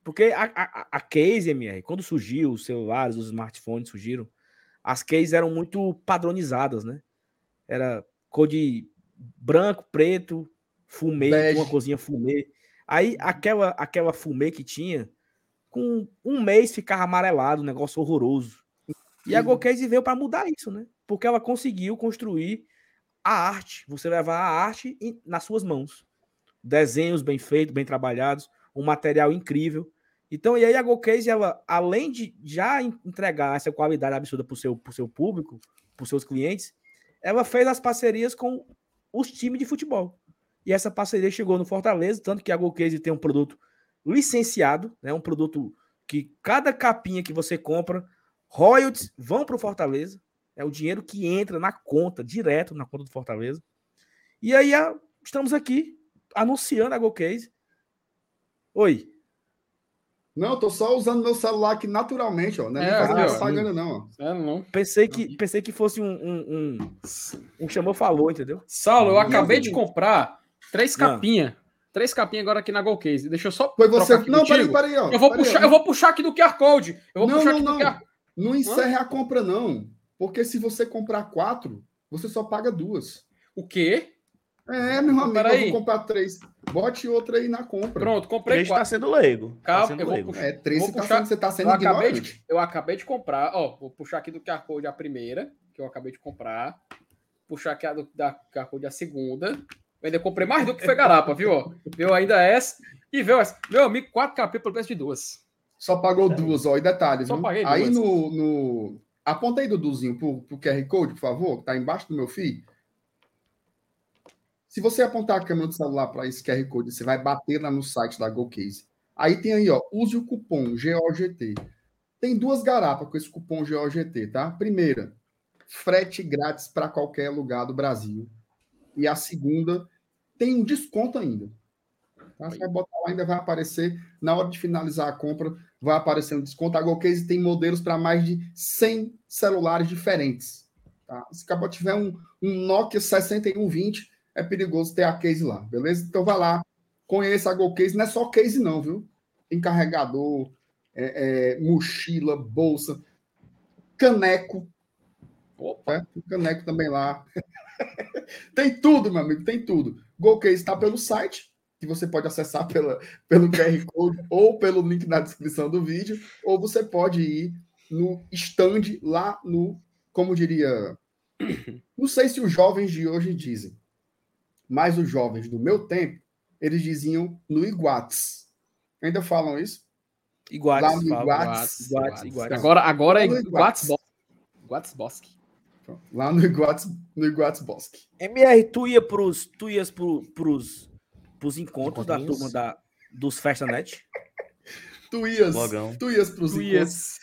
Porque a, a, a case, MR, quando surgiu, os celulares, os smartphones surgiram, as cases eram muito padronizadas, né? Era cor de branco, preto, fumê, Bege. uma cozinha fumê. Aí aquela, aquela fumê que tinha, com um mês ficava amarelado, um negócio horroroso. E a. GoCase veio para mudar isso, né? Porque ela conseguiu construir a arte, você levar a arte nas suas mãos. Desenhos bem feitos, bem trabalhados, um material incrível. Então, e aí a GoCase, ela, além de já en- entregar essa qualidade absurda para o seu, seu público, para os seus clientes, ela fez as parcerias com os times de futebol. E essa parceria chegou no Fortaleza, tanto que a GoCase tem um produto licenciado, né? um produto que cada capinha que você compra, royalties vão para o Fortaleza. É o dinheiro que entra na conta, direto na conta do Fortaleza. E aí a- estamos aqui anunciando a GoCase. Oi. Não, eu tô só usando meu celular aqui naturalmente, ó. Não é, nem É, fazendo aqui, ó. propaganda, não, ó. É, não. Pensei que, pensei que fosse um, um, um, um chamou falou, entendeu? Saulo, eu acabei de comprar três Não. capinhas. Três capinhas agora aqui na Golcase. Deixa eu só. Foi você. aqui Não, peraí, peraí, ó. Eu vou, Peraí, puxar, ó. eu vou puxar aqui do QR Code. Eu vou Não, puxar não, aqui do não. QR Não encerre a compra, não. Porque se você comprar quatro, você só paga duas. O quê? É, meu amigo, Peraí. eu vou comprar três. Bote outra aí na compra. Pronto, comprei Três tá quatro. sendo leigo. Tá Calma, sendo eu vou leigo. puxar. É, três Vou você tá, puxar- sendo, você tá sendo Eu acabei, de, eu acabei de comprar, ó, vou puxar aqui do QR Code a primeira, que eu acabei de comprar. Puxar aqui a do, da QR Code a segunda. Eu ainda comprei mais do que foi garapa, viu? ó? Viu ainda essa. E viu essa. Meu amigo, 4 KP pelo preço de duas. Só pagou duas, ó, e detalhes. Só viu? paguei aí duas. no, no. Aponta aí, Duduzinho, pro, pro QR Code, por favor, que tá embaixo do meu feed. Se você apontar a câmera do celular para esse QR Code, você vai bater lá no site da GoCase. Aí tem aí, ó, use o cupom GOGT. Tem duas garapas com esse cupom GOGT, tá? Primeira, frete grátis para qualquer lugar do Brasil. E a segunda, tem um desconto ainda. Tá? Você vai botar lá, ainda vai aparecer, na hora de finalizar a compra, vai aparecer um desconto. A GoCase tem modelos para mais de 100 celulares diferentes. Tá? Se acabou tiver um, um Nokia 6120, é perigoso ter a case lá, beleza? Então vai lá, conheça a GoCase. Não é só case, não, viu? Tem carregador, é, é, mochila, bolsa, caneco. Opa. Né? Tem caneco também lá. tem tudo, meu amigo, tem tudo. GoCase está pelo site, que você pode acessar pela, pelo QR Code ou pelo link na descrição do vídeo, ou você pode ir no stand lá no, como diria, não sei se os jovens de hoje dizem, mas os jovens do meu tempo, eles diziam no Iguates. Ainda falam isso? Iguates, Lá no fala. Iguates. Iguates, Iguates. Agora, agora é no Iguates. Guatsboski. Lá no Iguates, no Iguates Bosque. MR, tu ia pros, tu ias pro, pros, pros encontros da turma da, dos Festanet? Tu ias, Logão. tu ias pros Tu encontros.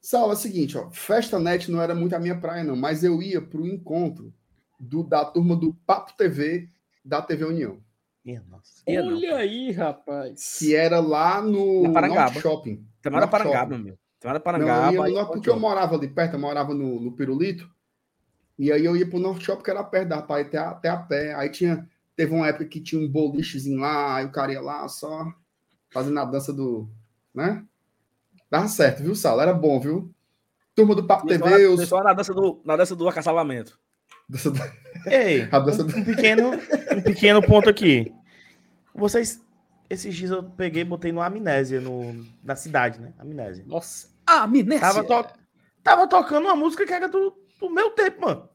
Sal, é o seguinte, ó, Festa Net não era muito a minha praia, não, mas eu ia pro encontro do, da turma do Papo TV da TV União, Minha nossa. Ia não, Olha aí, rapaz. que era lá no Parangaba. Norte Shopping. Norte Parangaba, Shopping. meu. Temada Não, Parangaba. eu ia porque eu morava ali perto, eu morava no, no Pirulito, e aí eu ia pro Norte Shopping, que era perto, dava pra ir até, a- até a pé. Aí tinha, teve uma época que tinha um bolichezinho lá, aí o cara ia lá só fazendo a dança do, né? Dava certo, viu, Sal? Era bom, viu? Turma do Papo TV, na- os... começou na dança do, na dança do acasalamento. dança do- Ei, a dança do- um pequeno, um pequeno ponto aqui. Vocês, esses dias eu peguei e botei no Amnésia, no, na cidade, né? Amnésia. Nossa. Ah, amnésia. Tava, to- tava tocando uma música que era do, do meu tempo, mano.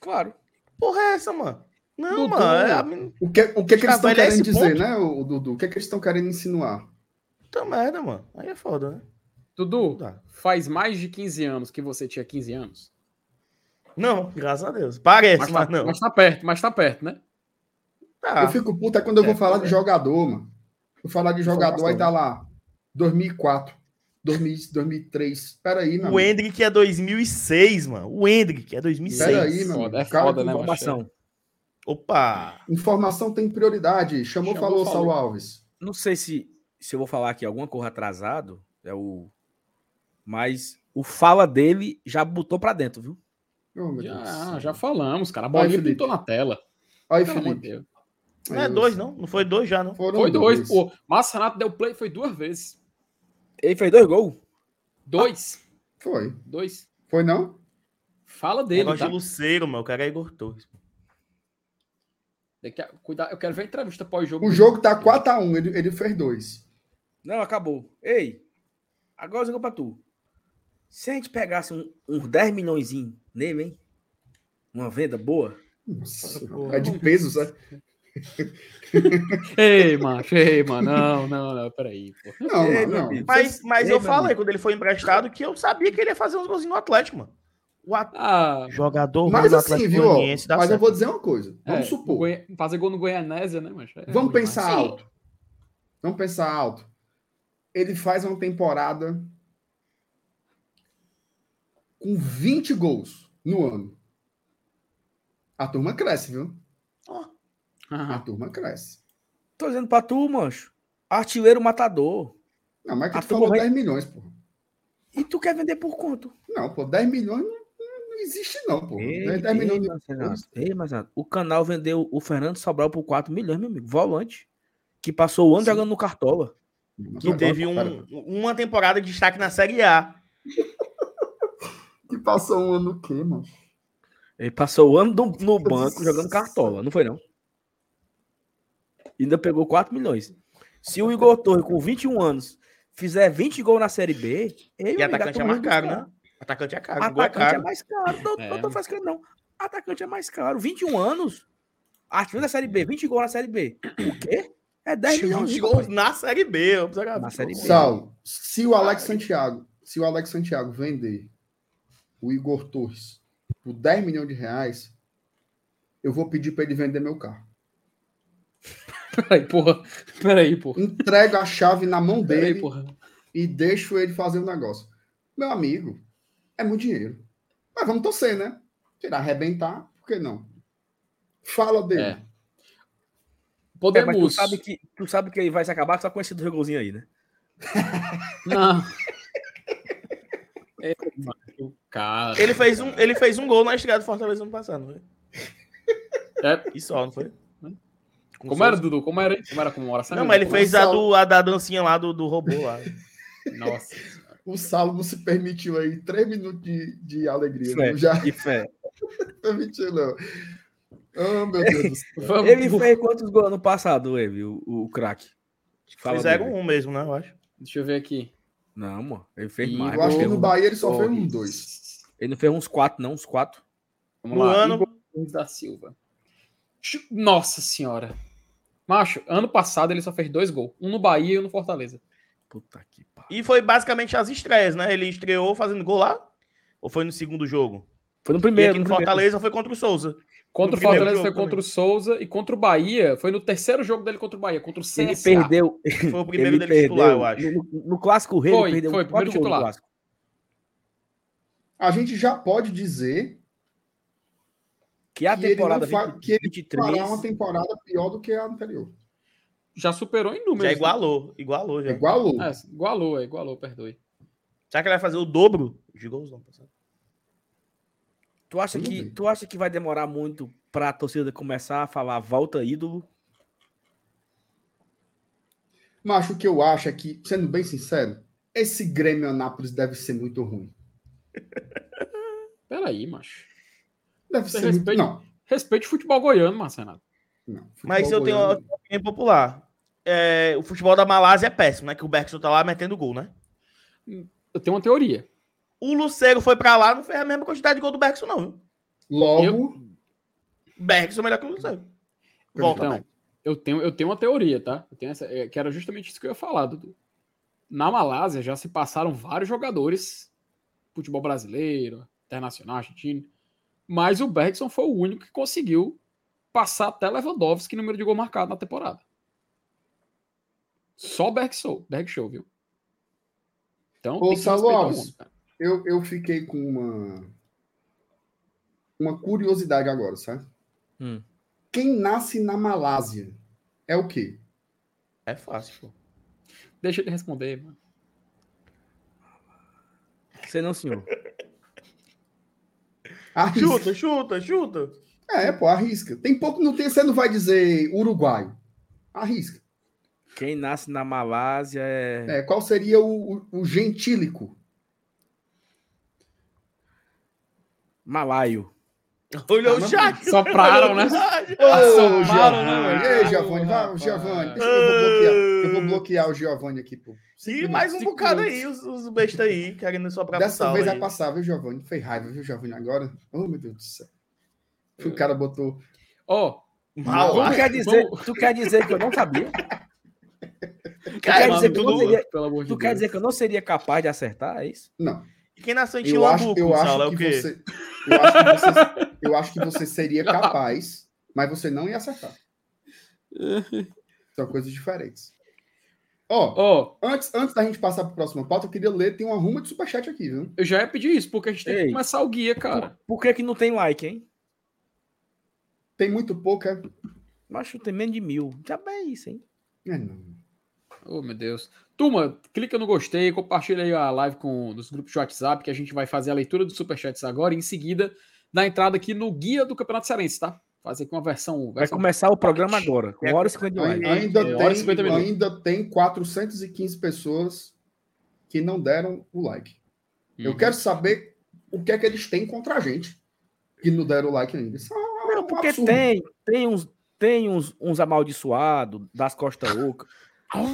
Claro. Porra é essa, mano? Não, Dudu. mano. É a min- O que, o que, que eles estão querendo dizer, ponto. né, o Dudu? O que, que eles estão querendo insinuar? Puta merda, mano. Aí é foda, né? Dudu, Tá. faz mais de 15 anos que você tinha 15 anos. Não, graças a Deus. Parece, Mas mas, tá, não. mas tá perto, mas tá perto, né? Tá. Eu fico puto é quando eu vou É, falar é. de jogador, mano. Eu falar de jogador, aí tá lá, 2004, 2000, 2003. Peraí, meu O. Hendrick é 2006, mano. O Hendrick é 2006. Peraí, meu Foda, é Cara, foda, né, Informação. Opa! Informação tem prioridade. Chamou, Chamou, falou, falou. Saulo Alves. Não sei se, se eu vou falar aqui alguma coisa atrasado, é o mas o fala dele já botou pra dentro, viu? Oh, Já, já falamos, cara. A bolinha pintou na tela. Aí, Felipe. Não é dois, não? Não foi dois já, não? Foram Foi dois. O Márcio Renato deu play, foi duas vezes. Ele fez dois gols. Dois. Foi. Dois. Foi, não? Fala dele, Negócio tá? de Luceiro, mano. O cara é Igor Torres. Tem que cuidar. Eu quero ver a entrevista pós-jogo. O jogo tá 4x1, ele, ele fez dois. Não, acabou. Ei, agora eu digo pra tu. Se a gente pegasse um- uns 10 milhões nele, hein? Uma venda boa. Nossa, é de peso, sabe? Ei, macho, ei, mano. Não, não, não. Peraí, pô. Não, Ei, não. amigo. Mas, mas Ei, eu falei amigo. quando ele foi emprestado que eu sabia que ele ia fazer uns golzinhos no Atlético, mano. O at- Ah, jogador Mas assim, viu? ó, Mas eu certo. vou dizer uma coisa. Vamos é, supor. Goi- Fazer gol no Goianésia, né, macho? É Vamos pensar demais. alto. Vamos pensar alto. Ele faz uma temporada com 20 gols no ano. A turma cresce, viu? A Ah, turma cresce. Tô dizendo pra tu, mancho. Artilheiro matador. Não, mas é que A tu falou vai- 10 milhões, pô. E tu quer vender por quanto? Não, pô, 10 milhões não, não existe, não, pô. 10, 10 ei, milhões de mas, Renato, ei, mas, Renato, o canal vendeu o Fernando Sobral por 4 milhões, meu amigo. Volante. Que passou o ano Sim. jogando no Cartola. Que teve um- uma temporada de destaque na Série A. Que passou um ano o quê, mano? Ele passou o ano do- no banco jogando cartola, não foi não? Ainda pegou 4 milhões. Se o Igor Torre, com 21 anos, fizer 20 gols na Série B, ele E atacante é mais caro, né? Atacante é caro. é Atacante é caro. mais caro. Não, É. não tô fazendo não. Atacante é mais caro. 21 anos. Artilheiro da Série B, 20 gols na Série B. O quê? É 10 milhões. 20 gols na Série B. Na Série B. Saulo, se o Alex Santiago, se o Alex Santiago vender o Igor Torres por 10 milhões de reais, eu vou pedir para ele vender meu carro. Peraí, porra. Peraí, porra. Entrego a chave na mão Peraí, dele porra. e deixo ele fazer o negócio. Meu amigo, é muito dinheiro. Mas vamos torcer, né? Ele arrebentar, por que não? Fala dele. É. É, mas tu Podemos. sabe, que, tu sabe que ele vai se acabar só com esse do golzinho aí, né? Não. É, mano, cara. Ele fez, um, ele fez um gol na estreia do Fortaleza ano passado, não foi? É, E só, não foi? Com como era. Dudu? Como era? Como era a comemoração? Não, mas ele fez a, do, a da dancinha lá do, do robô lá. Nossa. O Saulo não se permitiu aí três minutos de, de alegria. Fé. Já Que fé. permitiu, não. Oh, meu Deus. Vamos. Ele fez quantos gols ano passado, ele, o, o craque? Fizeram dele. um mesmo, né? Eu acho. Deixa eu ver aqui. Não, mano. Ele fez E mais. Eu acho que no fez Bahia ele só Oh, fez um dois. Ele não fez uns quatro, não, uns quatro. Vamos No lá. ano- da Silva. Nossa senhora. Macho, ano passado ele só fez dois gols. Um no Bahia e um no Fortaleza. Puta que. E foi basicamente as estreias, né? Ele estreou fazendo gol lá? Ou foi no segundo jogo? Foi no E primeiro. aqui no no primeiro. Fortaleza foi contra o Souza. Contra No o Fortaleza jogo foi contra também. o Souza e contra o Bahia foi no terceiro jogo dele contra o Bahia, contra o CSA. Ele perdeu. Foi o primeiro ele dele titular, eu acho. No, no- clássico rei, Foi, ele perdeu foi, quatro primeiro titular. clássico. A gente já pode dizer Que a que ele, temporada fa- 20, que ele 23. fará uma temporada pior do que a anterior. Já superou em números. Já né? igualou. Igualou já. É igual É, igualou, é, igualou, perdoe. Será que ele vai fazer o dobro de gols? Não, passado? Tu acha, que, bem. tu acha que vai demorar muito pra torcida começar a falar volta ídolo? Macho, o que eu acho é que, sendo bem sincero, esse Grêmio Anápolis deve ser muito ruim. Peraí, macho. Deve Você ser muito. respeita- Não, Respeite o futebol goiano, Marcelo. não. Mas eu Futebol tenho goiano- uma opinião popular. É, o futebol da Malásia é péssimo, né? Que o Bergson tá lá metendo gol, né? Eu tenho uma teoria. O Luceiro foi pra lá, não fez a mesma quantidade de gol do Bergson, não. viu? Logo, Bergson é melhor que o Luceiro. Volta, Então, né? eu tenho, eu tenho uma teoria, tá? Eu tenho essa, é, que era justamente isso que eu ia falar, Dudu. Na Malásia já se passaram vários jogadores, futebol brasileiro, internacional, argentino, mas o Bergson foi o único que conseguiu passar até Lewandowski número de gol marcado na temporada. Só Bergson, Bergson, viu? Então, Ô, Saulo Alves. eu, eu fiquei com uma, uma curiosidade agora, sabe? Hum. Quem nasce na Malásia é o quê? É fácil, pô. Deixa ele responder, mano. Sei não, senhor. Arrisca. Chuta, chuta, chuta. É, pô, arrisca. Tem pouco, não tem, você não vai dizer uruguaio. Arrisca. Quem nasce na Malásia é. É, qual seria o, o, o gentílico? Malaio. Olhou Ah, o chat. Sopraram, né? Ô, Assomaram, Giovanni. né? Ei, Giovanni, vai, Ah, Giovanni. eu, eu vou bloquear, o Giovanni aqui, pô. E mais um bocado aí, os, os bestas aí, querendo soprar Dessa vez vai passar, viu, Giovanni? Fez raiva, viu, Giovanni, agora? Oh, meu Deus do céu. O cara botou. Ó, Mal, Tu ah, quer, dizer, vamos- tu quer dizer que eu não sabia? Tu Cara, quer dizer que eu tudo- seria, de tu quer dizer que eu não seria capaz de acertar? É isso? Não. E quem nasceu em Eu acho, Tilambuco, eu Saulo, é acho o que quê? você. Eu acho que você, eu acho que você seria capaz, mas você não ia acertar. São coisas diferentes. Ó, Ó, antes, antes da gente passar para a próxima pauta, eu queria ler, tem uma ruma de superchat aqui, viu? eu já ia pedir isso, porque a gente tem que Ei. começar o guia, cara. Por, por que, que não tem like, hein? Tem muito pouco, é? Macho, tem menos de mil. Já bem isso, hein? É, não. Oh, meu Deus. Turma, clica no gostei, compartilha aí a live com dos grupos de WhatsApp, que a gente vai fazer a leitura dos superchats agora, e em seguida, dar entrada aqui no guia do Campeonato Cearense, tá? Fazer aqui uma versão. Vai versão começar o programa agora, com É, hora e 50 de live. Ai- Ainda, hora 50 tem, minutos. ainda tem 415 pessoas que não deram o like. Eu Uhum. quero saber o que é que eles têm contra a gente. que não deram like ainda. Isso é um Não, porque absurdo. tem, tem uns, tem uns, uns amaldiçoados das Costa Oca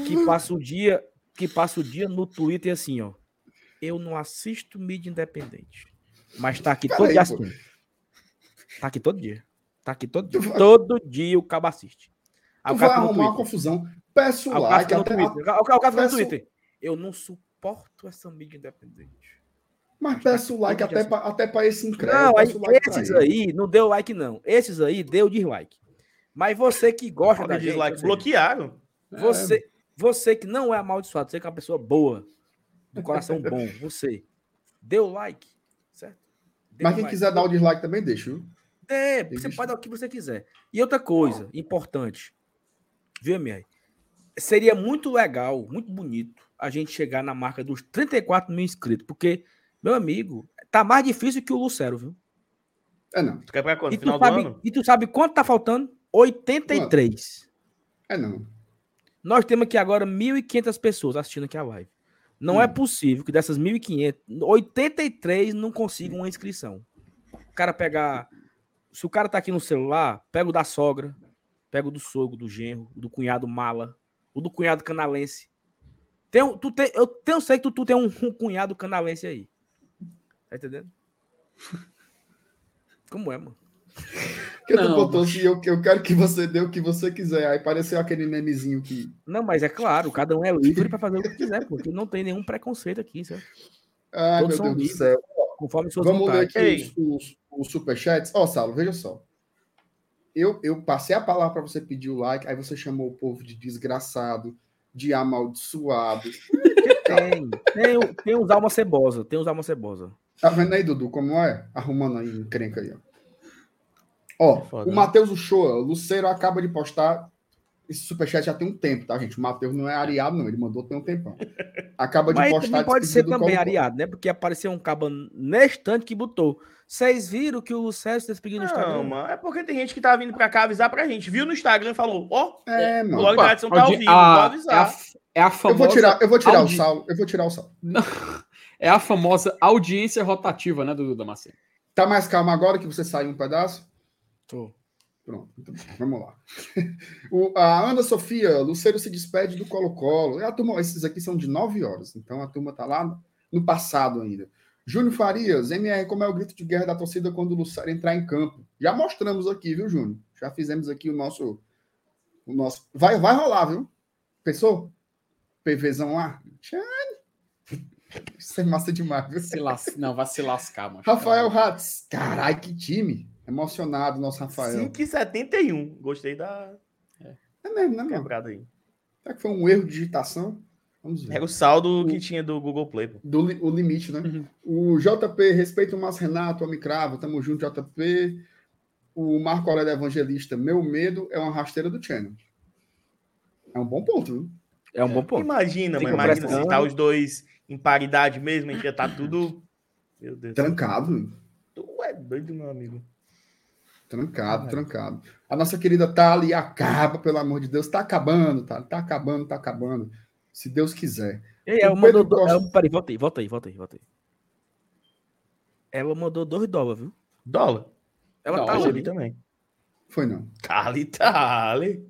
que passa o dia, que passa o dia no Twitter assim, ó. Eu não assisto mídia independente. Mas tá aqui Cara, todo aí, dia pô. assistindo. Tá aqui todo dia. Tá aqui todo dia. vai- Todo dia o cabo assiste. Aí Tu vai arrumar uma Twitter. confusão. Peço Aí o like. Até, Twitter. O cara- o cara fica no peço- Twitter. Eu não suporto essa mídia independente. mas peço like até pra, até pra esse incrédulo. Não, aí, peço like esses aí não deu like, não. Esses aí deu dislike. Mas você que gosta Roda da de gente, seja, bloquearam. Você, você que não é amaldiçoado, você que é uma pessoa boa, do coração bom, você deu like, certo? Deu Mas quem like. quiser dar o dislike também deixa, viu? É, Tem você que- pode dar o que você quiser. E outra coisa importante, viu, MR? Seria muito legal, muito bonito a gente chegar na marca dos 34 mil inscritos, porque, meu amigo, tá mais difícil que o Lucero, viu? É não. Tu quer pra quando? E tu, Final do sabe, ano? e tu sabe quanto tá faltando? 83. É não. Nós temos aqui agora 1.500 pessoas assistindo aqui a live. Não é Hum. possível que dessas 1.500, 83 não consigam uma inscrição. O cara pegar. Se o cara tá aqui no celular, pega o da sogra, pega o do sogro, do genro, o do cunhado mala, o do cunhado canalense. Tem, tu tem, eu tenho sei que tu, tu tem um, um cunhado canalense aí. Tá entendendo? Como é, mano? Tu Não, botou assim, eu, eu quero que você dê o que você quiser. Aí pareceu aquele memezinho que. Não, mas é claro, cada um é livre para fazer o que quiser, porque não tem nenhum preconceito aqui, certo? Ai, Todos meu são Deus do livres. céu. Conforme suas Vamos ler vontades. aqui Ei. os, os, os superchats. Ó, Saulo, veja só. Eu, eu passei a palavra para você pedir o like, aí você chamou o povo de desgraçado, de amaldiçoado. Tem, tem, tem uns alma cebosa, tem uns alma cebosa. Tá vendo aí, Dudu, como é? Arrumando aí, encrenca aí, ó. Ó, Foda, o né? Matheus Uchoa, o Luceiro acaba de postar. Esse superchat já tem um tempo, tá, gente? O Matheus não é ariado, não. Ele mandou tem um tempão. Acaba de Mas postar. também pode ser do também ariado, né? Porque apareceu um cabo neste instante que botou. Vocês viram que o Lucero se despediu no Instagram? Não, mano. É porque tem gente que tá vindo pra cá avisar pra gente. Viu no Instagram e falou: Ó, É, mano. E Tradição tá ao vivo, vou a- é, a, avisar. é a Eu famosa. vou tirar, eu vou tirar audi- o sal. Eu vou tirar o sal. É a famosa audiência rotativa, né, Dudu Damasceno? Tá mais calmo agora que você saiu um pedaço? Tô. Pronto, bem. vamos lá. O- a Ana Sofia, Luceiro se despede do Colo-Colo. A turma, esses aqui são de 9 horas, então a turma tá lá no passado ainda. Júnior Farias, MR, como é o grito de guerra da torcida quando o Lucero entrar em campo? Já mostramos aqui, viu, Júnior? Já fizemos aqui o nosso. O nosso... Vai, vai rolar, viu? Pensou? PVzão lá? Isso é massa demais, viu? Se las... Não, vai se lascar, mano. Rafael Ratz. Carai, que time. Emocionado, nosso Rafael. 5,71. Gostei da É mesmo, né, quebrada aí. Será que foi um erro de digitação? Vamos ver. Era o saldo que tinha do Google Play. pô. Do li- o limite, né? Uhum. O JP, respeita o Márcio Renato, Homem Cravo, tamo junto, JP. O Marco Aurélio Evangelista, meu medo é uma rasteira do Channel. É um bom ponto, viu? É um bom ponto. Imagina, mano. Imagina se tá os dois em paridade mesmo, a gente ia tá tudo. Meu Deus. Trancado, Tu é doido, meu amigo. Trancado, trancado. A nossa querida Thali acaba, pelo amor de Deus. Tá acabando, tá? Tá acabando, tá acabando. Se Deus quiser. Ei, ela O mandou. do- Costa- ela- Peraí, volta aí, volta aí, volta aí, volta aí. Ela mandou 2 dólares, viu? Dólar. Ela Não, tá onde? também. Foi não. Tali, tali.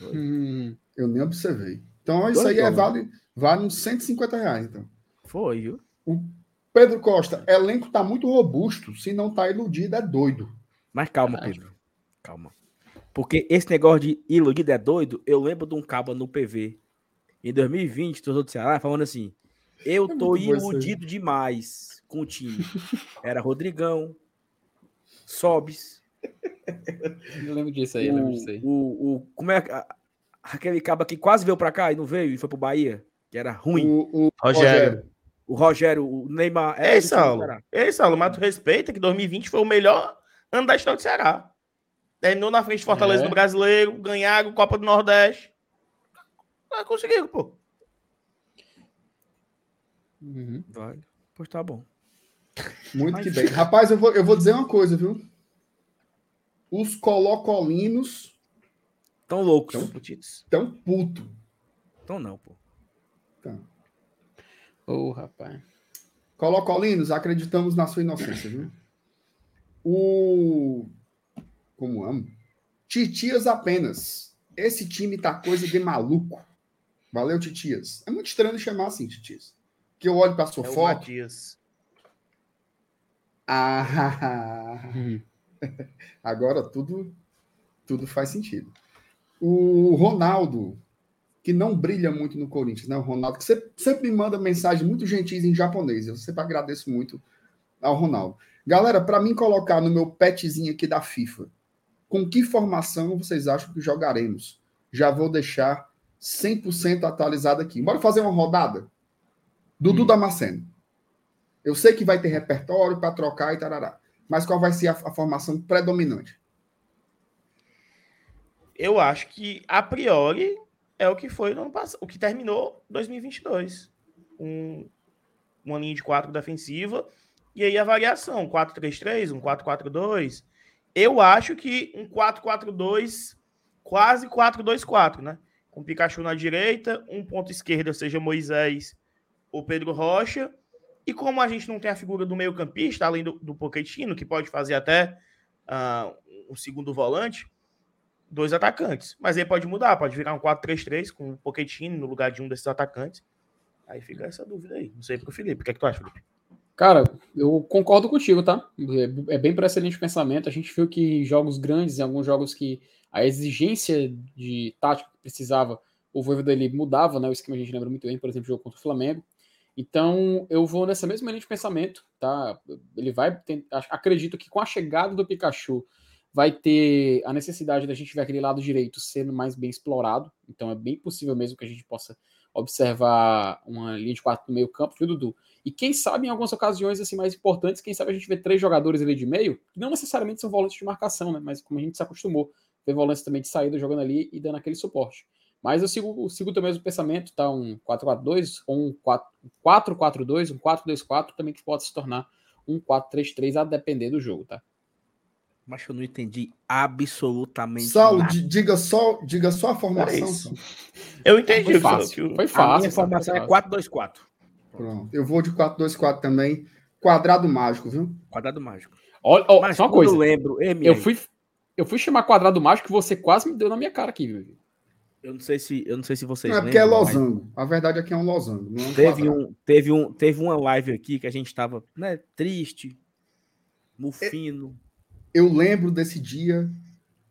Hum, Eu nem observei. Então, isso Dois aí é, vale, vale uns 150 reais, então. Foi, viu? Pedro Costa, elenco tá muito robusto. Se não tá iludido, é doido. Mas calma. Pedro. Calma. Porque esse negócio de iludido é doido, eu lembro de um cabo no PV em 2020, torcedor do Ceará, falando assim: Eu É tô iludido demais com o time. Era Rodrigão, Sobes, eu lembro disso aí, eu lembro disso aí. o, o, o- como é a- aquele cabo que quase veio pra cá e não veio e foi pro Bahia, que era ruim. O, o Rogério. O Rogério, o Neymar. É do Saulo. É isso, Saulo. Mas tu respeita que 2020 foi o melhor ano da história do Ceará. Terminou na frente de Fortaleza É. do Brasileiro, ganharam Copa do Nordeste. Ah, conseguiram, pô. Uhum. Vale. Pois tá bom. Muito Mas- que bem. Rapaz, eu vou, eu vou dizer uma coisa, viu? Os colocolinos Tão loucos. Então- Putitos. tão puto. Então não, pô. Ô, rapaz. Colocolinos, acreditamos na sua inocência, viu? O. Como amo? Titias apenas. Esse time tá coisa de maluco. Valeu, Titias. É muito estranho chamar assim, Titias. Que eu olho pra sua É o foto. Matias. Ah, agora tudo, tudo faz sentido. O Ronaldo, que não brilha muito no Corinthians, né? O Ronaldo, que sempre, sempre me manda mensagens muito gentis em japonês. Eu sempre agradeço muito ao Ronaldo. Galera, para mim colocar no meu petzinho aqui da FIFA, com que formação vocês acham que jogaremos? Já vou deixar 100% atualizado aqui. Bora fazer uma rodada? Dudu Damasceno. Eu sei que vai ter repertório para trocar e tarará. Mas qual vai ser a, a formação predominante? Eu acho que, a priori, é o que foi no ano passado, o que terminou 2022. Um, uma linha de quatro defensiva, e aí a variação, um 4-3-3, um 4-4-2. Eu acho que um 4-4-2, quase 4-2-4, né? Com Pikachu na direita, um ponto esquerda, seja Moisés ou Pedro Rocha. E como a gente não tem a figura do meio-campista, além do, do Pochettino, que pode fazer até ah, um segundo volante, dois atacantes. Mas aí pode mudar, pode virar um 4-3-3 com o Pochettino no lugar de um desses atacantes. Aí fica essa dúvida aí. Não sei pro Felipe. O que é que tu acha, Felipe? Cara, eu concordo contigo, tá? É, é bem para excelente pensamento. A gente viu que jogos grandes, em alguns jogos que a exigência de tática precisava, o Voivoda ele mudava, né? O esquema a gente lembra muito bem, por exemplo, o jogo contra o Flamengo. Então, eu vou nessa mesma linha de pensamento, tá? Ele vai, acredito que com a chegada do Pikachu vai ter a necessidade da gente ver aquele lado direito sendo mais bem explorado. Então, é bem possível mesmo que a gente possa observar uma linha de quatro no meio campo, viu, Dudu? E quem sabe, em algumas ocasiões assim mais importantes, quem sabe a gente vê três jogadores ali de meio, que não necessariamente são volantes de marcação, né? Mas como a gente se acostumou, ver volantes também de saída jogando ali e dando aquele suporte. Mas eu sigo, eu sigo também o pensamento, tá? Um 4-4-2, ou um 4-4-2, um 4-2-4, também que pode se tornar um 4-3-3, a depender do jogo, tá? Mas eu não entendi absolutamente Saulo, nada. di- diga só, diga só a formação. É. Eu entendi. Foi fácil. Foi A fácil. minha formação é sabe? 4-2-4. Pronto. Eu vou de 4-2-4 também. Quadrado mágico, viu? Quadrado mágico. Olha, ó, Mas só uma coisa. eu lembro, Eu fui, eu fui chamar quadrado mágico que você quase me deu na minha cara aqui, viu? eu não sei se, eu não sei se vocês Não, é porque é lembram, mas losango. A verdade é que é um losango. Não é um Teve, quadrado. um, teve, um, teve uma live aqui que a gente tava né, triste, mufino. Eu lembro desse dia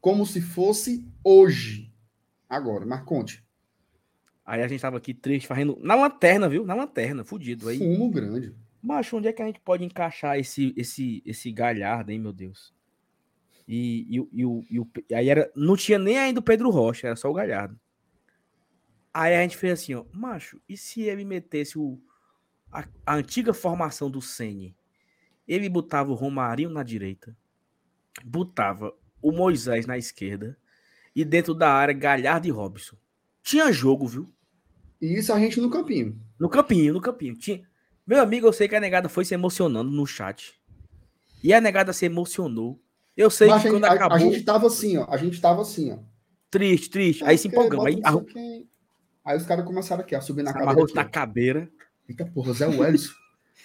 como se fosse hoje. Agora, mas conte. Aí a gente tava aqui triste, fazendo. Na lanterna, viu? Na lanterna, fudido. Aí, Fumo grande. macho, onde é que a gente pode encaixar esse, esse, esse galhardo, hein, meu Deus? E, e, o- e, o- e, o- aí era. Não tinha nem ainda o Pedro Rocha, era só o galhardo. Aí a gente fez assim, ó, macho, e se ele metesse o, a, a antiga formação do Sene? Ele botava o Romarinho na direita, botava o Moisés na esquerda e dentro da área Galhardo e Robson. Tinha jogo, viu? E isso a gente no campinho. No campinho, no campinho. Tinha... Meu amigo, eu sei que a negada foi se emocionando no chat. E a negada se emocionou. Eu sei Mas que a, quando a- acabou. a gente tava assim, ó. A gente tava assim, ó. Triste, triste. Aí se empolgamos. Aí arru- quem. Aí os caras começaram aqui, a subir na cadeira. amarrou na cabeira. Eita porra, Zé Wellison.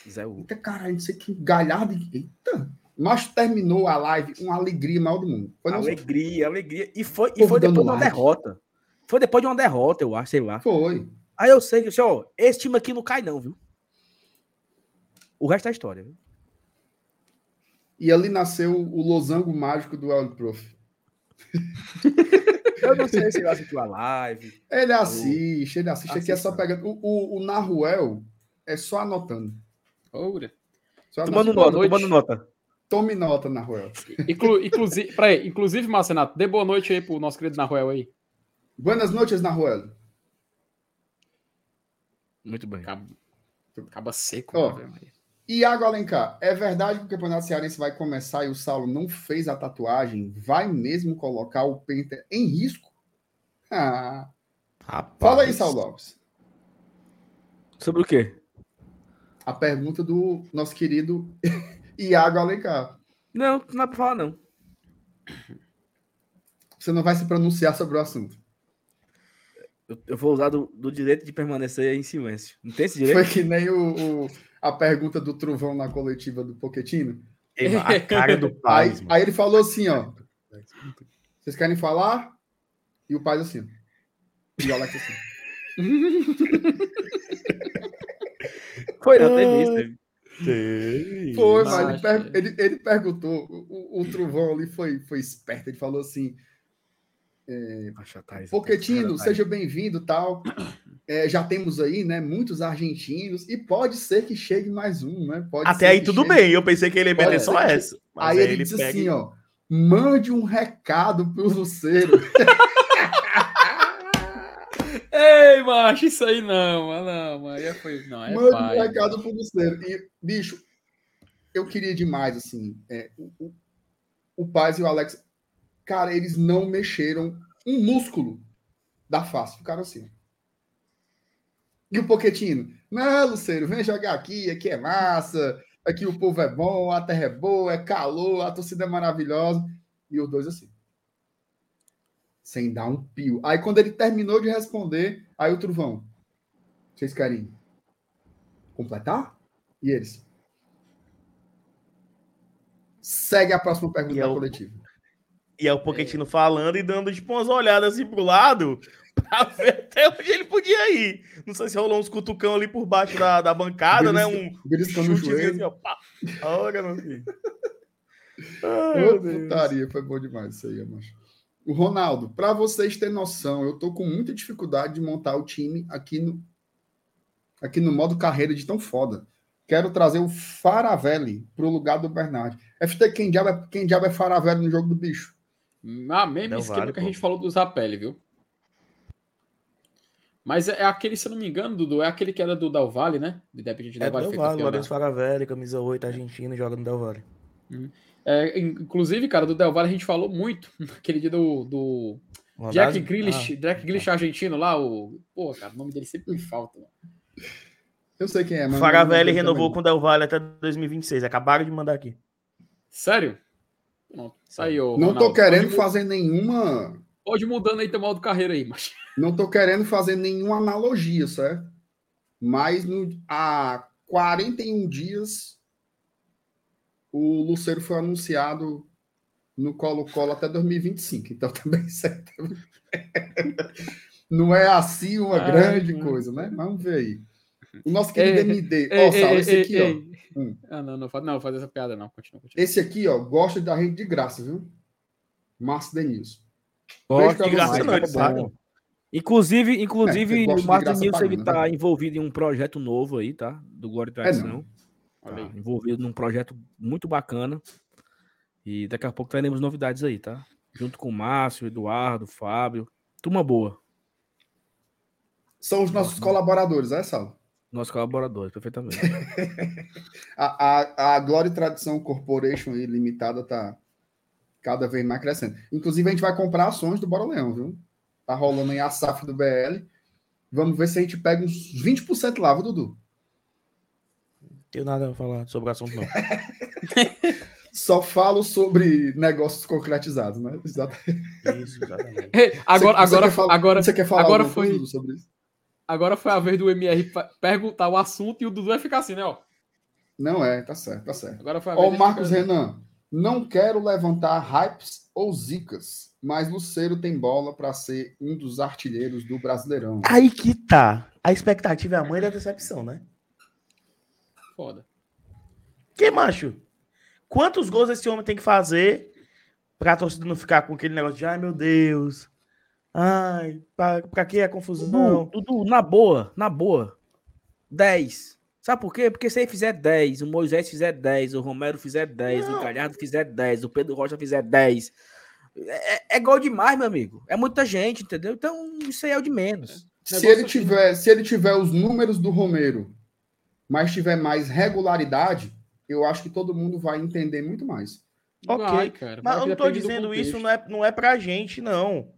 Zé Hugo. Eita caralho, não sei que galhardo. Eita. Mas terminou a live uma alegria maior do mundo. Foi, Alegria, alegria. E foi, e foi depois de uma like. derrota. Foi depois de uma derrota, eu acho, sei lá. Foi. Aí eu sei que, assim, ó, esse time aqui não cai, não, viu? O resto é história, viu? E ali nasceu o losango mágico do El Prof. Eu não sei se ele assistiu a live. Ele assiste, ele assiste. Aqui é só pegando. O, o, o Naruel é só anotando. Oura. Só Tomando anotando. nota, noite. tomando nota. Tome nota, Naruel. Inclu, inclusive, peraí, inclusive, Marcenato, dê boa noite aí pro nosso querido Naruel aí. Buenas noches, Naruel. Muito bem. Acaba, acaba seco. Velho? Iago Alencar, é verdade que o Campeonato Cearense vai começar e o Saulo não fez a tatuagem? Vai mesmo colocar o Penta em risco? Ah, Rapaz. fala aí, Saulo Lopes. Sobre o quê? A pergunta do nosso querido Iago Alencar. Não, não dá pra falar, não. Você não vai se pronunciar sobre o assunto. Eu, eu vou usar do, do direito de permanecer em silêncio. Não tem esse direito? Foi que nem o, o- a pergunta do Trovão na coletiva do Poquetino. A cara do Aí, Paz, mano. aí ele falou assim, ó. Vocês querem falar? E o pai assim. ó. E o Alex assim. Foi, não teve isso. Teve. Teve. Foi, mas ele, per- ele- ele perguntou. O, o- o Trovão ali foi, foi esperto. Ele falou assim: Thaís, Poquetino, seja bem-vindo tal. É, já temos aí, né, muitos argentinos e pode ser que chegue mais um, né? Pode Até aí tudo chegue. bem. Eu pensei que ele ia meter só essa. Mas Aí ele, disse pega assim, ó, mande um recado pro Luceiro. Ei, macho, isso aí não. Não. Aí foi. Não, é mande pai. um recado pro Luceiro. E, bicho, eu queria demais, assim, é, o, o, o Paz e o Alex, cara, eles não mexeram um músculo da face, ficaram assim. E o Poquetino, não, Luceiro, vem jogar aqui, aqui é massa, aqui o povo é bom, a terra é boa, é calor, a torcida é maravilhosa. E os dois assim. Sem dar um pio. Aí quando ele terminou de responder, aí o Truvão, vocês querem completar? E eles? Segue a próxima pergunta é da o- coletiva. E é o Pochettino falando e dando tipo umas olhadas assim pro lado pra ver até onde ele podia ir. Não sei se rolou uns cutucão ali por baixo da, da bancada, né? Um chutezinho joelho. assim, ó. Pá. Olha, meu filho. Ai, Ô, meu Deus. putaria, foi bom demais isso aí, macho. O Ronaldo, para vocês terem noção, eu tô com muita dificuldade de montar o time aqui no aqui no modo carreira de tão foda. Quero trazer o Faravelli pro lugar do Bernard. FT, quem diabo é, quem diabo é Faravelli no jogo do bicho? Ah, mesmo Del esquema Valle, que a pô. gente falou do Zapelli, viu? Mas é, é aquele, se eu não me engano, Dudu, é aquele que era do Del Valle, né? Independente É Del Valle Del foi Valle, campeão, Lourenço né? Faravelli, camisa 8, argentino, joga no Del Valle. É, in- inclusive, cara, do Del Valle a gente falou muito naquele dia do, do Jack? Grealish, Ah, Jack Grealish argentino lá, o... Pô, cara, o nome dele sempre me falta. mano. Eu sei quem é, mas Faravelli renovou com o Del Valle até 2026. Acabaram de mandar aqui. Sério? Pronto, ô, Não tô Ronaldo. querendo Pode, fazer nenhuma pode mudando aí teu modo carreira aí, mas... Não tô querendo fazer nenhuma analogia, certo? Mas no, há 41 dias o Luceiro foi anunciado no Colo-Colo até 2025. Então também certo. Não é assim uma grande coisa, né? Vamos ver aí. O nosso querido Ei, MD. Ó, Ei, Sal, ei, esse ei, aqui, ó. ei. Hum. Ah, não, não, não, faz essa piada não, continua, continua. Esse aqui, ó, gosta da gente de graça, viu? Márcio Denilson. Gosto pra De graça não, ele tá paga. bom. Inclusive, É, inclusive gosta o de Martin graça Nilson ele pagando, né? tá envolvido em um projeto novo aí, tá? Do Glória e É, Tradição. não. Olha Tá envolvido num projeto muito bacana. E daqui a pouco teremos novidades aí, tá? Junto com o Márcio, Eduardo, Fábio. Turma boa. São os nossos colaboradores, é, Sal? Nossos colaboradores, perfeitamente. A, a, a Glória e Tradição Corporation limitada tá cada vez mais crescendo. Inclusive, a gente vai comprar ações do Bora Leão, viu? Tá rolando aí a SAF do BL. Vamos ver se a gente pega uns 20% lá, viu, Dudu? Tenho nada a falar sobre o assunto, não. Só falo sobre negócios concretizados, né? Exatamente. Isso, exatamente. Agora, Você- você agora, quer falar- agora, Você quer falar agora coisa, foi- sobre isso? Agora foi a vez do MR perguntar o assunto e o Dudu vai ficar assim, né? Ó. Não é, tá certo, tá certo. Agora foi a vez Ó, Marcos ficar- Renan. Não quero levantar hypes ou zicas, mas Luceiro tem bola para ser um dos artilheiros do Brasileirão. Aí que tá. A expectativa é a mãe da decepção, né? Foda. Que, macho? Quantos gols esse homem tem que fazer pra torcida não ficar com aquele negócio de ai meu Deus. Ai, pra, pra que a confusão? Dudu, Dudu, na boa, na boa. 10. Sabe por quê? Porque se ele fizer 10, o Moisés fizer 10, o Romero fizer 10, Não. o Galhardo fizer 10, o Pedro Rocha fizer 10. É, é gol demais, meu amigo. É muita gente, entendeu? Então, isso aí é o de menos. Se Negócio ele assim. tiver, se ele tiver os números do Romero, mas tiver mais regularidade, eu acho que todo mundo vai entender muito mais. Ok, Vai, cara. Mas eu não tô dizendo isso, não é, não é pra gente, não.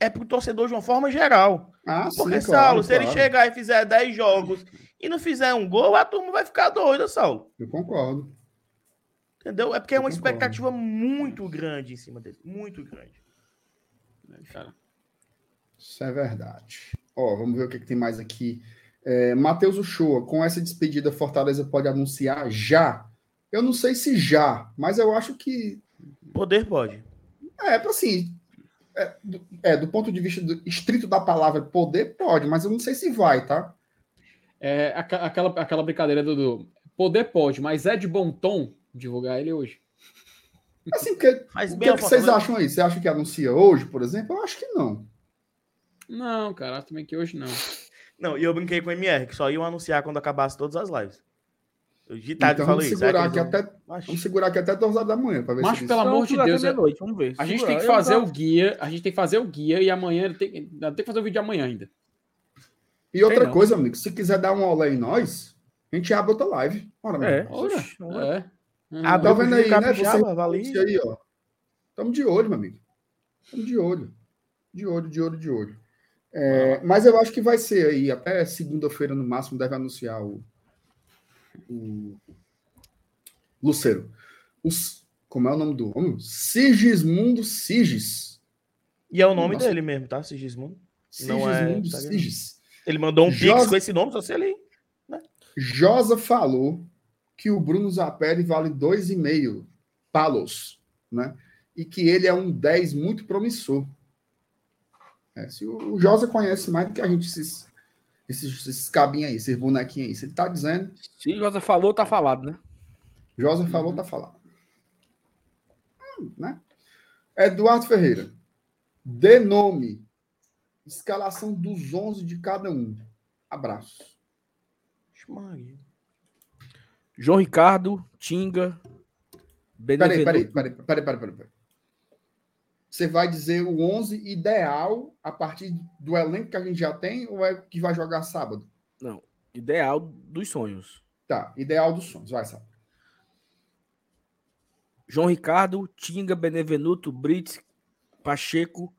É pro torcedor de uma forma geral. Ah, Porque, sim, claro, Saulo, se ele claro. chegar e fizer 10 jogos e não fizer um gol, a turma vai ficar doida, Saulo. Eu concordo. Entendeu? É porque é uma concordo. expectativa muito grande em cima dele. Muito grande. Cara, Isso é verdade. Ó, vamos ver o que, que tem mais aqui. É, Matheus Uchoa, com essa despedida, Fortaleza pode anunciar já Eu não sei se já, mas eu acho que Poder pode. é assim. É do, é, do ponto de vista do- estrito da palavra poder, pode, mas eu não sei se vai, tá? É aquela, aquela brincadeira do, do poder pode, mas é de bom tom divulgar ele hoje. Assim, porque, Faz o que, ao que vocês Fortaleza. acham aí? Você acha que anuncia hoje, por exemplo? Eu acho que não. Não, cara, também que hoje não. Não, e eu brinquei com o MR, que só iam anunciar quando acabasse todas as lives. Tarde então falei vamos isso. segurar, aqui até, vamos segurar aqui até duas horas da manhã para ver Mas se pelo amor de Deus, é- meia-noite, vamos ver. A gente Segurar, tem que fazer não- o guia, a gente tem que fazer o guia e amanhã tem, tem que fazer o vídeo de amanhã ainda. E outra não. coisa, amigo, se quiser dar um olé em nós, a gente abre outra live. Ora, É. Ora, Oxe, não é. Hum, Ah, Tá vendo aí, né? Você vale. Isso aí, ó. Estamos de olho, meu amigo. Estamos de olho. De olho, de olho, de olho. É, mas eu acho que vai ser aí, até segunda-feira no máximo, deve anunciar o, o Luceiro. Os, como é o nome do homem? Sigismundo Sigis. E é o nome Nossa. dele mesmo, tá? Sigismundo. Não é Sigismundo. Sigis. Ele mandou um Jos- pix com esse nome, só se ele. Josa falou que o Bruno Zapelli vale 2,5 palos, né? E que ele é um 10 muito promissor. É, se o, o Josa conhece mais do que a gente, esses, esses, esses cabinhos aí, esses bonequinhos aí. Se ele tá dizendo, Se o José falou, tá falado, né? Josa falou, tá falando. Hum, né? Eduardo Ferreira. Dê nome. Escalação dos 11 de cada um. Abraço. Maria. João Ricardo, Tinga, Peraí, Benevenuto. peraí, peraí, peraí, peraí, peraí, peraí. Você vai dizer o 11 ideal a partir do elenco que a gente já tem ou é que vai jogar sábado? Não, ideal dos sonhos. Tá, ideal dos sonhos, vai, sábado. João Ricardo, Tinga, Benevenuto, Brits, Pacheco,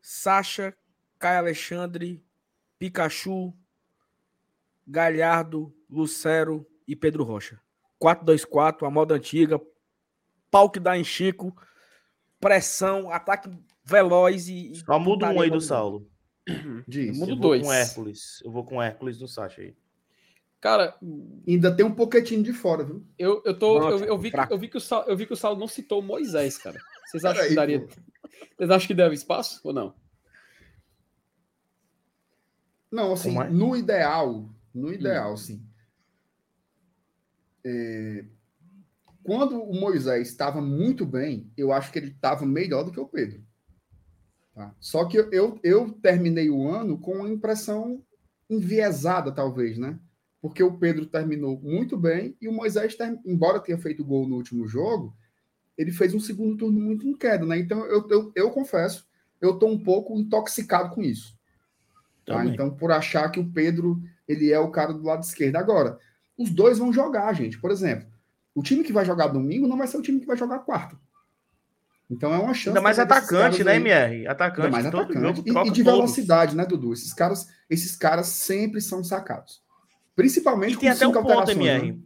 Sacha, Caio Alexandre, Pikachu, Galhardo, Lucero e Pedro Rocha. 4-2-4, a moda antiga, pau que dá em Chico, pressão, ataque veloz e. Só muda um aí do. Saulo. Diz. Muda Eu dois. com Hércules. Eu vou com Hércules do Sacha aí. Cara, Ainda tem um pouquinho de fora, viu? eu, eu, tô, Nossa, eu, eu vi fraco. eu, vi que o Saulo, eu vi que o Saulo não citou o Moisés, cara. Vocês acham que daria. pô. Vocês acham que deve espaço ou não? Não, assim, é? no ideal, no ideal, sim. É, Quando o Moisés estava muito bem, eu acho que ele estava melhor do que o Pedro. Tá? Só que eu, eu, terminei o ano com uma impressão enviesada, talvez, né? Porque o Pedro terminou muito bem e o Moisés, embora tenha feito gol no último jogo, ele fez um segundo turno muito em queda, né? Então, eu, eu, eu confesso, eu estou um pouco intoxicado com isso. Tá? Então, por achar que o Pedro ele é o cara do lado esquerdo. Agora, os dois vão jogar, gente. Por exemplo, o time que vai jogar domingo não vai ser o time que vai jogar quarta. Então é uma chance. Ainda mais atacante, né, aí- MR? Atacante, Ainda mais atacante. jogo E- E, de todos. velocidade, né, Dudu? Esses caras, esses caras sempre são sacados. Principalmente E tem com até um cinco ponto, alterações, MR. né?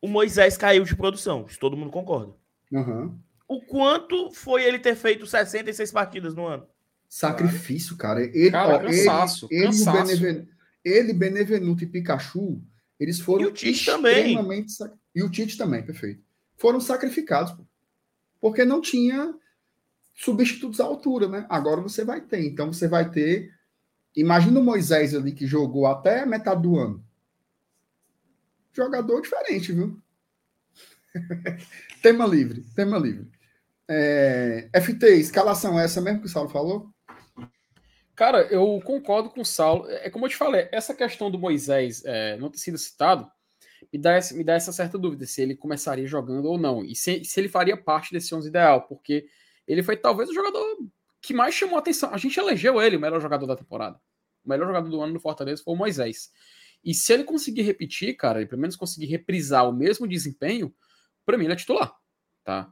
O Moisés caiu de produção, isso todo mundo concorda. Aham. O quanto foi ele ter feito 66 partidas no ano? Sacrifício, cara. Ele, Cara, ó, cansaço, ele, ele, cansaço. Beneven- ele, Benevenuto e Pikachu, eles foram E o Tite também. sac- E o Tite também, perfeito. Foram sacrificados, pô. porque não tinha substitutos à altura, né? Agora você vai ter. Então você vai ter. Imagina o Moisés ali que jogou até a metade do ano. Jogador diferente, viu? tema livre, tema livre. É, FT, escalação é essa mesmo que o Saulo falou? Cara, eu concordo com o Saulo. É como eu te falei, essa questão do Moisés é, não ter sido citado me dá, essa, me dá essa certa dúvida se ele começaria jogando ou não. E se, se ele faria parte desse 11 ideal, porque ele foi talvez o jogador que mais chamou atenção. A gente elegeu ele o melhor jogador da temporada. O melhor jogador do ano no Fortaleza foi o Moisés. E se ele conseguir repetir, cara, e pelo menos conseguir reprisar o mesmo desempenho, para mim ele é titular, tá?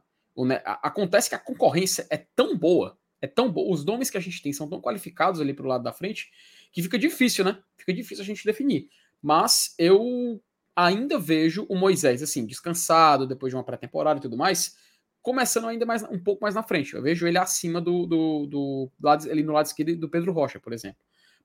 Acontece que a concorrência é tão boa, é tão boa, os nomes que a gente tem são tão qualificados ali pro lado da frente, que fica difícil, né? Fica difícil a gente definir. Mas eu ainda vejo o Moisés, assim, descansado, depois de uma pré-temporada e tudo mais, começando ainda mais um pouco mais na frente. Eu vejo ele acima do, do, do lado, ali no lado esquerdo do Pedro Rocha, por exemplo.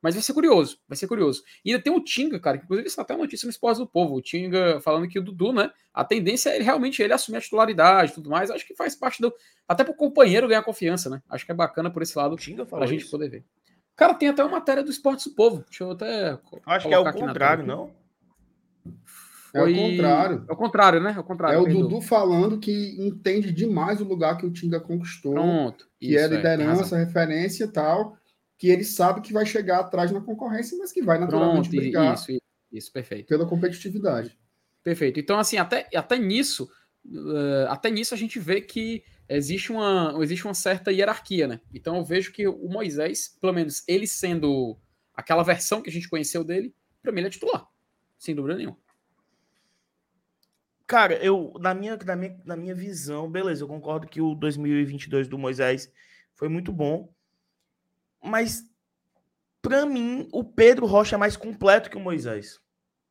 Mas vai ser curioso, vai ser curioso. E ainda tem o Tinga, cara, que inclusive isso é até uma notícia no Esporte do Povo. O Tinga falando que o Dudu, né? A tendência é ele realmente ele assumir a titularidade e tudo mais. Acho que faz parte do. Até pro companheiro ganhar confiança, né? Acho que é bacana por esse lado Tinga pra falou gente isso? poder ver. Cara, tem até uma matéria do Esporte do Povo. Deixa eu até. Acho que é o contrário, não? É o Foi- contrário. É o contrário, né? É o contrário. É o. Dudu falando que entende demais o lugar que o Tinga conquistou, Pronto. que Isso, é razão. liderança, referência e tal, que ele sabe que vai chegar atrás na concorrência, mas que vai naturalmente Pronto, brigar isso, isso, isso, perfeito. pela competitividade. Perfeito. Então, assim, até, até nisso, eh, até nisso a gente vê que existe uma, existe uma certa hierarquia, né? Então eu vejo que o Moisés, pelo menos ele sendo aquela versão que a gente conheceu dele, pra mim ele é titular. Sem dúvida nenhuma. Cara, eu, na minha, na, minha, na minha visão, beleza, eu concordo que o 2022 do Moisés foi muito bom, mas pra mim, o Pedro Rocha é mais completo que o Moisés.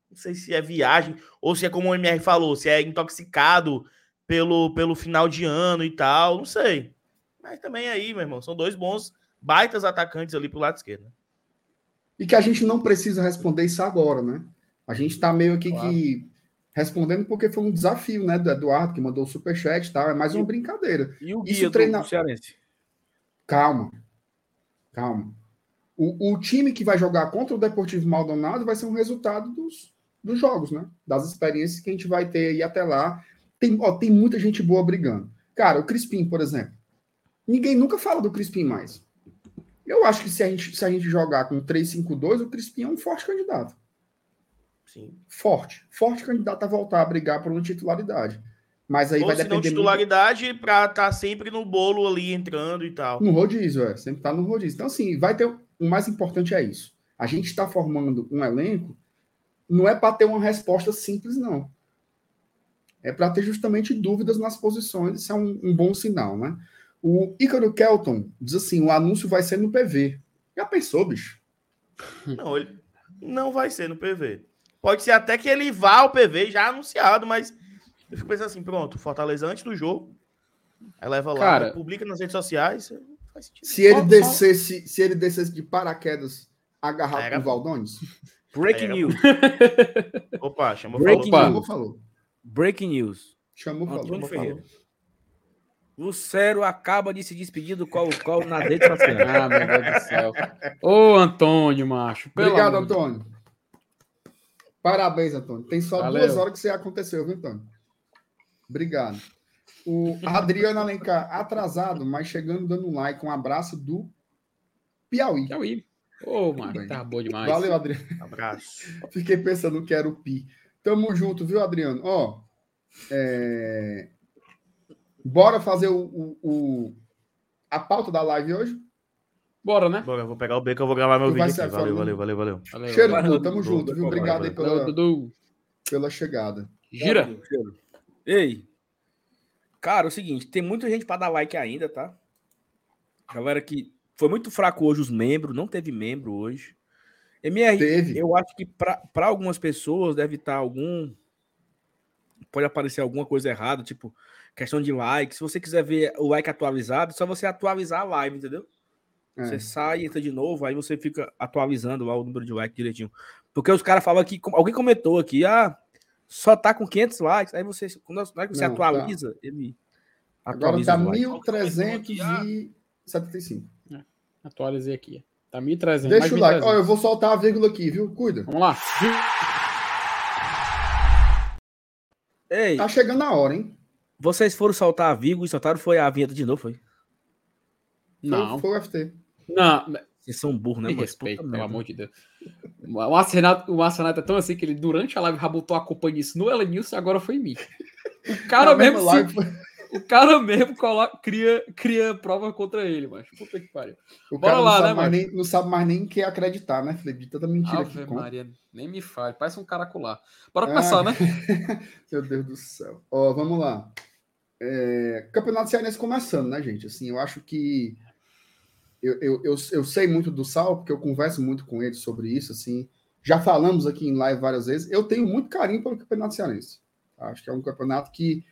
Não sei se é viagem, ou se é como o MR falou, se é intoxicado pelo, pelo final de ano e tal, não sei. Mas também aí, meu irmão, são dois bons, baitas atacantes ali pro lado esquerdo. né? E que a gente não precisa responder isso agora, né? A gente tá meio aqui Claro. que respondendo porque foi um desafio, né, do Eduardo, que mandou o superchat e tal, é mais uma brincadeira. E o Isso guia treina- do Cearense? Calma. Calma. O, o time que vai jogar contra o Deportivo Maldonado vai ser um resultado dos, dos jogos, né? Das experiências que a gente vai ter aí até lá. Tem, ó, tem muita gente boa brigando. Cara, o Crispim, por exemplo. Ninguém nunca fala do Crispim mais. Eu acho que se a gente, se a gente jogar com 3-5-2, o Crispim é um forte candidato. Sim. Forte. Forte candidato a voltar a brigar por uma titularidade. Mas aí Ou vai se não depender muito titularidade pra estar sempre no bolo ali entrando e tal. No rodízio, é. Sempre tá no rodízio. Então, assim, vai ter. O mais importante é isso. A gente está formando um elenco, não é para ter uma resposta simples, não. É para ter justamente dúvidas nas posições. Isso é um, um bom sinal, né? O Ícaro Kelton diz assim: o anúncio vai ser no PV. Já pensou, bicho? Não, ele não vai ser no PV. Pode ser até que ele vá ao PV já anunciado, mas eu fico pensando assim, pronto, Fortaleza antes do jogo, aí leva lá, Cara- publica nas redes sociais. Se ele Só- só- descesse, se ele descesse de paraquedas agarrado Era com o Valdones, Breaking Era- news. Opa, chamou Breaking falou. chamou, falou. Breaking news. Chamou, falou. Antônio falou. Ferreira. O Cero acaba de se despedir do qual qual na rede social. Ah, meu Deus do céu. Ô, Antônio, macho. Obrigado, Antônio. Parabéns, Antônio. Tem só Valeu. duas horas que isso aí aconteceu, viu, Antônio? Obrigado. O Adriano Alencar, atrasado, mas chegando dando um like. Um abraço do Piauí. Piauí. Ô, Marco, bem. tá boa demais. Valeu, Adriano. Abraço. Fiquei pensando que era o Pi. Tamo junto, viu, Adriano? Ó, é, bora fazer o, o- o- a pauta da live hoje? Bora, né? Bora, eu vou pegar o B que eu vou gravar meu Tu vai vídeo aqui. Valeu, valeu, valeu, valeu. Valeu. Cheiro, valeu, Dudu, tamo Dudu, junto, viu? Dudu, Obrigado aí Valeu, pela, pela chegada. Gira. Ei, cara, é o seguinte, tem muita gente para dar like ainda, tá? Galera que foi muito fraco hoje os membros, não teve membro hoje. MR, Teve. eu acho que para algumas pessoas deve estar algum pode aparecer alguma coisa errada, tipo questão de like. Se você quiser ver o like atualizado, é só você atualizar a live, entendeu? É. Você sai, entra de novo, aí você fica atualizando lá o número de likes direitinho. Porque os caras falam aqui, alguém comentou aqui, ah, só tá com 500 likes. Aí você, quando que você Não, tá. atualiza, ele Agora atualiza tá. Alguém comentou aqui, ah, 1375. Atualizei aqui. Tá 1.300. Deixa mais o like. 1.300. Ó, eu vou soltar a vírgula aqui, viu? Cuida. Vamos lá. Ei, Tá chegando a hora, hein? vocês foram soltar a Vigo e soltaram foi a vinheta de novo, foi? Foi- Não. Foi o FT. Não, Vocês são burros, né? me mas respeito, pelo merda. amor de Deus. O Márcio Renato, o Márcio Renato é tão assim que ele, durante a live, rabotou a culpa nisso no Ellen News e agora foi em mim. O cara mesmo, se- o cara mesmo coloca, cria, cria prova contra ele, mas puta que pariu. o Bora cara lá, não, sabe né, mais mano? nem, não sabe mais nem quem acreditar, né, Felipe? De tanta mentira que Ave conta. Maria, nem me fale, parece um caracolar. Bora Ah. começar, né? Meu Deus do céu. Ó, vamos lá. É, Campeonato Cearense começando, né, gente? Assim, eu acho que eu, eu, eu, eu sei muito do Sal, porque eu converso muito com ele sobre isso, assim. Já falamos aqui em live várias vezes. Eu tenho muito carinho pelo Campeonato Cearense. Acho que é um campeonato que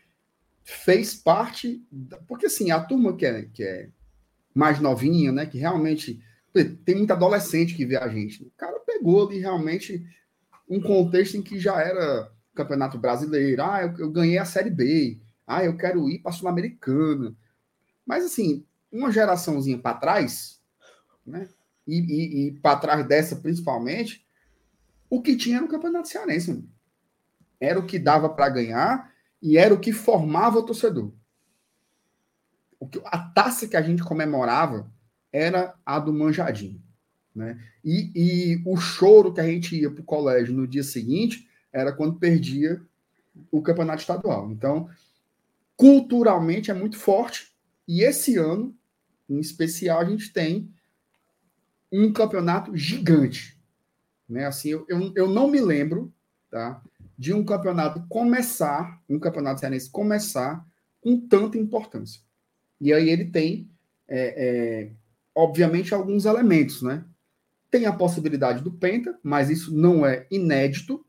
fez parte. da- Porque, assim, a turma que é, que é mais novinha, né, que realmente Tem muito adolescente que vê a gente. O cara pegou ali realmente um contexto em que já era Campeonato Brasileiro. Ah, eu, eu ganhei a Série B. Ah, eu quero ir para a Sul-Americana. Mas, assim, uma geraçãozinha para trás, né? E, e, e para trás dessa, principalmente, o que tinha no Campeonato Cearense. Mano. Era o que dava para ganhar e era o que formava o torcedor. O que, a taça que a gente comemorava era a do Manjadinho. Né? E, e o choro que a gente ia para o colégio no dia seguinte era quando perdia o campeonato estadual. Então, culturalmente é muito forte. E esse ano, em especial, a gente tem um campeonato gigante. Né? Assim, eu, eu, eu não me lembro tá, de um campeonato começar, um campeonato cearense começar com tanta importância. E aí ele tem, é, é, obviamente, alguns elementos, né? Tem a possibilidade do Penta, mas isso não é inédito.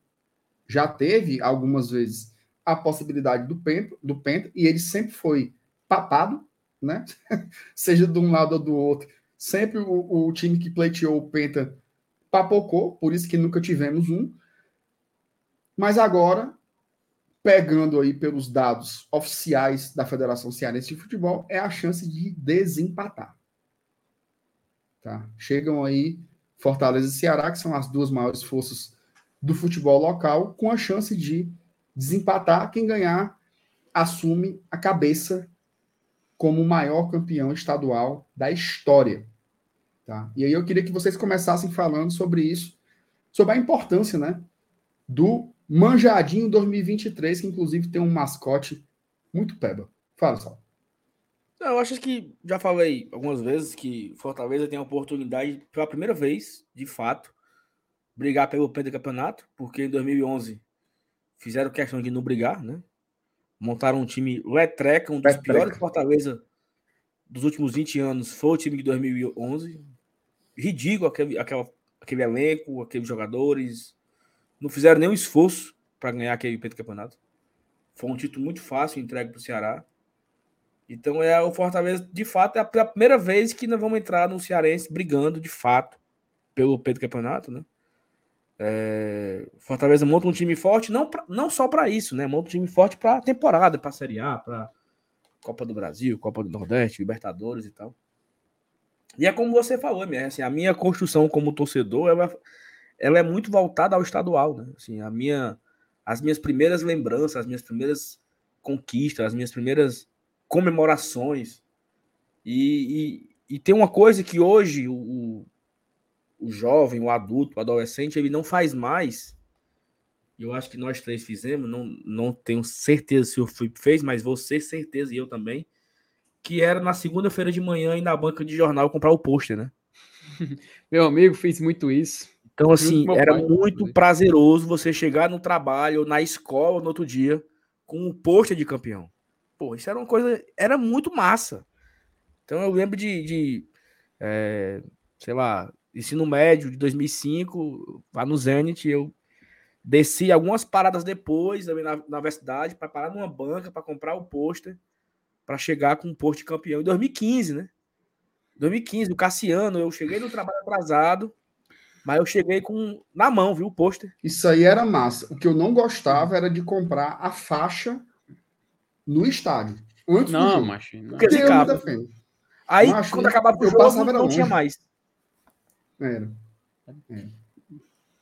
Já teve algumas vezes a possibilidade do Penta, do Penta e ele sempre foi papado, né? Seja de um lado ou do outro. Sempre o, o time que pleiteou o Penta papocou, por isso que nunca tivemos um. Mas agora, pegando aí pelos dados oficiais da Federação Cearense de Futebol, é a chance de desempatar. Tá? Chegam aí Fortaleza e Ceará, que são as duas maiores forças do futebol local, com a chance de desempatar. Quem ganhar assume a cabeça como o maior campeão estadual da história. Tá? E aí eu queria que vocês começassem falando sobre isso, sobre a importância né, do Manjadinho 2023, que inclusive tem um mascote muito peba. Fala, Sal. Eu acho que já falei algumas vezes que Fortaleza tem a oportunidade, pela primeira vez, de fato, brigar pelo campeonato, porque em 2011 fizeram questão de não brigar, né? Montaram um time letreca, um dos letreca. piores Fortaleza dos últimos 20 anos foi o time de 2011. Ridículo aquele, aquele, aquele elenco, aqueles jogadores. Não fizeram nenhum esforço para ganhar aquele campeonato. Foi um título muito fácil entregue para o Ceará. Então é o Fortaleza, de fato, é a primeira vez que nós vamos entrar no Cearense brigando de fato pelo Pedro Campeonato, né? É, Fortaleza monta um time forte, não, pra, não só para isso, né? Monta um time forte para temporada, para Série A, para Copa do Brasil, Copa do Nordeste, Libertadores e tal. E é como você falou, minha, assim, a minha construção como torcedor, ela, ela é muito voltada ao estadual, né? Assim, a minha, as minhas primeiras lembranças, as minhas primeiras conquistas, as minhas primeiras comemorações. E, e, e, tem uma coisa que hoje o, o jovem, o adulto, o adolescente, ele não faz mais. Eu acho que nós três fizemos, não, não tenho certeza se o Felipe fez, mas você, certeza, e eu também. Que era na segunda-feira de manhã ir na banca de jornal comprar o pôster, né? Meu amigo fez muito isso. Então, assim, era pai, muito prazeroso você chegar no trabalho, na escola, no outro dia, com um pôster de campeão. Pô, isso era uma coisa. Era muito massa. Então eu lembro de, de é, sei lá, ensino médio de 2005, lá no Zenit, eu desci algumas paradas depois na, na universidade para parar numa banca para comprar o pôster para chegar com um pôster campeão em 2015, né? 2015, o Cassiano, eu cheguei no trabalho atrasado, mas eu cheguei com na mão, viu, o pôster. Isso aí era massa. O que eu não gostava era de comprar a faixa no estádio. Antes não, do mas não. Porque zicava. Aí, quando acabava o jogo, não longe. tinha mais. Era. era.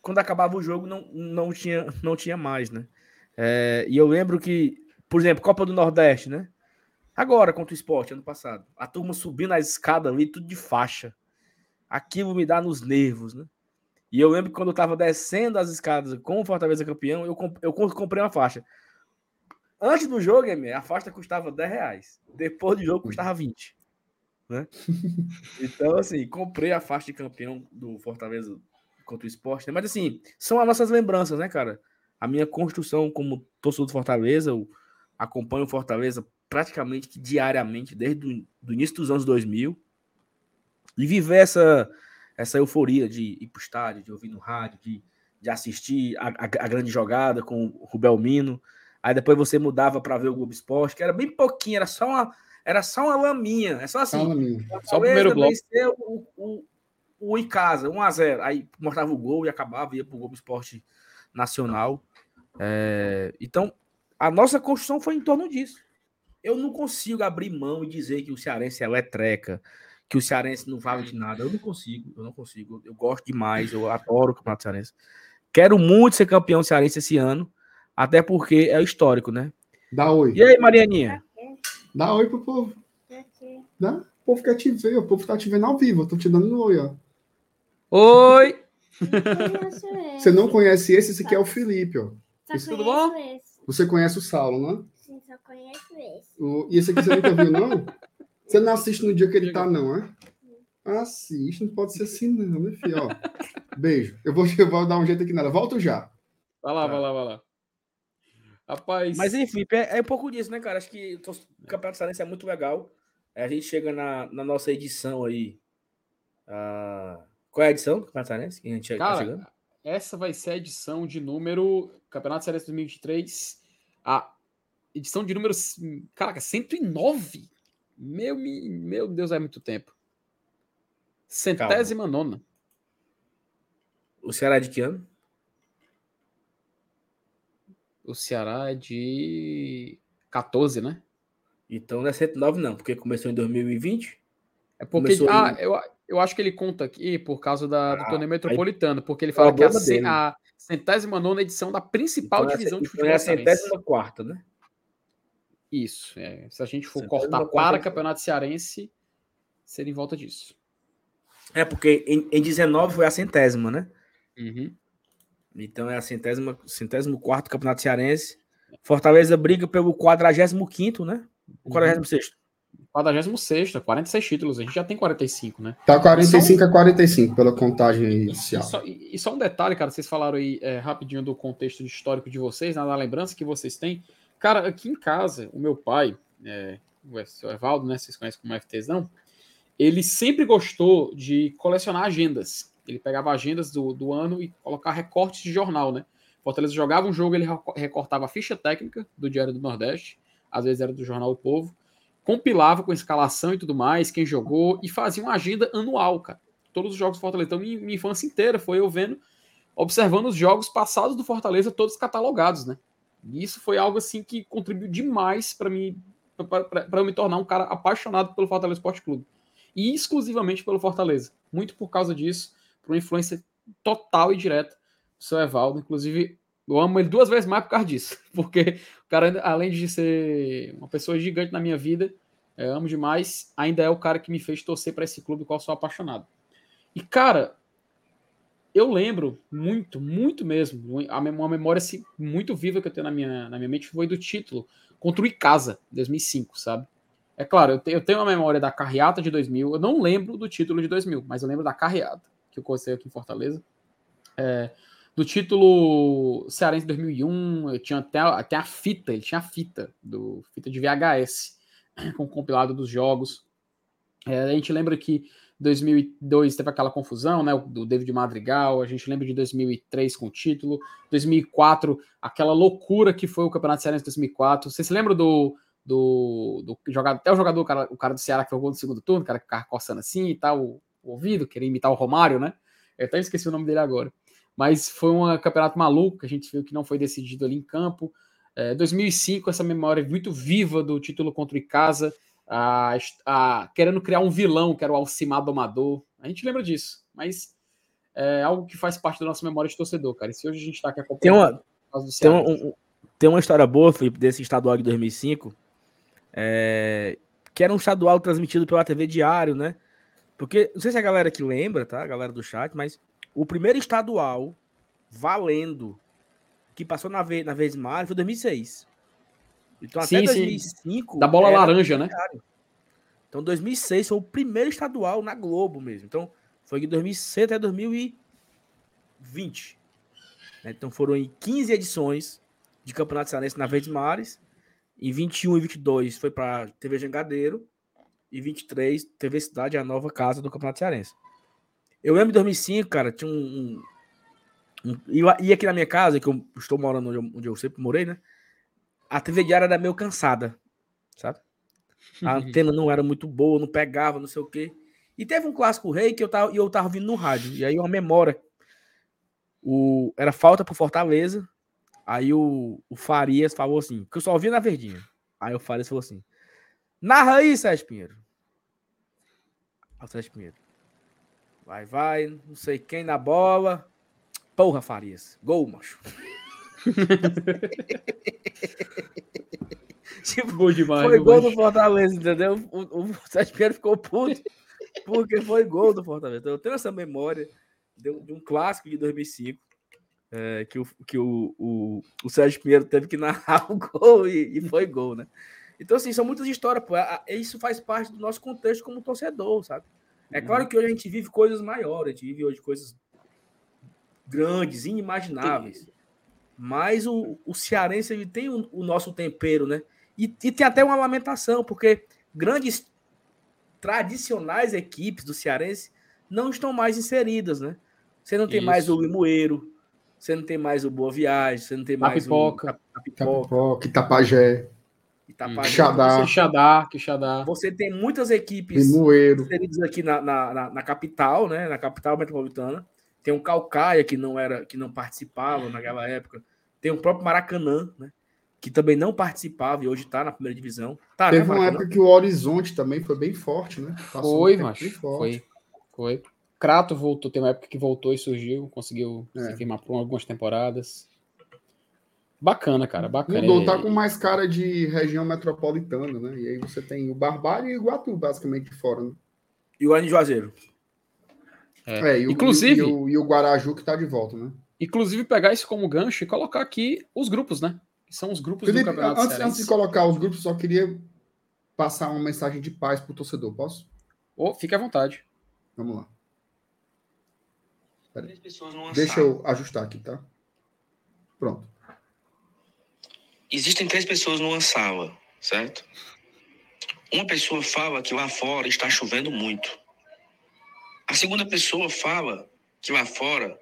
Quando acabava o jogo, não, não, tinha, não tinha mais, né? É, e eu lembro que, por exemplo, Copa do Nordeste, né? Agora, contra o esporte, ano passado. A turma subindo a escada ali, tudo de faixa. Aquilo me dá nos nervos, né? E eu lembro que quando eu tava descendo as escadas com o Fortaleza campeão, eu, eu comprei uma faixa. Antes do jogo, a faixa custava 10 reais. Depois do jogo, custava 20. Né? Então, assim, comprei a faixa de campeão do Fortaleza contra o esporte. Né? Mas, assim, são as nossas lembranças, né, cara? A minha construção como torcedor do Fortaleza, eu acompanho o Fortaleza praticamente diariamente, desde o início dos anos 2000. E viver essa, essa euforia de ir para o estádio, de ouvir no rádio, de, de assistir a, a, a grande jogada com o Rubel Mino. Aí depois você mudava para ver o Globo Esporte, que era bem pouquinho, era só uma, era só uma laminha. É só assim. Só, só o primeiro bloco. O, o, o em casa, 1x0. Aí mostrava o gol e acabava, ia pro Globo Esporte Nacional. É, então, a nossa construção foi em torno disso. Eu não consigo abrir mão e dizer que o Cearense é letreca, que o Cearense não vale de nada. Eu não consigo, eu não consigo. Eu gosto demais, eu adoro o Campeonato Cearense. Quero muito ser campeão cearense esse ano, até porque é histórico, né? Dá oi. E aí, Marianinha? Dá oi pro povo. Dá? O povo quer te ver, o povo tá te vendo ao vivo. Eu tô te dando um oi, ó. Oi! Você não conhece esse? Esse aqui é o Felipe, ó. Só Isso tudo conheço bom? Esse. Você conhece o Saulo, né? Sim, só conheço esse. O- E esse aqui você nunca viu, não? Você não assiste no dia que ele tá, não, é? Assiste, não pode ser assim, não, né, filho? Ó, beijo. Eu vou, eu vou dar um jeito aqui nela. Volto já. Vai lá, vai lá, vai lá. Rapaz. Mas enfim, é, é um pouco disso, né, cara? Acho que o Campeonato Cearense é muito legal. A gente chega na, na nossa edição aí. ah, Qual é a edição do Campeonato Cearense? Que a gente tá chegando? Cara, essa vai ser a edição de número. Campeonato Cearense 2023. A edição de número. Caraca, 109? Meu, meu Deus, é muito tempo. Centésima nona. O Ceará é de que ano? O Ceará é de 14, né? Então não é 109, não, porque começou em 2020. É porque. Ah, em- eu, eu acho que ele conta aqui por causa da, do Ah, torneio aí- metropolitano, porque ele fala que a, problema ce- dele. a centésima nona edição da principal Então é a- divisão de então futebol é a centésima quarta, né? Isso. é. Se a gente for Centésima cortar para edição. campeonato cearense, seria em volta disso. É, porque em, em 19 foi a centésima, né? Uhum. Então é a centésima, centésimo quarto Campeonato Cearense. Fortaleza briga pelo 45 né? O 46 46, 46 títulos. A gente já tem 45, né? Tá 45 a 45 pela contagem E inicial. só, e- e só um detalhe, cara, vocês falaram aí é, rapidinho do contexto histórico de vocês, né, da lembrança que vocês têm. Cara, aqui em casa, o meu pai, é, o seu Evaldo, né, vocês conhecem como FTzão, ele sempre gostou de colecionar agendas. Ele pegava agendas do, do ano e colocava recortes de jornal, né? Fortaleza jogava um jogo, ele reco- recortava a ficha técnica do Diário do Nordeste, às vezes era do Jornal O Povo, compilava com escalação e tudo mais, quem jogou, e fazia uma agenda anual, cara. Todos os jogos do Fortaleza. Então, minha, minha infância inteira foi eu vendo, observando os jogos passados do Fortaleza, todos catalogados, né? E isso foi algo assim que contribuiu demais para mim, para eu me tornar um cara apaixonado pelo Fortaleza Esporte Clube. E exclusivamente pelo Fortaleza. Muito por causa disso, por uma influência total e direta do seu Evaldo. Inclusive, eu amo ele duas vezes mais por causa disso. Porque o cara, além de ser uma pessoa gigante na minha vida, eu amo demais, ainda é o cara que me fez torcer para esse clube qual sou apaixonado. E, cara, eu lembro muito, muito mesmo, uma memória assim, muito viva que eu tenho na minha, na minha mente foi do título contra o Icasa, 2005, sabe? É claro, eu, te- eu tenho uma memória da carreata de 2000, eu não lembro do título de 2000, mas eu lembro da carreata, que eu conheci aqui em Fortaleza. É, do título Cearense 2001, eu tinha até, até a fita, ele tinha a fita, do fita de VHS, com o compilado dos jogos. É, a gente lembra que 2002 teve aquela confusão, né, do David Madrigal, a gente lembra de 2003 com o título, 2004, aquela loucura que foi o Campeonato Cearense 2004. Você se lembra do, do, do jogador, até o jogador, o cara, o cara do Ceará que jogou no segundo turno, o cara que ficava coçando assim e tal, o, ouvido, queria imitar o Romário, né? Eu até esqueci o nome dele agora. Mas foi um campeonato maluco, que a gente viu que não foi decidido ali em campo. É, 2005, essa memória muito viva do título contra o Icasa, a, a, querendo criar um vilão, que era o Alcimar Domador. A gente lembra disso, mas é algo que faz parte da nossa memória de torcedor, cara. E se hoje a gente está aqui Tem acompanhando uma, tem, uma, um- tem uma história boa, Felipe, desse estadual de 2005, é, que era um estadual transmitido pela TV Diário, né? Porque, não sei se a galera que lembra, tá? A galera do chat, mas o primeiro estadual valendo que passou na, ve na vez Mário foi 2006. Então, Sim, até sim. 2005. Da bola laranja, né? Então, 2006 foi o primeiro estadual na Globo mesmo. Então, foi de 2006 até 2020. né? Então, foram em 15 edições de Campeonato Cearense na Verdes Mares. Em 21 e 22 foi para TV Jangadeiro. E 23, TV Cidade, a nova casa do Campeonato Cearense. Eu lembro em 2005, cara, tinha um. um, um e, aqui na minha casa, que eu estou morando onde eu, onde eu sempre morei, né? A TV diária era meio cansada, sabe? A antena não era muito boa, não pegava, não sei o quê. E teve um clássico rei que eu tava, eu tava vindo no rádio. E aí uma memória. O, era falta pro Fortaleza. Aí o, o Farias falou assim, que eu só ouvi na verdinha. Aí o Farias falou assim: narra aí, Sérgio Pinheiro. O Sérgio Pinheiro. Vai, vai, não sei quem na bola. Porra, Farias. Gol, macho. tipo, Bom demais. foi gol do Fortaleza, entendeu? O, o Sérgio Pinheiro ficou puto porque foi gol do Fortaleza. Então, eu tenho essa memória de, um- de um clássico de 2005 é, que, o, que o, o, o Sérgio Pinheiro teve que narrar o gol e, e foi gol, né? Então, assim, são muitas histórias, pô. A- a- Isso faz parte do nosso contexto como torcedor, sabe? É claro que hoje a gente vive coisas maiores, a gente vive hoje coisas grandes, inimagináveis. Mas o, o cearense ele tem o, o nosso tempero, né? E, e tem até uma lamentação, porque grandes tradicionais equipes do cearense não estão mais inseridas, né? Você não tem mais Isso. o Limoeiro, você não tem mais o Boa Viagem, você não tem mais Pipoca. o a Pipoca, Capipoca, Itapajé, Itapajé. Xadá. Quixadá, Quixadá. Você tem muitas equipes Limoeiro. aqui na, na, na- na capital, né? Na capital metropolitana. Tem o Calcaia, que não era, que não participava naquela época. Tem o próprio Maracanã, né? Que também não participava e hoje está na primeira divisão. Tá, Teve né, uma época que o Horizonte também foi bem forte, né? Passou um Foi, tempo macho. bem forte. Foi. Foi. Crato voltou, tem uma época que voltou e surgiu, conseguiu É. se firmar por algumas temporadas. Bacana, cara, bacana. Mudou, É- tá com mais cara de região metropolitana, né? E aí você tem o Barbário e o Iguatu, basicamente, de fora, né? E o de Juazeiro. É, e o, Inclusive- e o, e o Guaraju que tá de volta, né? Inclusive, pegar isso como gancho e colocar aqui os grupos, né? Que são os grupos Felipe, do Campeonato antes, antes de colocar os grupos, só queria passar uma mensagem de paz pro torcedor, posso? Ô, fique à vontade. Vamos lá. Deixa eu ajustar aqui, tá? Pronto. Existem três pessoas numa sala, certo? Uma pessoa fala que lá fora está chovendo muito. A segunda pessoa fala que lá fora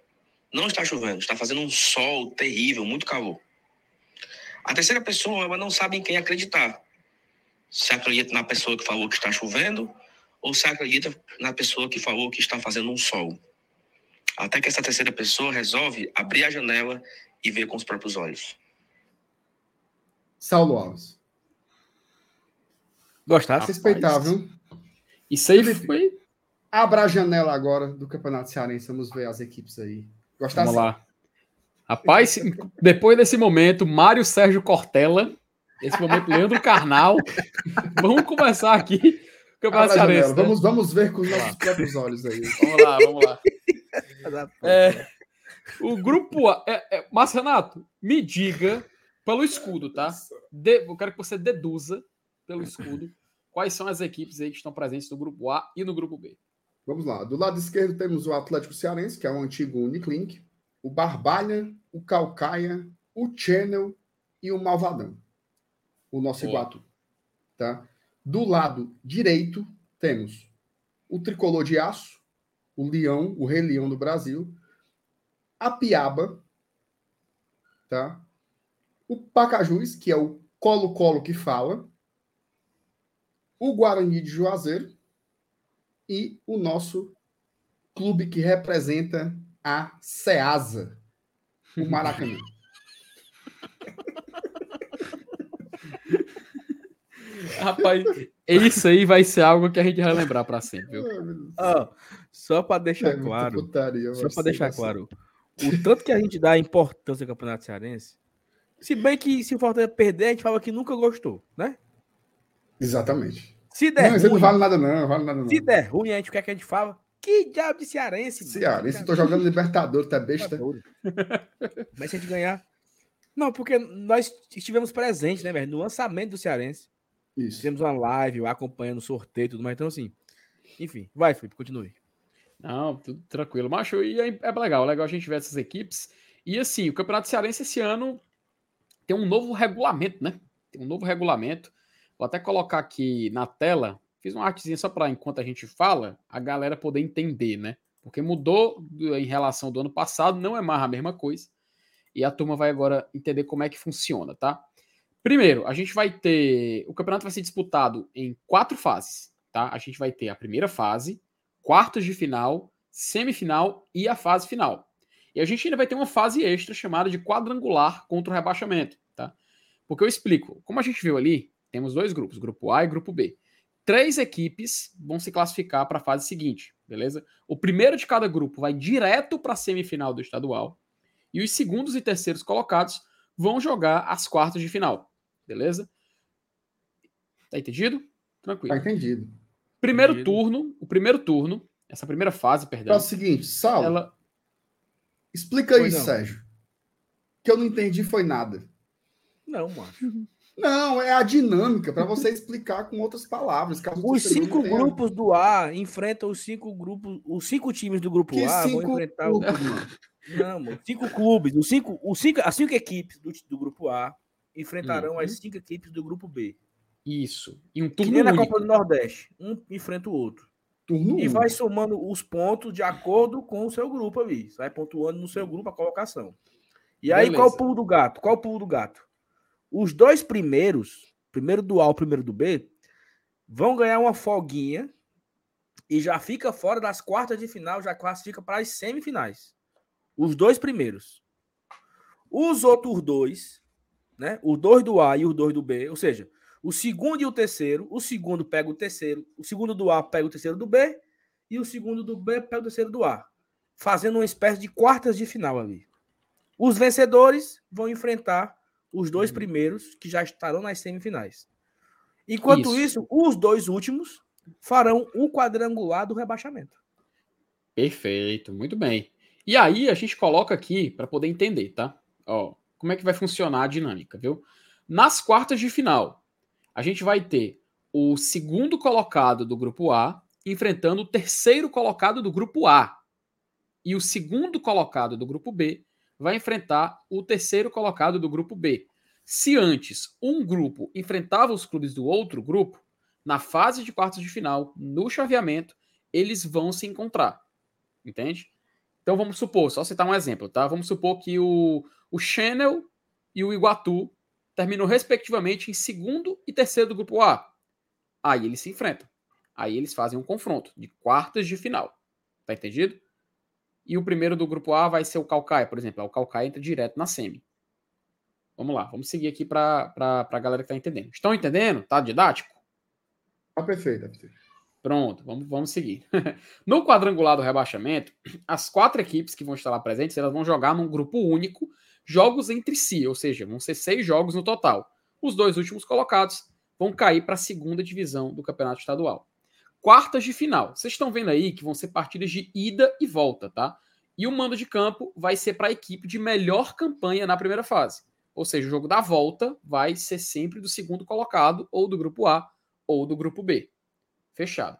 não está chovendo, está fazendo um sol terrível, muito calor. A terceira pessoa, ela não sabe em quem acreditar. Se acredita na pessoa que falou que está chovendo ou se acredita na pessoa que falou que está fazendo um sol. Até que essa terceira pessoa resolve abrir a janela e ver com os próprios olhos. Saulo Alves. Gostasse? Respeitar, viu? Isso aí Felipe, foi. Abra a janela agora do Campeonato Cearense. Vamos ver as equipes aí. Gostasse? Vamos lá. Rapaz, depois desse momento, Mário Sérgio Cortella, esse momento, Leandro Carnal, vamos começar aqui Campeonato. Cearense. né? Vamos, vamos ver com os nossos próprios olhos aí. Vamos lá, vamos lá. É, o grupo A. É, é, Márcio Renato, me diga pelo escudo, tá? De- eu quero que você deduza pelo escudo quais são as equipes aí que estão presentes no grupo A e no grupo B. Vamos lá. Do lado esquerdo temos o Atlético Cearense, que é o antigo Uniclinic, o Barbalha, o Calcaia, o Channel e o Malvadão. O nosso Boa. Iguatu. Tá? Do lado direito temos o Tricolor de Aço, o Leão, o Rei Leão do Brasil, a Piaba, tá? O Pacajus, que é o Colo-Colo que fala, o Guarani de Juazeiro, e o nosso clube que representa a Ceasa, o Maracanã. Rapaz, isso aí vai ser algo que a gente vai lembrar para sempre? Ó, só para deixar É claro, putaria, só para deixar claro, o tanto que a gente dá importância ao Campeonato Cearense, se bem que se o Fortaleza perder, a gente fala que nunca gostou, né? Exatamente. Se der Não, aí não ruim, vale nada, não. Não vale nada, não. se der ruim, a gente o que é que a gente fala? Que diabo de cearense, mano? Cearense, eu tô jogando Libertadores, tá besta? Mas se a gente ganhar. Não, porque nós estivemos presentes, né, velho? No lançamento do Cearense. Isso. Fizemos uma live acompanhando o sorteio e tudo mais. Então, assim. Enfim, vai, Felipe, continue. Não, tudo tranquilo. Macho, e é, é legal, é legal a gente ver essas equipes. E assim, o Campeonato Cearense esse ano tem um novo regulamento, né? Tem um novo regulamento. Vou até colocar aqui na tela. Fiz uma artezinha só para, enquanto a gente fala, a galera poder entender, né? Porque mudou do- em relação do ano passado, não é mais a mesma coisa. E a turma vai agora entender como é que funciona, tá? Primeiro, a gente vai ter. O campeonato vai ser disputado em quatro fases, tá? A gente vai ter a primeira fase, quartas de final, semifinal e a fase final. E a gente ainda vai ter uma fase extra chamada de quadrangular contra o rebaixamento, tá? Porque eu explico. Como a gente viu ali, temos dois grupos, grupo A e grupo B. Três equipes vão se classificar para a fase seguinte, beleza? O primeiro de cada grupo vai direto para a semifinal do estadual e os segundos e terceiros colocados vão jogar as quartas de final, beleza? Tá entendido? Tranquilo. Tá entendido. Primeiro Entendido. turno, o primeiro turno, essa primeira fase, É perdão. o seguinte, Saulo, ela explica Pois isso, não. Sérgio. Que eu não entendi foi nada. Não, mano. Não, é a dinâmica para você explicar com outras palavras. Os cinco grupos do A enfrentam os cinco grupos, os cinco times do grupo Que A vão cinco enfrentar o? Não, mano. Cinco clubes, os cinco, os cinco, as cinco equipes do, do grupo A enfrentarão Uhum. as cinco equipes do grupo B. isso. E um Que turno nem na. Copa do Nordeste. Um enfrenta o outro. Turno E único. vai somando os pontos de acordo com o seu grupo ali. Vai pontuando no seu grupo a colocação. E aí, Beleza. qual o pulo do gato? Qual o pulo do gato? Os dois primeiros, primeiro do A e o primeiro do B, vão ganhar uma folguinha e já fica fora das quartas de final, já classifica para as semifinais. Os dois primeiros. Os outros dois, né? Os dois do A e os dois do B, ou seja, o segundo e o terceiro, o segundo pega o terceiro, o segundo do A pega o terceiro do B e o segundo do B pega o terceiro do A, fazendo uma espécie de quartas de final ali. Os vencedores vão enfrentar os dois primeiros que já estarão nas semifinais. Enquanto Isso. isso, os dois últimos farão o quadrangular do rebaixamento. Perfeito, muito bem. E aí a gente coloca aqui para poder entender, tá? Ó, como é que vai funcionar a dinâmica, viu? Nas quartas de final, a gente vai ter o segundo colocado do grupo A enfrentando o terceiro colocado do grupo A. E o segundo colocado do grupo B vai enfrentar o terceiro colocado do grupo B. Se antes um grupo enfrentava os clubes do outro grupo, na fase de quartas de final, no chaveamento, eles vão se encontrar. Entende? Então vamos supor, só citar um exemplo, tá? Vamos supor que o, o Channel e o Iguatu terminam respectivamente em segundo e terceiro do grupo A. Aí eles se enfrentam. Aí eles fazem um confronto de quartas de final. Tá entendido? E o primeiro do grupo A vai ser o Calcaia, por exemplo. O Calcaia entra direto na semi. Vamos lá, vamos seguir aqui para a galera que tá entendendo. Estão entendendo? Tá didático? Tá perfeito, tá perfeito. Pronto, vamos, vamos seguir. no quadrangular do rebaixamento, as quatro equipes que vão estar lá presentes, elas vão jogar num grupo único, jogos entre si, ou seja, vão ser seis jogos no total. Os dois últimos colocados vão cair para a segunda divisão do campeonato estadual. Quartas de final. Vocês estão vendo aí que vão ser partidas de ida e volta, tá? E o mando de campo vai ser para a equipe de melhor campanha na primeira fase. Ou seja, o jogo da volta vai ser sempre do segundo colocado, ou do grupo A, ou do grupo B. Fechado.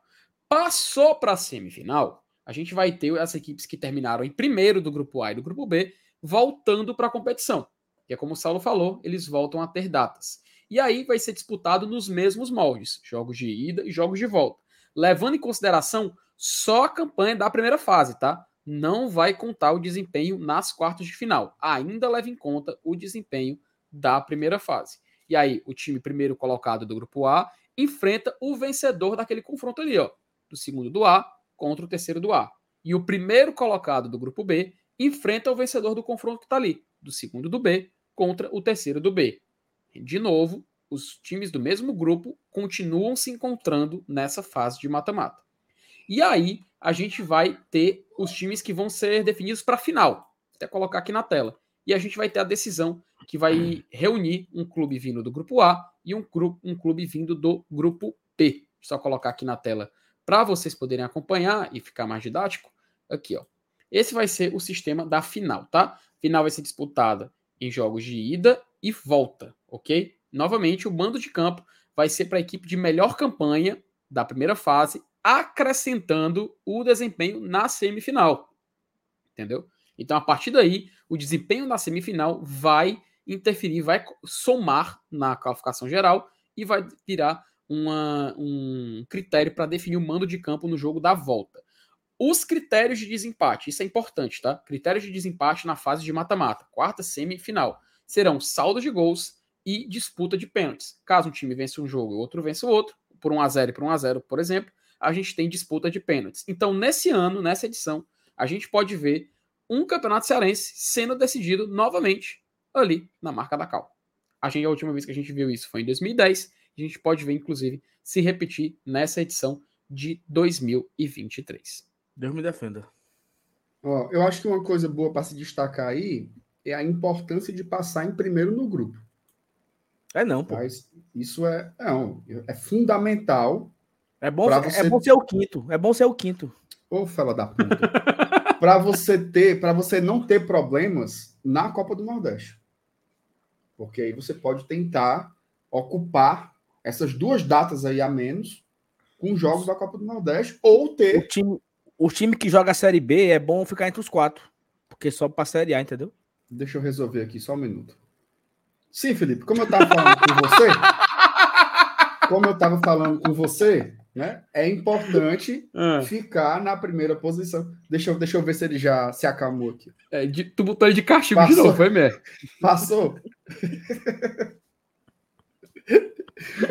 Passou para a semifinal, a gente vai ter as equipes que terminaram em primeiro do grupo A e do grupo B voltando para a competição. Que é como o Saulo falou, eles voltam a ter datas. E aí vai ser disputado nos mesmos moldes, jogos de ida e jogos de volta. Levando em consideração só a campanha da primeira fase, tá? Não vai contar o desempenho nas quartas de final. Ainda leva em conta o desempenho da primeira fase. E aí, o time primeiro colocado do grupo A enfrenta o vencedor daquele confronto ali, ó, do segundo do A contra o terceiro do A. E o primeiro colocado do grupo B enfrenta o vencedor do confronto que está ali, do segundo do B contra o terceiro do B. De novo, os times do mesmo grupo continuam se encontrando nessa fase de mata-mata. E aí, a gente vai ter os times que vão ser definidos para a final. Vou até colocar aqui na tela. E a gente vai ter a decisão que vai reunir um clube vindo do grupo A e um, um clube vindo do grupo B. Só colocar aqui na tela para vocês poderem acompanhar e ficar mais didático. Aqui, ó. Esse vai ser o sistema da final, tá? Final vai ser disputada em jogos de ida e volta, ok? Novamente, o mando de campo vai ser para a equipe de melhor campanha da primeira fase, acrescentando o desempenho na semifinal. Entendeu? Então, a partir daí, o desempenho na semifinal vai interferir, vai somar na classificação geral e vai virar uma, um critério para definir o mando de campo no jogo da volta. Os critérios de desempate, isso é importante, tá? Critérios de desempate na fase de mata-mata, quarta semifinal, serão saldo de gols e disputa de pênaltis. Caso um time vença um jogo e o outro vença o outro, por 1 a 0 e por 1 a 0, por exemplo, a gente tem disputa de pênaltis. Então, nesse ano, nessa edição, a gente pode ver um campeonato cearense sendo decidido novamente ali na marca da Cal. A, gente, a última vez que a gente viu isso foi em 2010. A gente pode ver, inclusive, se repetir nessa edição de 2023. Deus me defenda. Ó, eu acho que uma coisa boa para se destacar aí é a importância de passar em primeiro no grupo. É não, pô. Mas isso é, não, é fundamental. É bom, pra é você- bom ser o quinto. É bom ser o quinto. Ô, fela da puta. para você ter, para você não ter problemas na Copa do Nordeste. Porque aí você pode tentar ocupar essas duas datas aí a menos com jogos da Copa do Nordeste ou O ter time, o time que joga a Série B é bom ficar entre os quatro. Porque só pra Série A, entendeu? Deixa eu resolver aqui só um minuto. Sim, Felipe, como eu estava falando com você, como eu estava falando com você, né? É importante Ah, ficar na primeira posição. Deixa eu, deixa eu ver se ele já se acalmou aqui. é, de- tu botou ele de castigo de Passou. novo, foi mesmo? Passou?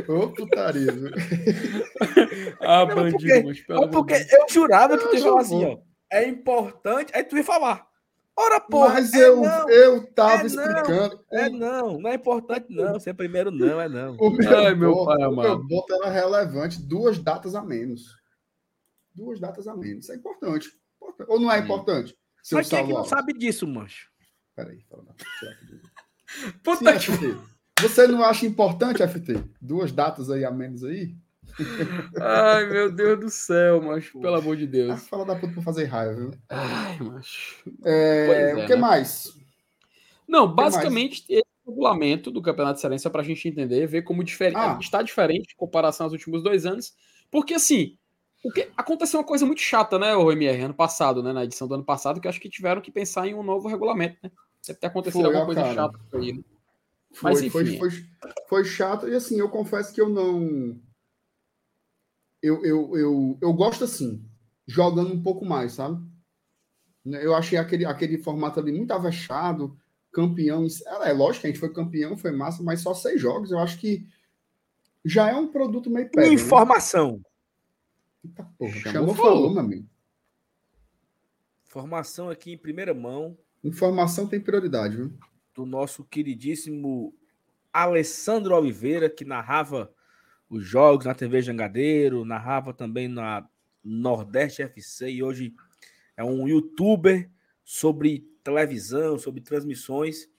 Ô, putaria, viu? Ah, Não, bandido, porque- mas porque eu jurava que tu ia falar assim, ó. É importante. Aí tu ia falar. Ora, porra. Mas é eu, não, eu tava é não, explicando. É não. Não é importante, não. Ser primeiro, não. É não. O meu, Ai, meu voto, pai o amado. meu voto era relevante, duas datas a menos. Duas datas a menos. Isso é importante. Ou não é importante? Mas quem é que não sabe disso, mancho? Peraí, fala Puta Sim, que. Você não acha importante, FT? Duas datas aí a menos aí? Ai, meu Deus do céu, macho. Pelo amor de Ah, Deus. fala da puta pra fazer raiva, viu? Ai, macho. É, é, o que né? mais? Não, que basicamente, esse regulamento do Campeonato Cearense é para a gente entender, ver como difere- Ah. está diferente em comparação aos últimos dois anos. Porque, assim, o que aconteceu uma coisa muito chata, né, o MR, ano passado, né, na edição do ano passado, que eu acho que tiveram que pensar em um novo regulamento, né? Deve ter acontecido Foi, alguma ó, coisa cara. chata com ele. Foi, Mas, foi, enfim. foi, foi chato. E assim, eu confesso que eu não. Eu, eu, eu, eu gosto assim, jogando um pouco mais, sabe? Né, Eu achei aquele, aquele formato ali muito avexado, campeão. É, é lógico que a gente foi campeão, foi massa, mas só seis jogos. Eu acho que já é um produto meio pedra. né? Informação. Eita porra, Chamou, chamou, falou. falou, meu amigo. Informação aqui em primeira mão Informação tem prioridade, viu? Do nosso queridíssimo Alessandro Oliveira, que narrava os jogos na TV Jangadeiro, narrava também na Nordeste FC e hoje é um youtuber sobre televisão, sobre transmissões.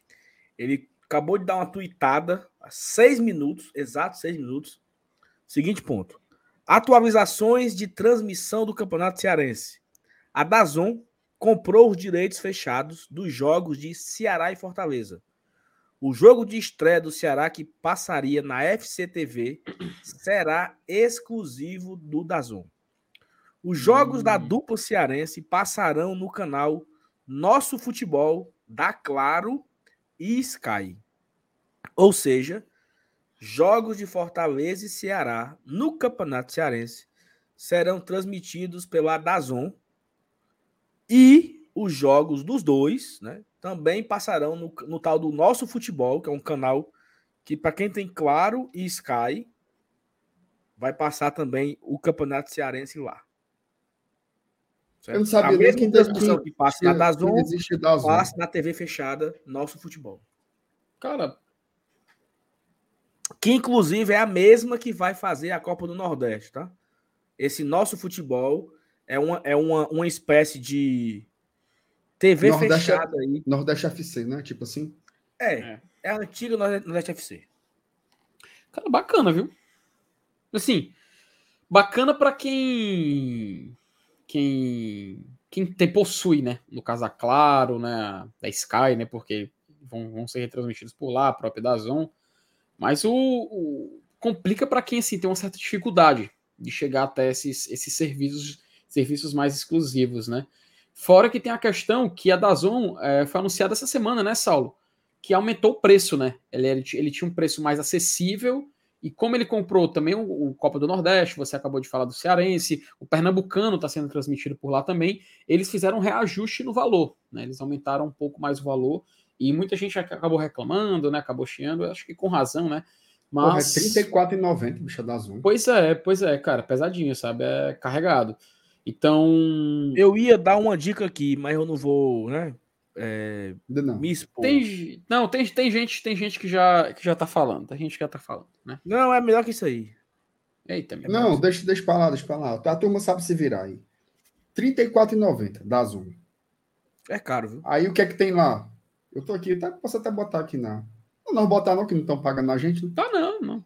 Ele acabou de dar uma tuitada há seis minutos, exato seis minutos. Seguinte ponto. Atualizações de transmissão do Campeonato Cearense. A Dazon comprou os direitos fechados dos jogos de Ceará e Fortaleza. O jogo de estreia do Ceará que passaria na FCTV será exclusivo do Dazon. Os jogos da dupla cearense passarão no canal Nosso Futebol da Claro e Sky. Ou seja, jogos de Fortaleza e Ceará no Campeonato Cearense serão transmitidos pela Dazon e os jogos dos dois, né, também passarão no, no tal do Nosso Futebol, que é um canal que, para quem tem Claro e Sky, vai passar também o Campeonato Cearense lá. Certo? Eu não sabia A nem mesma que- transmissão que- que passa na Dazon, Dazon. passa na TV fechada, Nosso Futebol. Cara, Que inclusive é a mesma que vai fazer a Copa do Nordeste, tá? Esse Nosso Futebol é uma, é uma, uma espécie de TV Nordeste- fechada aí. Nordeste FC, né? Tipo assim. É, é a antiga Nordeste FC. Cara, bacana, viu? Assim, bacana pra quem quem quem tem possui, né? No caso a Claro, né, da Sky, né, porque vão, vão ser retransmitidos por lá, a própria Dazon. Mas o, o- complica pra quem assim tem uma certa dificuldade de chegar até esses, esses serviços serviços mais exclusivos, né? Fora que tem a questão que a Dazon eh, foi anunciada essa semana, né, Saulo? Que aumentou o preço, né? Ele, ele, ti- ele tinha um preço mais acessível e como ele comprou também o, o Copa do Nordeste, você acabou de falar do Cearense, o Pernambucano está sendo transmitido por lá também, eles fizeram um reajuste no valor, né? Eles aumentaram um pouco mais o valor e muita gente ac- acabou reclamando, né? Acabou chiando, acho que com razão, né? Mas. Porra, é R$34,90, bicha da Zoom. Pois é, pois é, cara, pesadinho, sabe? É carregado. Então. Eu ia dar uma dica aqui, mas eu não vou, né? é, não. me expor. Tem, não, tem, tem gente, tem gente que já, que já tá falando, tem gente que já tá falando, né? Não, é melhor que isso aí. Eita, meu Não, Deus. deixa, deixa pra lá, deixa pra lá. A turma sabe se virar aí. R$34,90 da Zoom. É caro, viu? Aí o que é que tem lá? Eu tô aqui, tá, posso até botar aqui na. Não, não botar não, que não estão pagando a gente. Tá, não, não.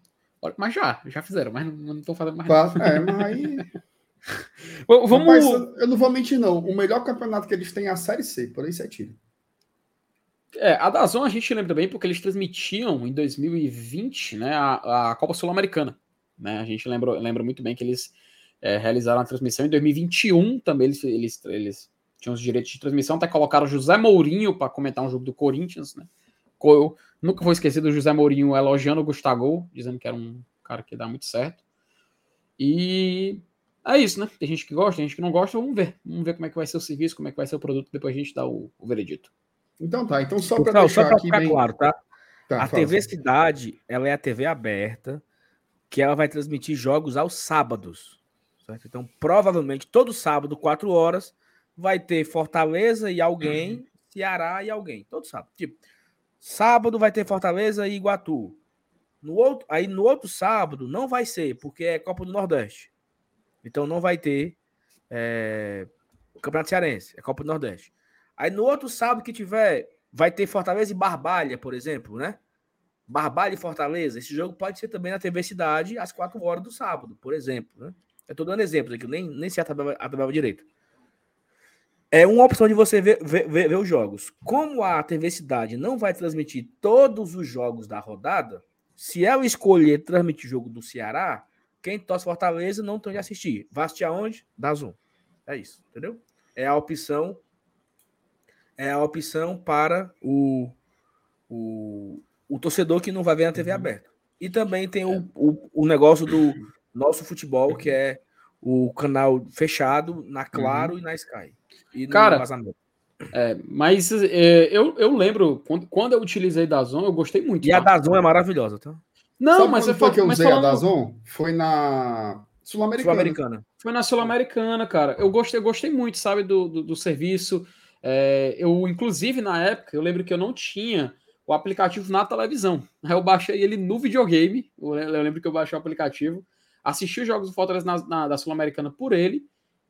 Mas já, já fizeram, mas não estão fazendo mais. nada. Claro, é, mas aí. Vamos. Rapaz, eu não vou mentir, não. O melhor campeonato que eles têm é a Série C, por aí você tira. É, a Dazon a gente lembra bem porque eles transmitiam em 2020 né, a, a Copa Sul-Americana. Né? A gente lembra, lembra muito bem que eles é, realizaram a transmissão em 2021 também. Eles, eles, eles tinham os direitos de transmissão, até colocaram o José Mourinho para comentar um jogo do Corinthians. Né? Eu nunca vou esquecer do José Mourinho elogiando o Gustavo, dizendo que era um cara que dá muito certo. E é isso, né? Tem gente que gosta, tem gente que não gosta. Vamos ver. Vamos ver como é que vai ser o serviço, como é que vai ser o produto, depois a gente dá o, o veredito. Então tá, então só para deixar só para aqui ficar bem. claro, tá? Tá, a fala, TV. Cidade, ela é a TV aberta, que ela vai transmitir jogos aos sábados. Certo? Então, provavelmente, todo sábado, 4 horas, vai ter Fortaleza e alguém, Ceará e alguém. Todo sábado. Tipo, sábado vai ter Fortaleza e Iguatu. No outro, aí no outro sábado não vai ser, porque é Copa do Nordeste. Então não vai ter é, o Campeonato Cearense, é Copa do Nordeste. Aí no outro sábado que tiver, vai ter Fortaleza e Barbalha, por exemplo, né? Barbalha e Fortaleza. Esse jogo pode ser também na TV Cidade às 4 horas do sábado, por exemplo. Né? Eu tô dando exemplos aqui, nem, nem sei a tabela, a tabela direito. É uma opção de você ver, ver, ver- ver os jogos. Como a TV Cidade não vai transmitir todos os jogos da rodada, se ela escolher transmitir jogo do Ceará, quem torce Fortaleza não tem de assistir. Vai assistir aonde? Da Zoom. É isso, entendeu? É a opção é a opção para o, o, o torcedor que não vai ver na TV aberta. E também tem o, o, o negócio do nosso futebol, que é o canal fechado na Claro e na Sky. E Cara, vazamento. É, mas é, eu, eu lembro, quando, quando eu utilizei Dazon, eu gostei muito. E a tá? Dazon é maravilhosa, tá? Não, Sabe mas eu foi que eu usei a falando- Dazon? Foi na Sul-Americana. Sul-Americana. Foi na Sul-Americana, cara. Eu gostei, eu gostei muito, sabe, do, do, do serviço. É, eu, inclusive, na época, eu lembro que eu não tinha o aplicativo na televisão. Aí eu baixei ele no videogame. Eu, eu lembro que eu baixei o aplicativo, assisti os jogos do Fortaleza na, na- da Sul-Americana por ele.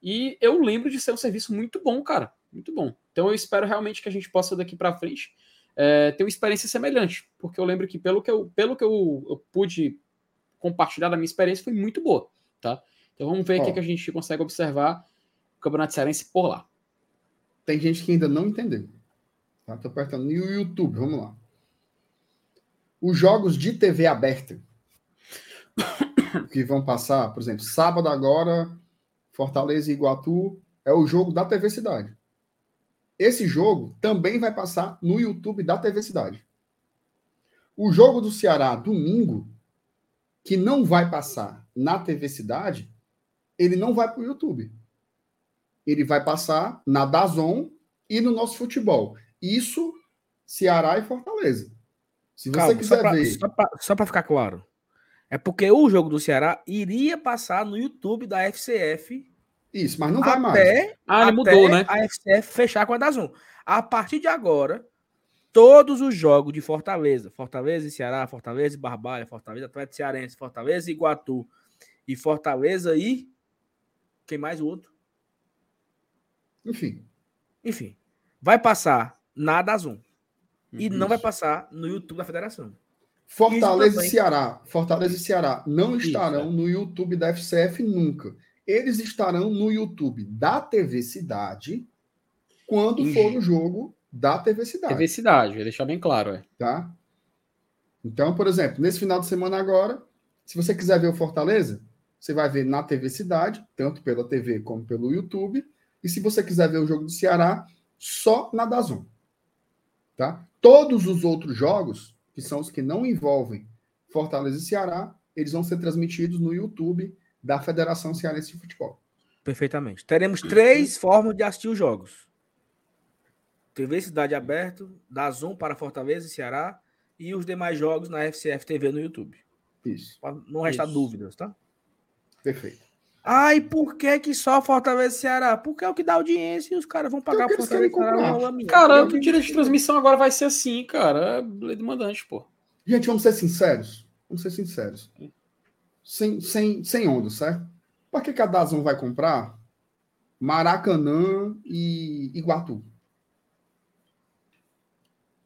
E eu lembro de ser um serviço muito bom, cara. Muito bom. Então eu espero realmente que a gente possa, daqui para frente, é, ter uma experiência semelhante. Porque eu lembro que, pelo que eu, pelo que eu, eu pude compartilhar da minha experiência, foi muito boa, tá? Então vamos ver o que, que a gente consegue observar o Campeonato Cearense por lá. Tem gente que ainda não entendeu. Tá? Tô apertando no YouTube, vamos lá. Os jogos de TV aberta que vão passar, por exemplo, sábado agora, Fortaleza e Iguatu, é o jogo da TV Cidade. Esse jogo também vai passar no YouTube da TV Cidade. O jogo do Ceará, domingo, que não vai passar na TV Cidade, ele não vai para o YouTube. Ele vai passar na Dazon e no nosso futebol. Isso, Ceará e Fortaleza. Se você Calma, quiser só pra, ver. só pra ficar claro. É porque o jogo do Ceará iria passar no YouTube da FCF Isso, mas não vai mais. até, Ah, ele até mudou, né? a FCF fechar com a Dazon. A partir de agora, todos os jogos de Fortaleza, Fortaleza e Ceará, Fortaleza e Barbalha, Fortaleza Atlético Cearense, Fortaleza e Iguatu e Fortaleza e quem mais o outro? Enfim. Enfim, vai passar na Dazon e Uhum. não vai passar no YouTube da Federação. Fortaleza Isso e. Ceará. Fortaleza e Ceará não Isso, estarão é. no YouTube da FCF nunca. Eles estarão no YouTube da TV Cidade quando for o jogo da TV Cidade. TV Cidade, vou deixar bem claro, é. tá? Então, por exemplo, nesse final de semana agora, se você quiser ver o Fortaleza, você vai ver na TV Cidade, tanto pela TV como pelo YouTube. E se você quiser ver o jogo do Ceará, só na Dazon. Tá? Todos os outros jogos, que são os que não envolvem Fortaleza e Ceará, eles vão ser transmitidos no YouTube da Federação Cearense de Futebol. Perfeitamente. Teremos três formas de assistir os jogos. TV Cidade Aberto, da Zoom para Fortaleza e Ceará e os demais jogos na FCF TV no YouTube. Isso. Pra não restar Isso. dúvidas, tá? Perfeito. Ai, por que que só Fortaleza e Ceará? Porque é o que dá audiência e os caras vão pagar querem Fortaleza e Ceará. comprar. uma laminha. Cara, o direito de transmissão agora vai ser assim, cara. É lei do mandante, pô. Gente, vamos ser sinceros. Vamos ser sinceros. Sem, sem, sem onda, certo? Para que cada um vai comprar Maracanã e Iguatu?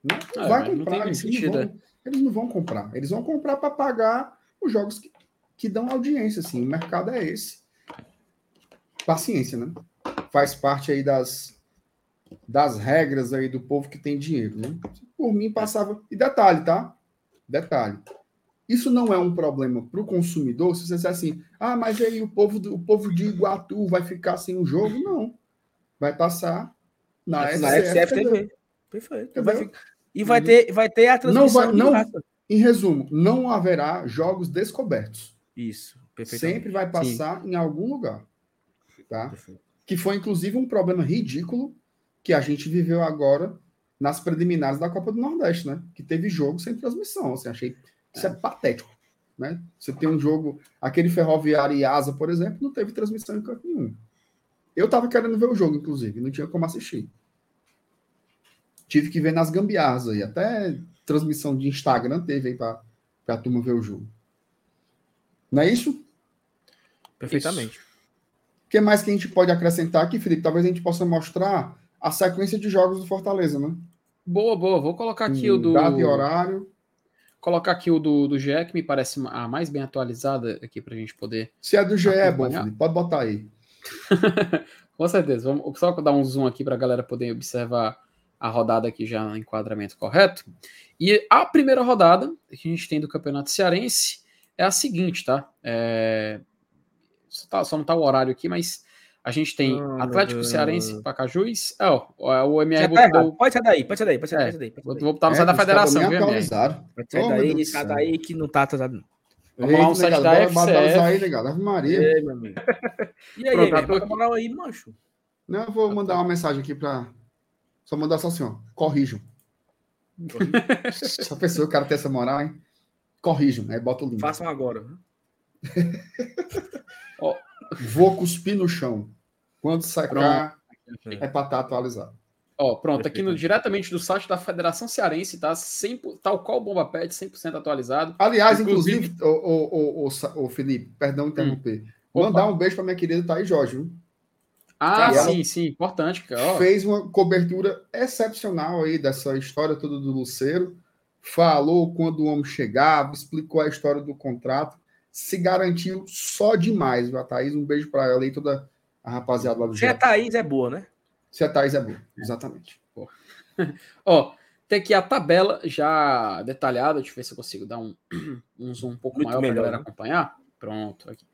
Não, não É, vai não comprar. tem eles, sentido, não vão, eles não vão comprar. Eles vão comprar para pagar os jogos que, que dão audiência. Assim. O mercado é esse. Paciência, né? Faz parte aí das, das regras aí do povo que tem dinheiro, né? Por mim passava. E detalhe, tá? Detalhe. Isso não é um problema para o consumidor se você disser assim, ah, mas aí o povo, do, o povo de Iguatu vai ficar sem o jogo? Não. Vai passar na, Na SCF, SCF TV. TV. Perfeito. Vai ficar- E vai ter, vai ter a Não transmissão vai, de não, em resumo, não haverá jogos descobertos. Isso. Sempre vai passar em algum lugar. Tá? Perfeito. Que foi, inclusive, um problema ridículo que a gente viveu agora nas preliminares da Copa do Nordeste, né? Que teve jogo sem transmissão. Assim, achei isso é, patético. Né? Você tem um jogo, aquele Ferroviário e Asa, por exemplo, não teve transmissão em canto nenhum. Eu tava querendo ver o jogo, inclusive, não tinha como assistir. Tive que ver nas gambiarras aí, até transmissão de Instagram teve aí para a turma ver o jogo. Não é isso? Perfeitamente. O que mais que a gente pode acrescentar aqui, Felipe? Talvez a gente possa mostrar a sequência de jogos do Fortaleza, né? Boa, boa. Vou colocar aqui Em o do. Data e horário. Colocar aqui o do, do GE, que me parece a mais bem atualizada aqui pra gente poder. Se é do GE, é bom. Felipe. Pode botar aí. Com certeza. Vamos só dar um zoom aqui pra galera poder observar a rodada aqui já no enquadramento correto. E a primeira rodada que a gente tem do Campeonato Cearense é a seguinte, tá? É... Só, tá- só não tá o horário aqui, mas a gente tem Ah, meu Atlético. Cearense, Pacajus. É, ó, o MR tá botou. Pode ser daí, pode ser daí, pode ser É, daí. Pode ser daí, pode Vou, ser vou botar no site da federação, viu, MR? Pode ser Oh, daí, sai daí que não tá atrasado. não. Vamos lá, um site negado, da FCF. aí, negado. Ave Maria. Ei, meu amigo. E aí, Pronto, aí, tô moral aí, mancho. Não, eu vou mandar uma mensagem aqui para. Só mandar só assim, ó. Corrijam. Essa pessoa, o cara tem essa moral, hein? Corrijam, aí bota o link. Façam agora. Vou cuspir no chão. Quando secar, é para estar atualizado. Ó, pronto, aqui no, diretamente do site da Federação Cearense, tá? 100, tal qual o Bomba Pet, 100% atualizado. Aliás, Inclusive- inclusive, o, o, o, o, Felipe, perdão interromper. Opa. Mandar um beijo para minha querida Thaís Jorge. viu? Ah, E sim, sim, importante. cara. Fez uma cobertura excepcional aí dessa história toda do Luceiro. Falou quando o homem chegava, explicou a história do contrato. Se garantiu só demais, viu, a Thaís? Um beijo para ela e toda a rapaziada lá do Se a Japão. Thaís é boa, né? Se a Thaís é boa, exatamente. Ó, tem aqui a tabela já detalhada. Deixa eu ver se eu consigo dar um, um zoom um pouco Muito maior para a melhor, galera né? acompanhar. Pronto, aqui.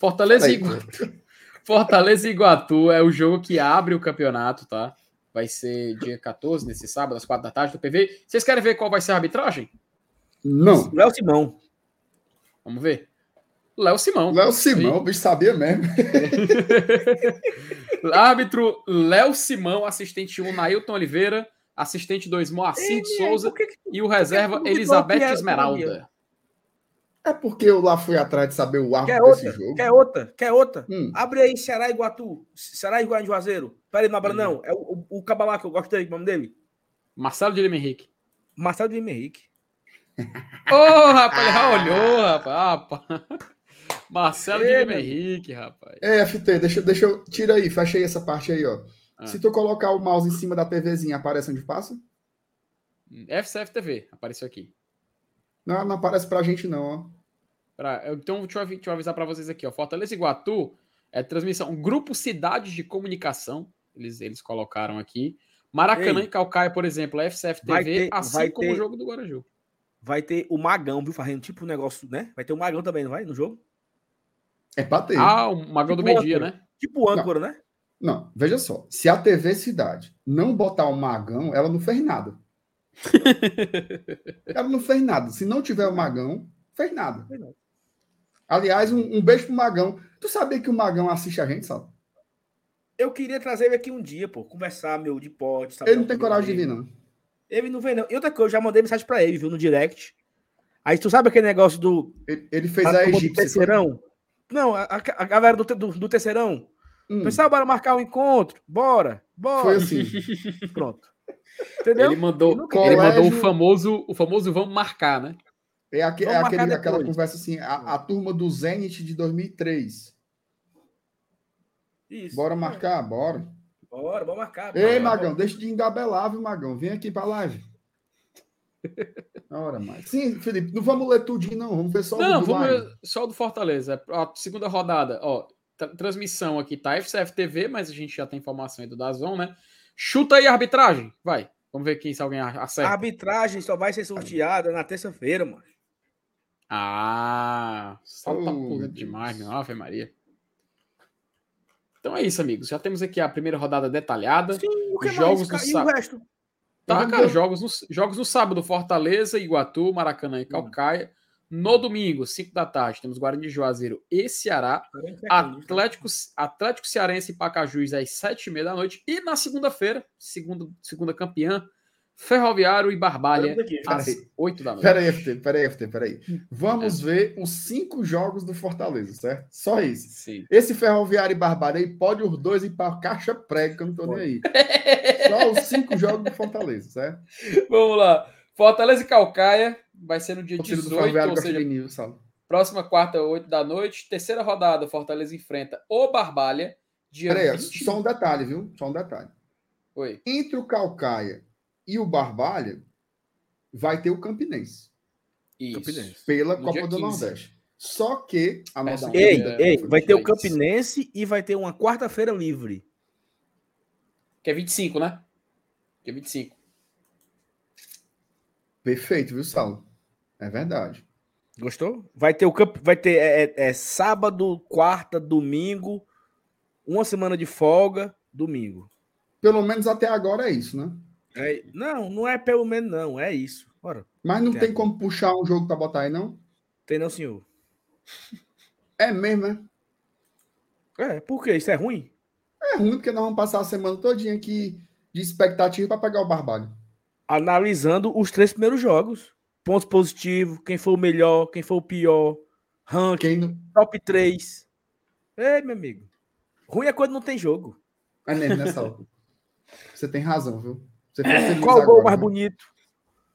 Fortaleza e Iguatu. Fortaleza e Iguatu é o jogo que abre o campeonato, tá? Vai ser dia 14, nesse sábado, às 4 da tarde, do PV. Vocês querem ver qual vai ser a arbitragem? Não. Léo Simão. Vamos ver. Léo Simão. Léo Simão, o bicho sabia mesmo. Árbitro Léo Simão, assistente 1, Nailton Oliveira, assistente 2, Moacir de Ei, Souza por que e o reserva Elizabeth Esmeralda. É porque eu lá fui atrás de saber o Quer árbitro desse outra? jogo. Quer outra? Quer outra? Hum. Abre aí Ceará e Iguatu. Ceará e Iguatu Juazeiro. Pera aí, não abra não. É o, o, o caba lá que eu gosto dele, o nome dele? Marcelo de Lima Henrique. Marcelo de Lima Henrique. Ô, rapaz, ele já olhou, rapaz. rapaz. Marcelo meu Henrique, rapaz. É, FT, deixa, deixa eu. Tira aí, fecha aí essa parte aí, ó. Ah. Se tu colocar o mouse em cima da TVzinha, aparece onde passa? FCF TV, apareceu aqui. Não, não aparece pra gente, não, ó. Pra- então, deixa eu, deixa eu avisar para vocês aqui, ó. Fortaleza e Iguatu é transmissão. Grupo Cidades de Comunicação, eles, eles colocaram aqui. Maracanã Ei. e Calcaia, por exemplo, é FCF Vai TV, ter- assim vai como ter- o jogo do Guaraju. Vai ter o Magão, viu? Fazendo tipo um negócio, né? Vai ter o Magão também, não vai? No jogo? É pra ter. Ah, o Magão do Tipo meio-dia, âncora. né? Tipo o âncora, né? Não, veja só. Se a TV Cidade não botar o Magão, ela não fez nada. ela não fez nada. Se não tiver o Magão, fez nada. Aliás, um, um beijo pro Magão. Tu sabia que o Magão assiste a gente, sabe? Eu queria trazer ele aqui um dia, pô. Conversar, meu, de pote. saber Ele não tem coragem de vir, não. Ele não vem, não. E outra coisa, eu já mandei mensagem pra ele, viu? No direct. Aí tu sabe aquele negócio do. Ele, ele fez a a, do egípcia. terceirão? Não, a, a- galera do, do, do terceirão. Hum, Pessoal, bora marcar um encontro. Bora, bora. foi assim. Pronto. Entendeu? Ele mandou, ele mandou o famoso, o famoso vamos marcar, né? É, aque- é aquele, aquela conversa assim, a, a turma do Zenit de 2003. Isso. Bora marcar? Bora. Bora, bora marcar. Ei, bora. Magão, deixa de engabelar, viu, Magão? Vem aqui pra live. Ora, mais. Sim, Felipe, não vamos ler tudinho, não. Vamos ver só o Não, do vamos ver só o do Fortaleza. A segunda rodada, ó, tra- transmissão aqui tá FCF TV, mas a gente já tem informação aí do Dazon, né? Chuta aí a arbitragem, vai. Vamos ver aqui se alguém a- A acerta. arbitragem só vai ser sorteada na terça-feira, mano. Ah, salta Oh, meu demais, meu Ave Maria. Então é isso, amigos. Já temos aqui a primeira rodada detalhada. Sim, o que Jogos mais? do E sá- o resto? Tá, cara, jogos no, jogos no sábado, Fortaleza, Iguatu, Maracanã e Calcaia. No domingo, 5 da tarde, temos Guarani de Juazeiro e Ceará. Atlético, Atlético Cearense e Pacajus às 7h30 da noite. E na segunda-feira, segundo, segunda campeã, Ferroviário e Barbalha peraí. às 8 da noite. Peraí, FT, peraí, FT, peraí. Vamos ver os cinco jogos do Fortaleza, certo? Só isso. Sim. Esse Ferroviário e Barbalha aí, pode os dois ir pra caixa prega, que eu não tô nem aí. Só os cinco jogos do Fortaleza, certo? Vamos lá. Fortaleza e Calcaia vai ser no dia Torcida do 18, Ferroviário ou seja, Sal. próxima quarta, 8 da noite. Terceira rodada, Fortaleza enfrenta o Barbalha. Dia Peraí, 20... só um detalhe, viu? Só um detalhe. Oi. Entre o Calcaia e o Barbalha, vai ter o Campinense, Isso. Campinense. pela No Copa do 15. Nordeste. Só que a nossa. Ei, É, ei, vai ter o 23. Campinense e vai ter uma quarta-feira livre. Que é 25, né? Que é 25. Perfeito, viu, Saulo? É verdade. Gostou? Vai ter o camp... vai ter é, é- é sábado, quarta, domingo, uma semana de folga, domingo. Pelo menos até agora é isso, né? É- não, não é pelo menos não, é isso. Bora. Mas não É. tem como puxar um jogo pra botar aí, não? Tem não, senhor. É mesmo, né? É, por quê? Isso é ruim? É ruim porque nós vamos passar a semana todinha aqui de expectativa para pegar o Barbalho. Analisando os três primeiros jogos. Pontos positivos, quem foi o melhor, quem foi o pior, ranking, não... top 3. Ei, meu amigo. Ruim é quando não tem jogo. É mesmo, né, Saulo? Você tem razão, viu? Você foi feliz Qual o gol agora, mais viu? bonito?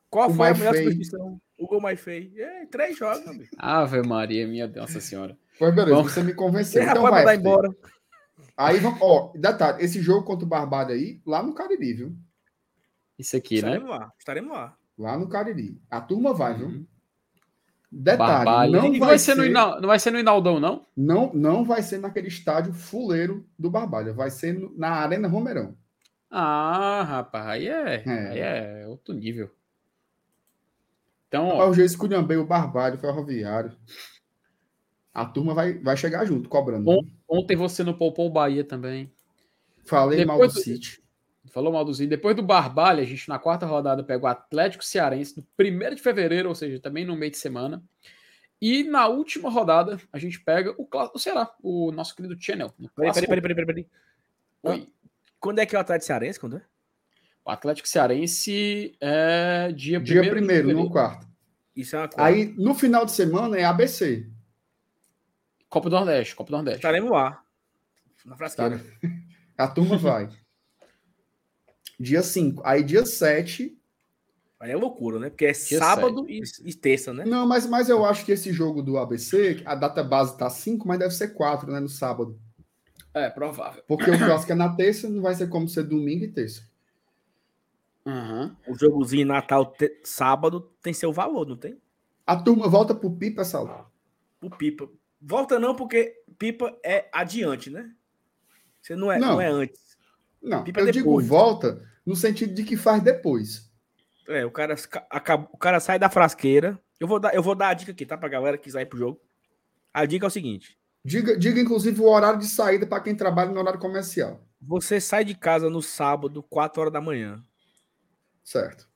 Qual O foi a melhor feio. substituição? O gol mais feio. É, três jogos, amigo. Ave Maria, minha Nossa Senhora. Pois beleza, Bom. você me convenceu. Então vai, mandar embora. Aí vamos, ó, detalhe, esse jogo contra o Barbalho aí, lá no Cariri, viu? Isso aqui, né? Estaremos lá. Estaremos lá. Lá no Cariri. A turma vai, viu? Uhum. Detalhe, Barbalha. não E vai, ser, no Inal- não vai ser no Inaldão, não? não, não vai ser naquele estádio fuleiro do Barbalha, vai ser no- na Arena Romeirão. Ah, rapaz, aí é, É. aí é outro nível. Então, Rapaz, ó, o juiz esculhambei o Barbalho, ferroviário. A turma vai, vai chegar junto, cobrando. Bom. ontem você não poupou o Bahia também. Falei mal do Depois do- City. Falou mal do Zinho. Depois do Barbalha, a gente na quarta rodada pega o Atlético Cearense no 1 de fevereiro, ou seja, também no meio de semana. E na última rodada, a gente pega o, o Ceará, o nosso querido Channel. no Peraí, peraí, peraí, peraí, peraí. Oi. Quando é que é o Atlético Cearense? Quando é? O Atlético Cearense é dia 1 Dia primeiro, no quarto. Isso é uma. Aí, no final de semana, é ABC. Copa do Nordeste, Copa do Nordeste. Estaremos lá. Na frasqueira. A turma vai. Dia 5. Aí, dia 7. Aí é loucura, né? Porque é Dia sábado e, e terça, né? Não, mas, mas eu acho que esse jogo do ABC, a data base tá 5, mas deve ser 4, né? No sábado. É, provável. Porque o clássico é na terça, não vai ser como ser domingo e terça. Uhum. O jogozinho Natal te- sábado tem seu valor, não tem? A turma volta pro Pipa, Saulo. O Pipa. Volta não, porque Pipa é adiante, né? Você não é, Não. não. é antes. Não, Pipa eu depois. digo volta no sentido de que faz depois. É, o cara, o cara sai da frasqueira. Eu vou, dar, eu vou dar a dica aqui, tá? Pra galera que quiser ir pro jogo. A dica é o seguinte: Diga, diga inclusive, o horário de saída para quem trabalha no horário comercial. você sai de casa no sábado, 4 horas da manhã. Certo.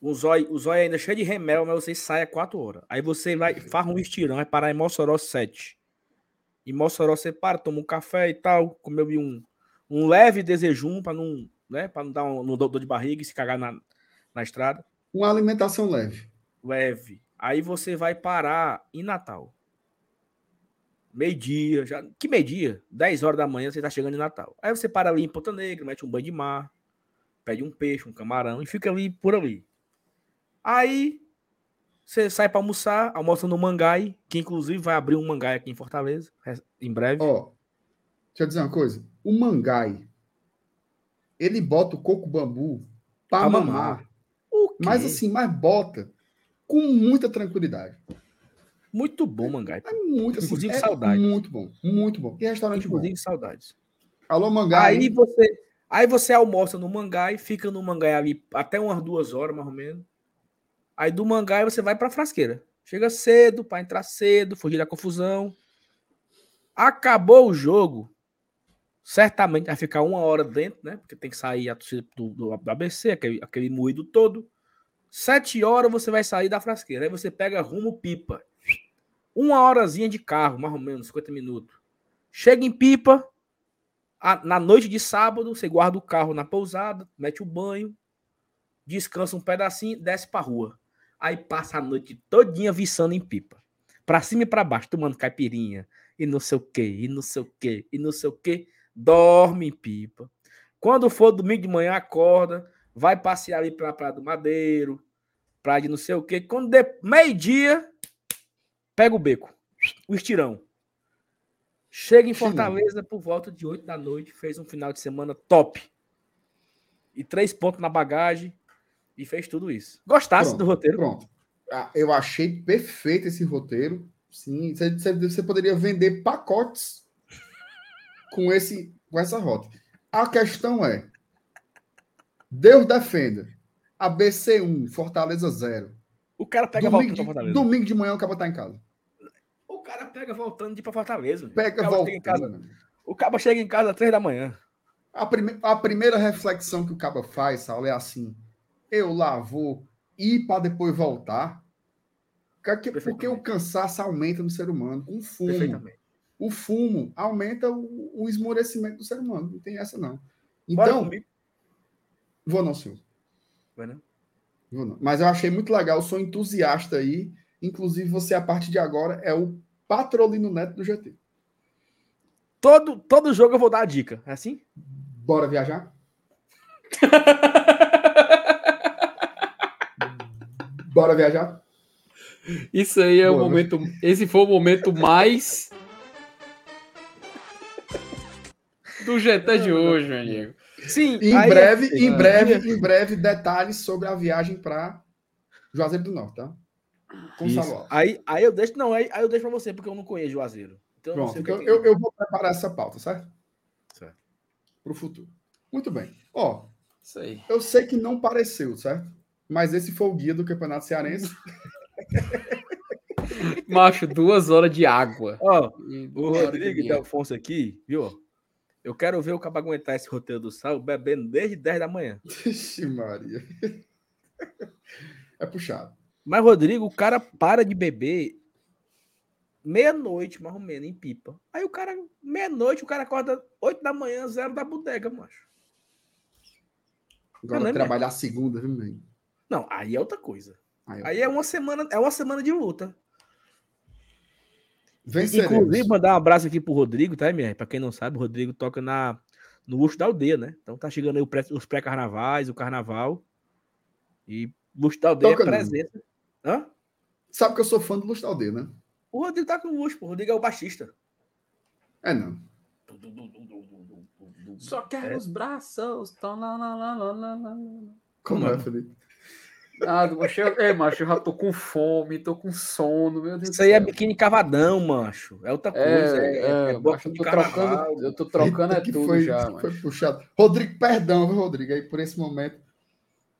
O zóio, o zóio ainda cheio de remel, mas você sai às 4 horas. Aí você vai, faz um estirão, vai parar em Mossoró 7. Em Mossoró você para, toma um café e tal, comeu um, um leve desejum para não, né, para não dar um não dor de barriga e se cagar na, na estrada. Uma alimentação leve. Leve. Aí você vai parar em Natal. Meio-dia, já. Que meio-dia? 10 horas da manhã você tá chegando em Natal. Aí você para ali em Ponta Negra, mete um banho de mar, pede um peixe, um camarão e fica ali por ali. Aí você sai para almoçar, almoça no Mangai, que inclusive vai abrir um Mangai aqui em Fortaleza, em breve. Ó, deixa eu dizer uma coisa. O mangai, ele bota o coco bambu para mamar. mamar. Mas assim, mas bota com muita tranquilidade. Muito bom, Mangai. É muito assim, Inclusive, é saudade. Muito bom, muito bom. Que restaurante Inclusive, bom. saudades. Alô, mangai. Aí você, aí você almoça no Mangai, fica no Mangai ali até umas duas horas, mais ou menos. Aí do Mangai você vai pra Frasqueira. Chega cedo, para entrar cedo, fugir da confusão. Acabou o jogo. Certamente vai ficar uma hora dentro, né? Porque tem que sair a torcida do, do, do ABC, aquele, aquele moído todo. Sete horas você vai sair da frasqueira. Aí você pega rumo pipa. Uma horazinha de carro, mais ou menos, 50 minutos. Chega em pipa. a- na noite de sábado, você guarda o carro na pousada, mete o banho, descansa um pedacinho, desce pra rua. Aí passa a noite todinha viçando em pipa. Pra cima e pra baixo, tomando caipirinha. E não sei o que, e não sei o que, e não sei o que. Dorme em pipa. Quando for domingo de manhã, acorda, vai passear ali pela Praia do Madeiro, praia de não sei o que. Quando der meio-dia, pega o beco, o estirão. Chega em. Fortaleza por volta de 8 da noite, fez um final de semana top. E três pontos na bagagem e fez tudo isso. Gostasse Pronto, do roteiro? Pronto. Ah, Eu achei perfeito esse roteiro. Sim, você, você- poderia vender pacotes com, esse, com essa rota. A questão é: Deus defenda. ABC1, Fortaleza 0. O cara pega Domingo voltando de, pra Fortaleza. domingo de manhã o cara tá em casa. O cara pega voltando de ir pra Fortaleza. Pega cara casa, voltando. O cara chega em casa às três da manhã. A, prime- a primeira reflexão que o caba faz, Saulo, é assim: eu lá vou ir para depois voltar. Porque, porque o cansaço aumenta no ser humano com fumo. O fumo aumenta o, o esmorecimento do ser humano. Não tem essa, não. Então, vou não, senhor. Vai não? Mas eu achei muito legal, sou entusiasta aí. Inclusive, você, a partir de agora, é o patrolino neto do GT. Todo, todo jogo eu vou dar a dica. É assim? Bora viajar? Bora viajar? Isso aí é o né? momento. Esse foi o momento mais. do GT de hoje, meu amigo. Sim, Em aí- breve, em Ah. breve, em breve, detalhes sobre a viagem para Juazeiro do Norte, tá? Com. Aí, aí eu deixo, não, aí, aí eu deixo pra você, porque eu não conheço Juazeiro. Então eu não Pronto, então é que- eu, eu vou preparar essa pauta, certo? Certo. Para o futuro. Muito bem. Ó, Isso aí. eu sei que não pareceu, certo? Mas esse foi o guia do Campeonato Cearense. Macho, duas horas de água. Ó, E o Rodrigo e. Delfonso aqui, viu? Eu quero ver o cara aguentar esse roteiro do sal bebendo desde 10 da manhã. Vixe, Maria. É puxado. Mas, Rodrigo, o cara para de beber meia-noite, mais ou menos, em pipa. Aí o cara, meia-noite, o cara acorda 8 da manhã, zero da bodega, macho. Agora não é trabalhar segunda, viu, meu? Não, aí é outra coisa. Aí, Aí é uma semana, é uma semana de luta. Venceremos. Inclusive, mandar um abraço aqui pro Rodrigo, tá, minha? Pra quem não sabe, o Rodrigo toca na, no Luxo da Aldeia, né? Então tá chegando aí pré- os pré-carnavais, o carnaval. E Luxo da Aldeia Toca não. presença. Hã? Sabe que eu sou fã do Lustral D, né? O Rodrigo tá com o Luxo, pô. O Rodrigo é o baixista. É, não. Só quero os braços. Lá, lá, lá, lá, lá, lá. Como Como é, é? Felipe? Ah, macho, eu, é, macho, eu já tô com fome, tô com sono, meu Deus Isso aí é biquíni cavadão, mancho. É outra coisa. É, É, é, é, macho, eu tô carnaval. trocando, eu tô trocando é Eita, que tudo foi, já, foi puxado. Rodrigo, perdão, viu, Rodrigo, aí por esse momento.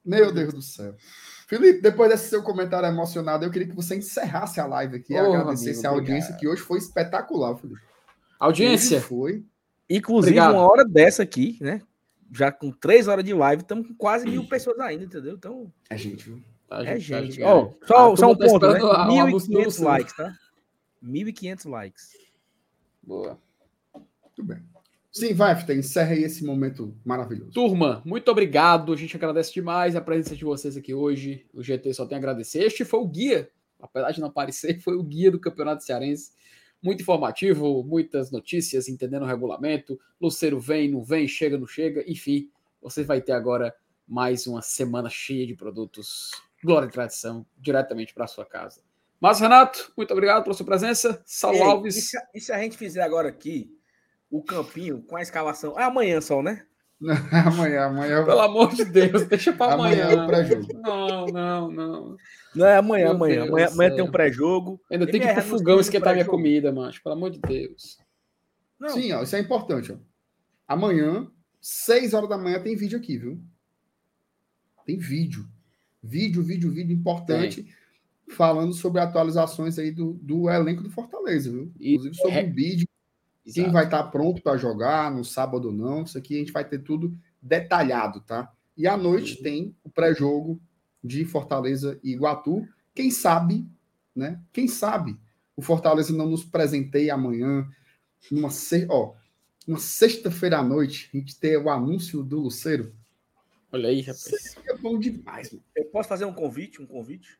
Meu Deus do céu. Felipe, depois desse seu comentário emocionado, eu queria que você encerrasse a live aqui e agradecesse amigo, a audiência, obrigado. que hoje foi espetacular, Felipe. Audiência, Hoje foi. Inclusive, Obrigado. uma hora dessa aqui, né? Já com três horas de live, estamos com quase mil pessoas ainda, entendeu? Então, É gente, viu? Tá, é gente, tá gente. A só, só turma um tá ponto, né? esperando a- a música do 1.500 Luciano. likes, tá? 1.500 likes. Boa. Muito bem. Sim, vai, Fita, encerra aí esse momento maravilhoso. Turma, muito obrigado. A gente agradece demais a presença de vocês aqui hoje. O GT só tem a agradecer. Este foi o guia apesar de não aparecer, foi o guia do Campeonato Cearense. Muito informativo, muitas notícias, entendendo o regulamento. Luceiro vem, não vem, chega, não chega. Enfim, você vai ter agora mais uma semana cheia de produtos. Glória e tradição, diretamente para sua casa. Mas, Renato, muito obrigado pela sua presença. Saulo Ei, Alves. E se, e se a gente fizer agora aqui o campinho com a escalação? É amanhã só, né? amanhã, amanhã. Pelo amor de Deus, deixa para Amanhã amanhã. é o pré-jogo. Não, não, não. Não é amanhã, Meu amanhã. Deus Amanhã, amanhã tem um pré-jogo. Ainda tem que ir pro fogão esquentar minha comida, macho. Pelo amor de Deus. Não, Sim, ó, isso é importante. Ó. Amanhã, 6 horas da manhã, tem vídeo aqui, viu? Tem vídeo. Vídeo, vídeo, vídeo importante. Falando sobre atualizações aí do, do elenco do Fortaleza, viu? E- Inclusive sobre é- o bid, quem Exato. vai estar pronto para jogar no sábado ou não. Isso aqui a gente vai ter tudo detalhado, tá? E à noite tem o pré-jogo de Fortaleza e Iguatu. Quem sabe, né? Quem sabe o Fortaleza não nos presenteia amanhã, numa, se... ó, uma sexta-feira à noite, a gente ter o anúncio do Luceiro. Olha aí, rapaz. É bom demais, mano. eu posso fazer um convite? Um convite?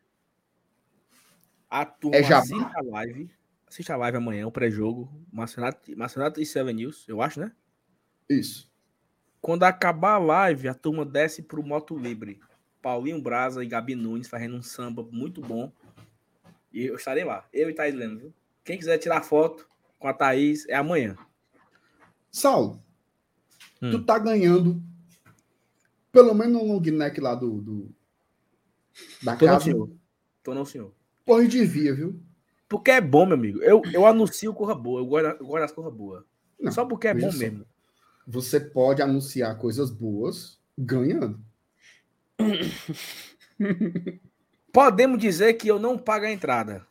A turma É jabá? live. Assista a live amanhã, o pré-jogo. Marcenato, Marcenato e Seven News, eu acho, né? Isso. Quando acabar a live, a turma desce pro Moto Libre. Paulinho Braza e Gabi Nunes fazendo um samba muito bom. E eu estarei lá. Eu e Thaís Lemos, viu? Quem quiser tirar foto com a Thaís, é amanhã. Saulo, Hum. tu tá ganhando pelo menos um long neck lá do, do- da Tô não, casa. senhor. Tô não, senhor. Porra, devia, viu? Porque é bom, meu amigo. Eu, eu anuncio corra boa. Eu gosto, eu gosto das corra boa. Não, Só porque é bom só. mesmo. Você pode anunciar coisas boas ganhando. Podemos dizer que eu não pago a entrada.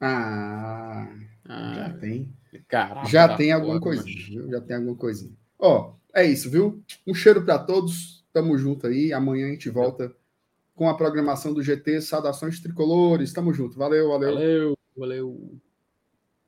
Ah, já Ah, tem. caraca, Já da tem alguma coisinha, viu? Já tem alguma coisinha. Ó, é isso, viu? Um cheiro para todos. Tamo junto aí. Amanhã a gente volta com a programação do GT. Saudações tricolores. Tamo junto. Valeu, valeu. Valeu, valeu.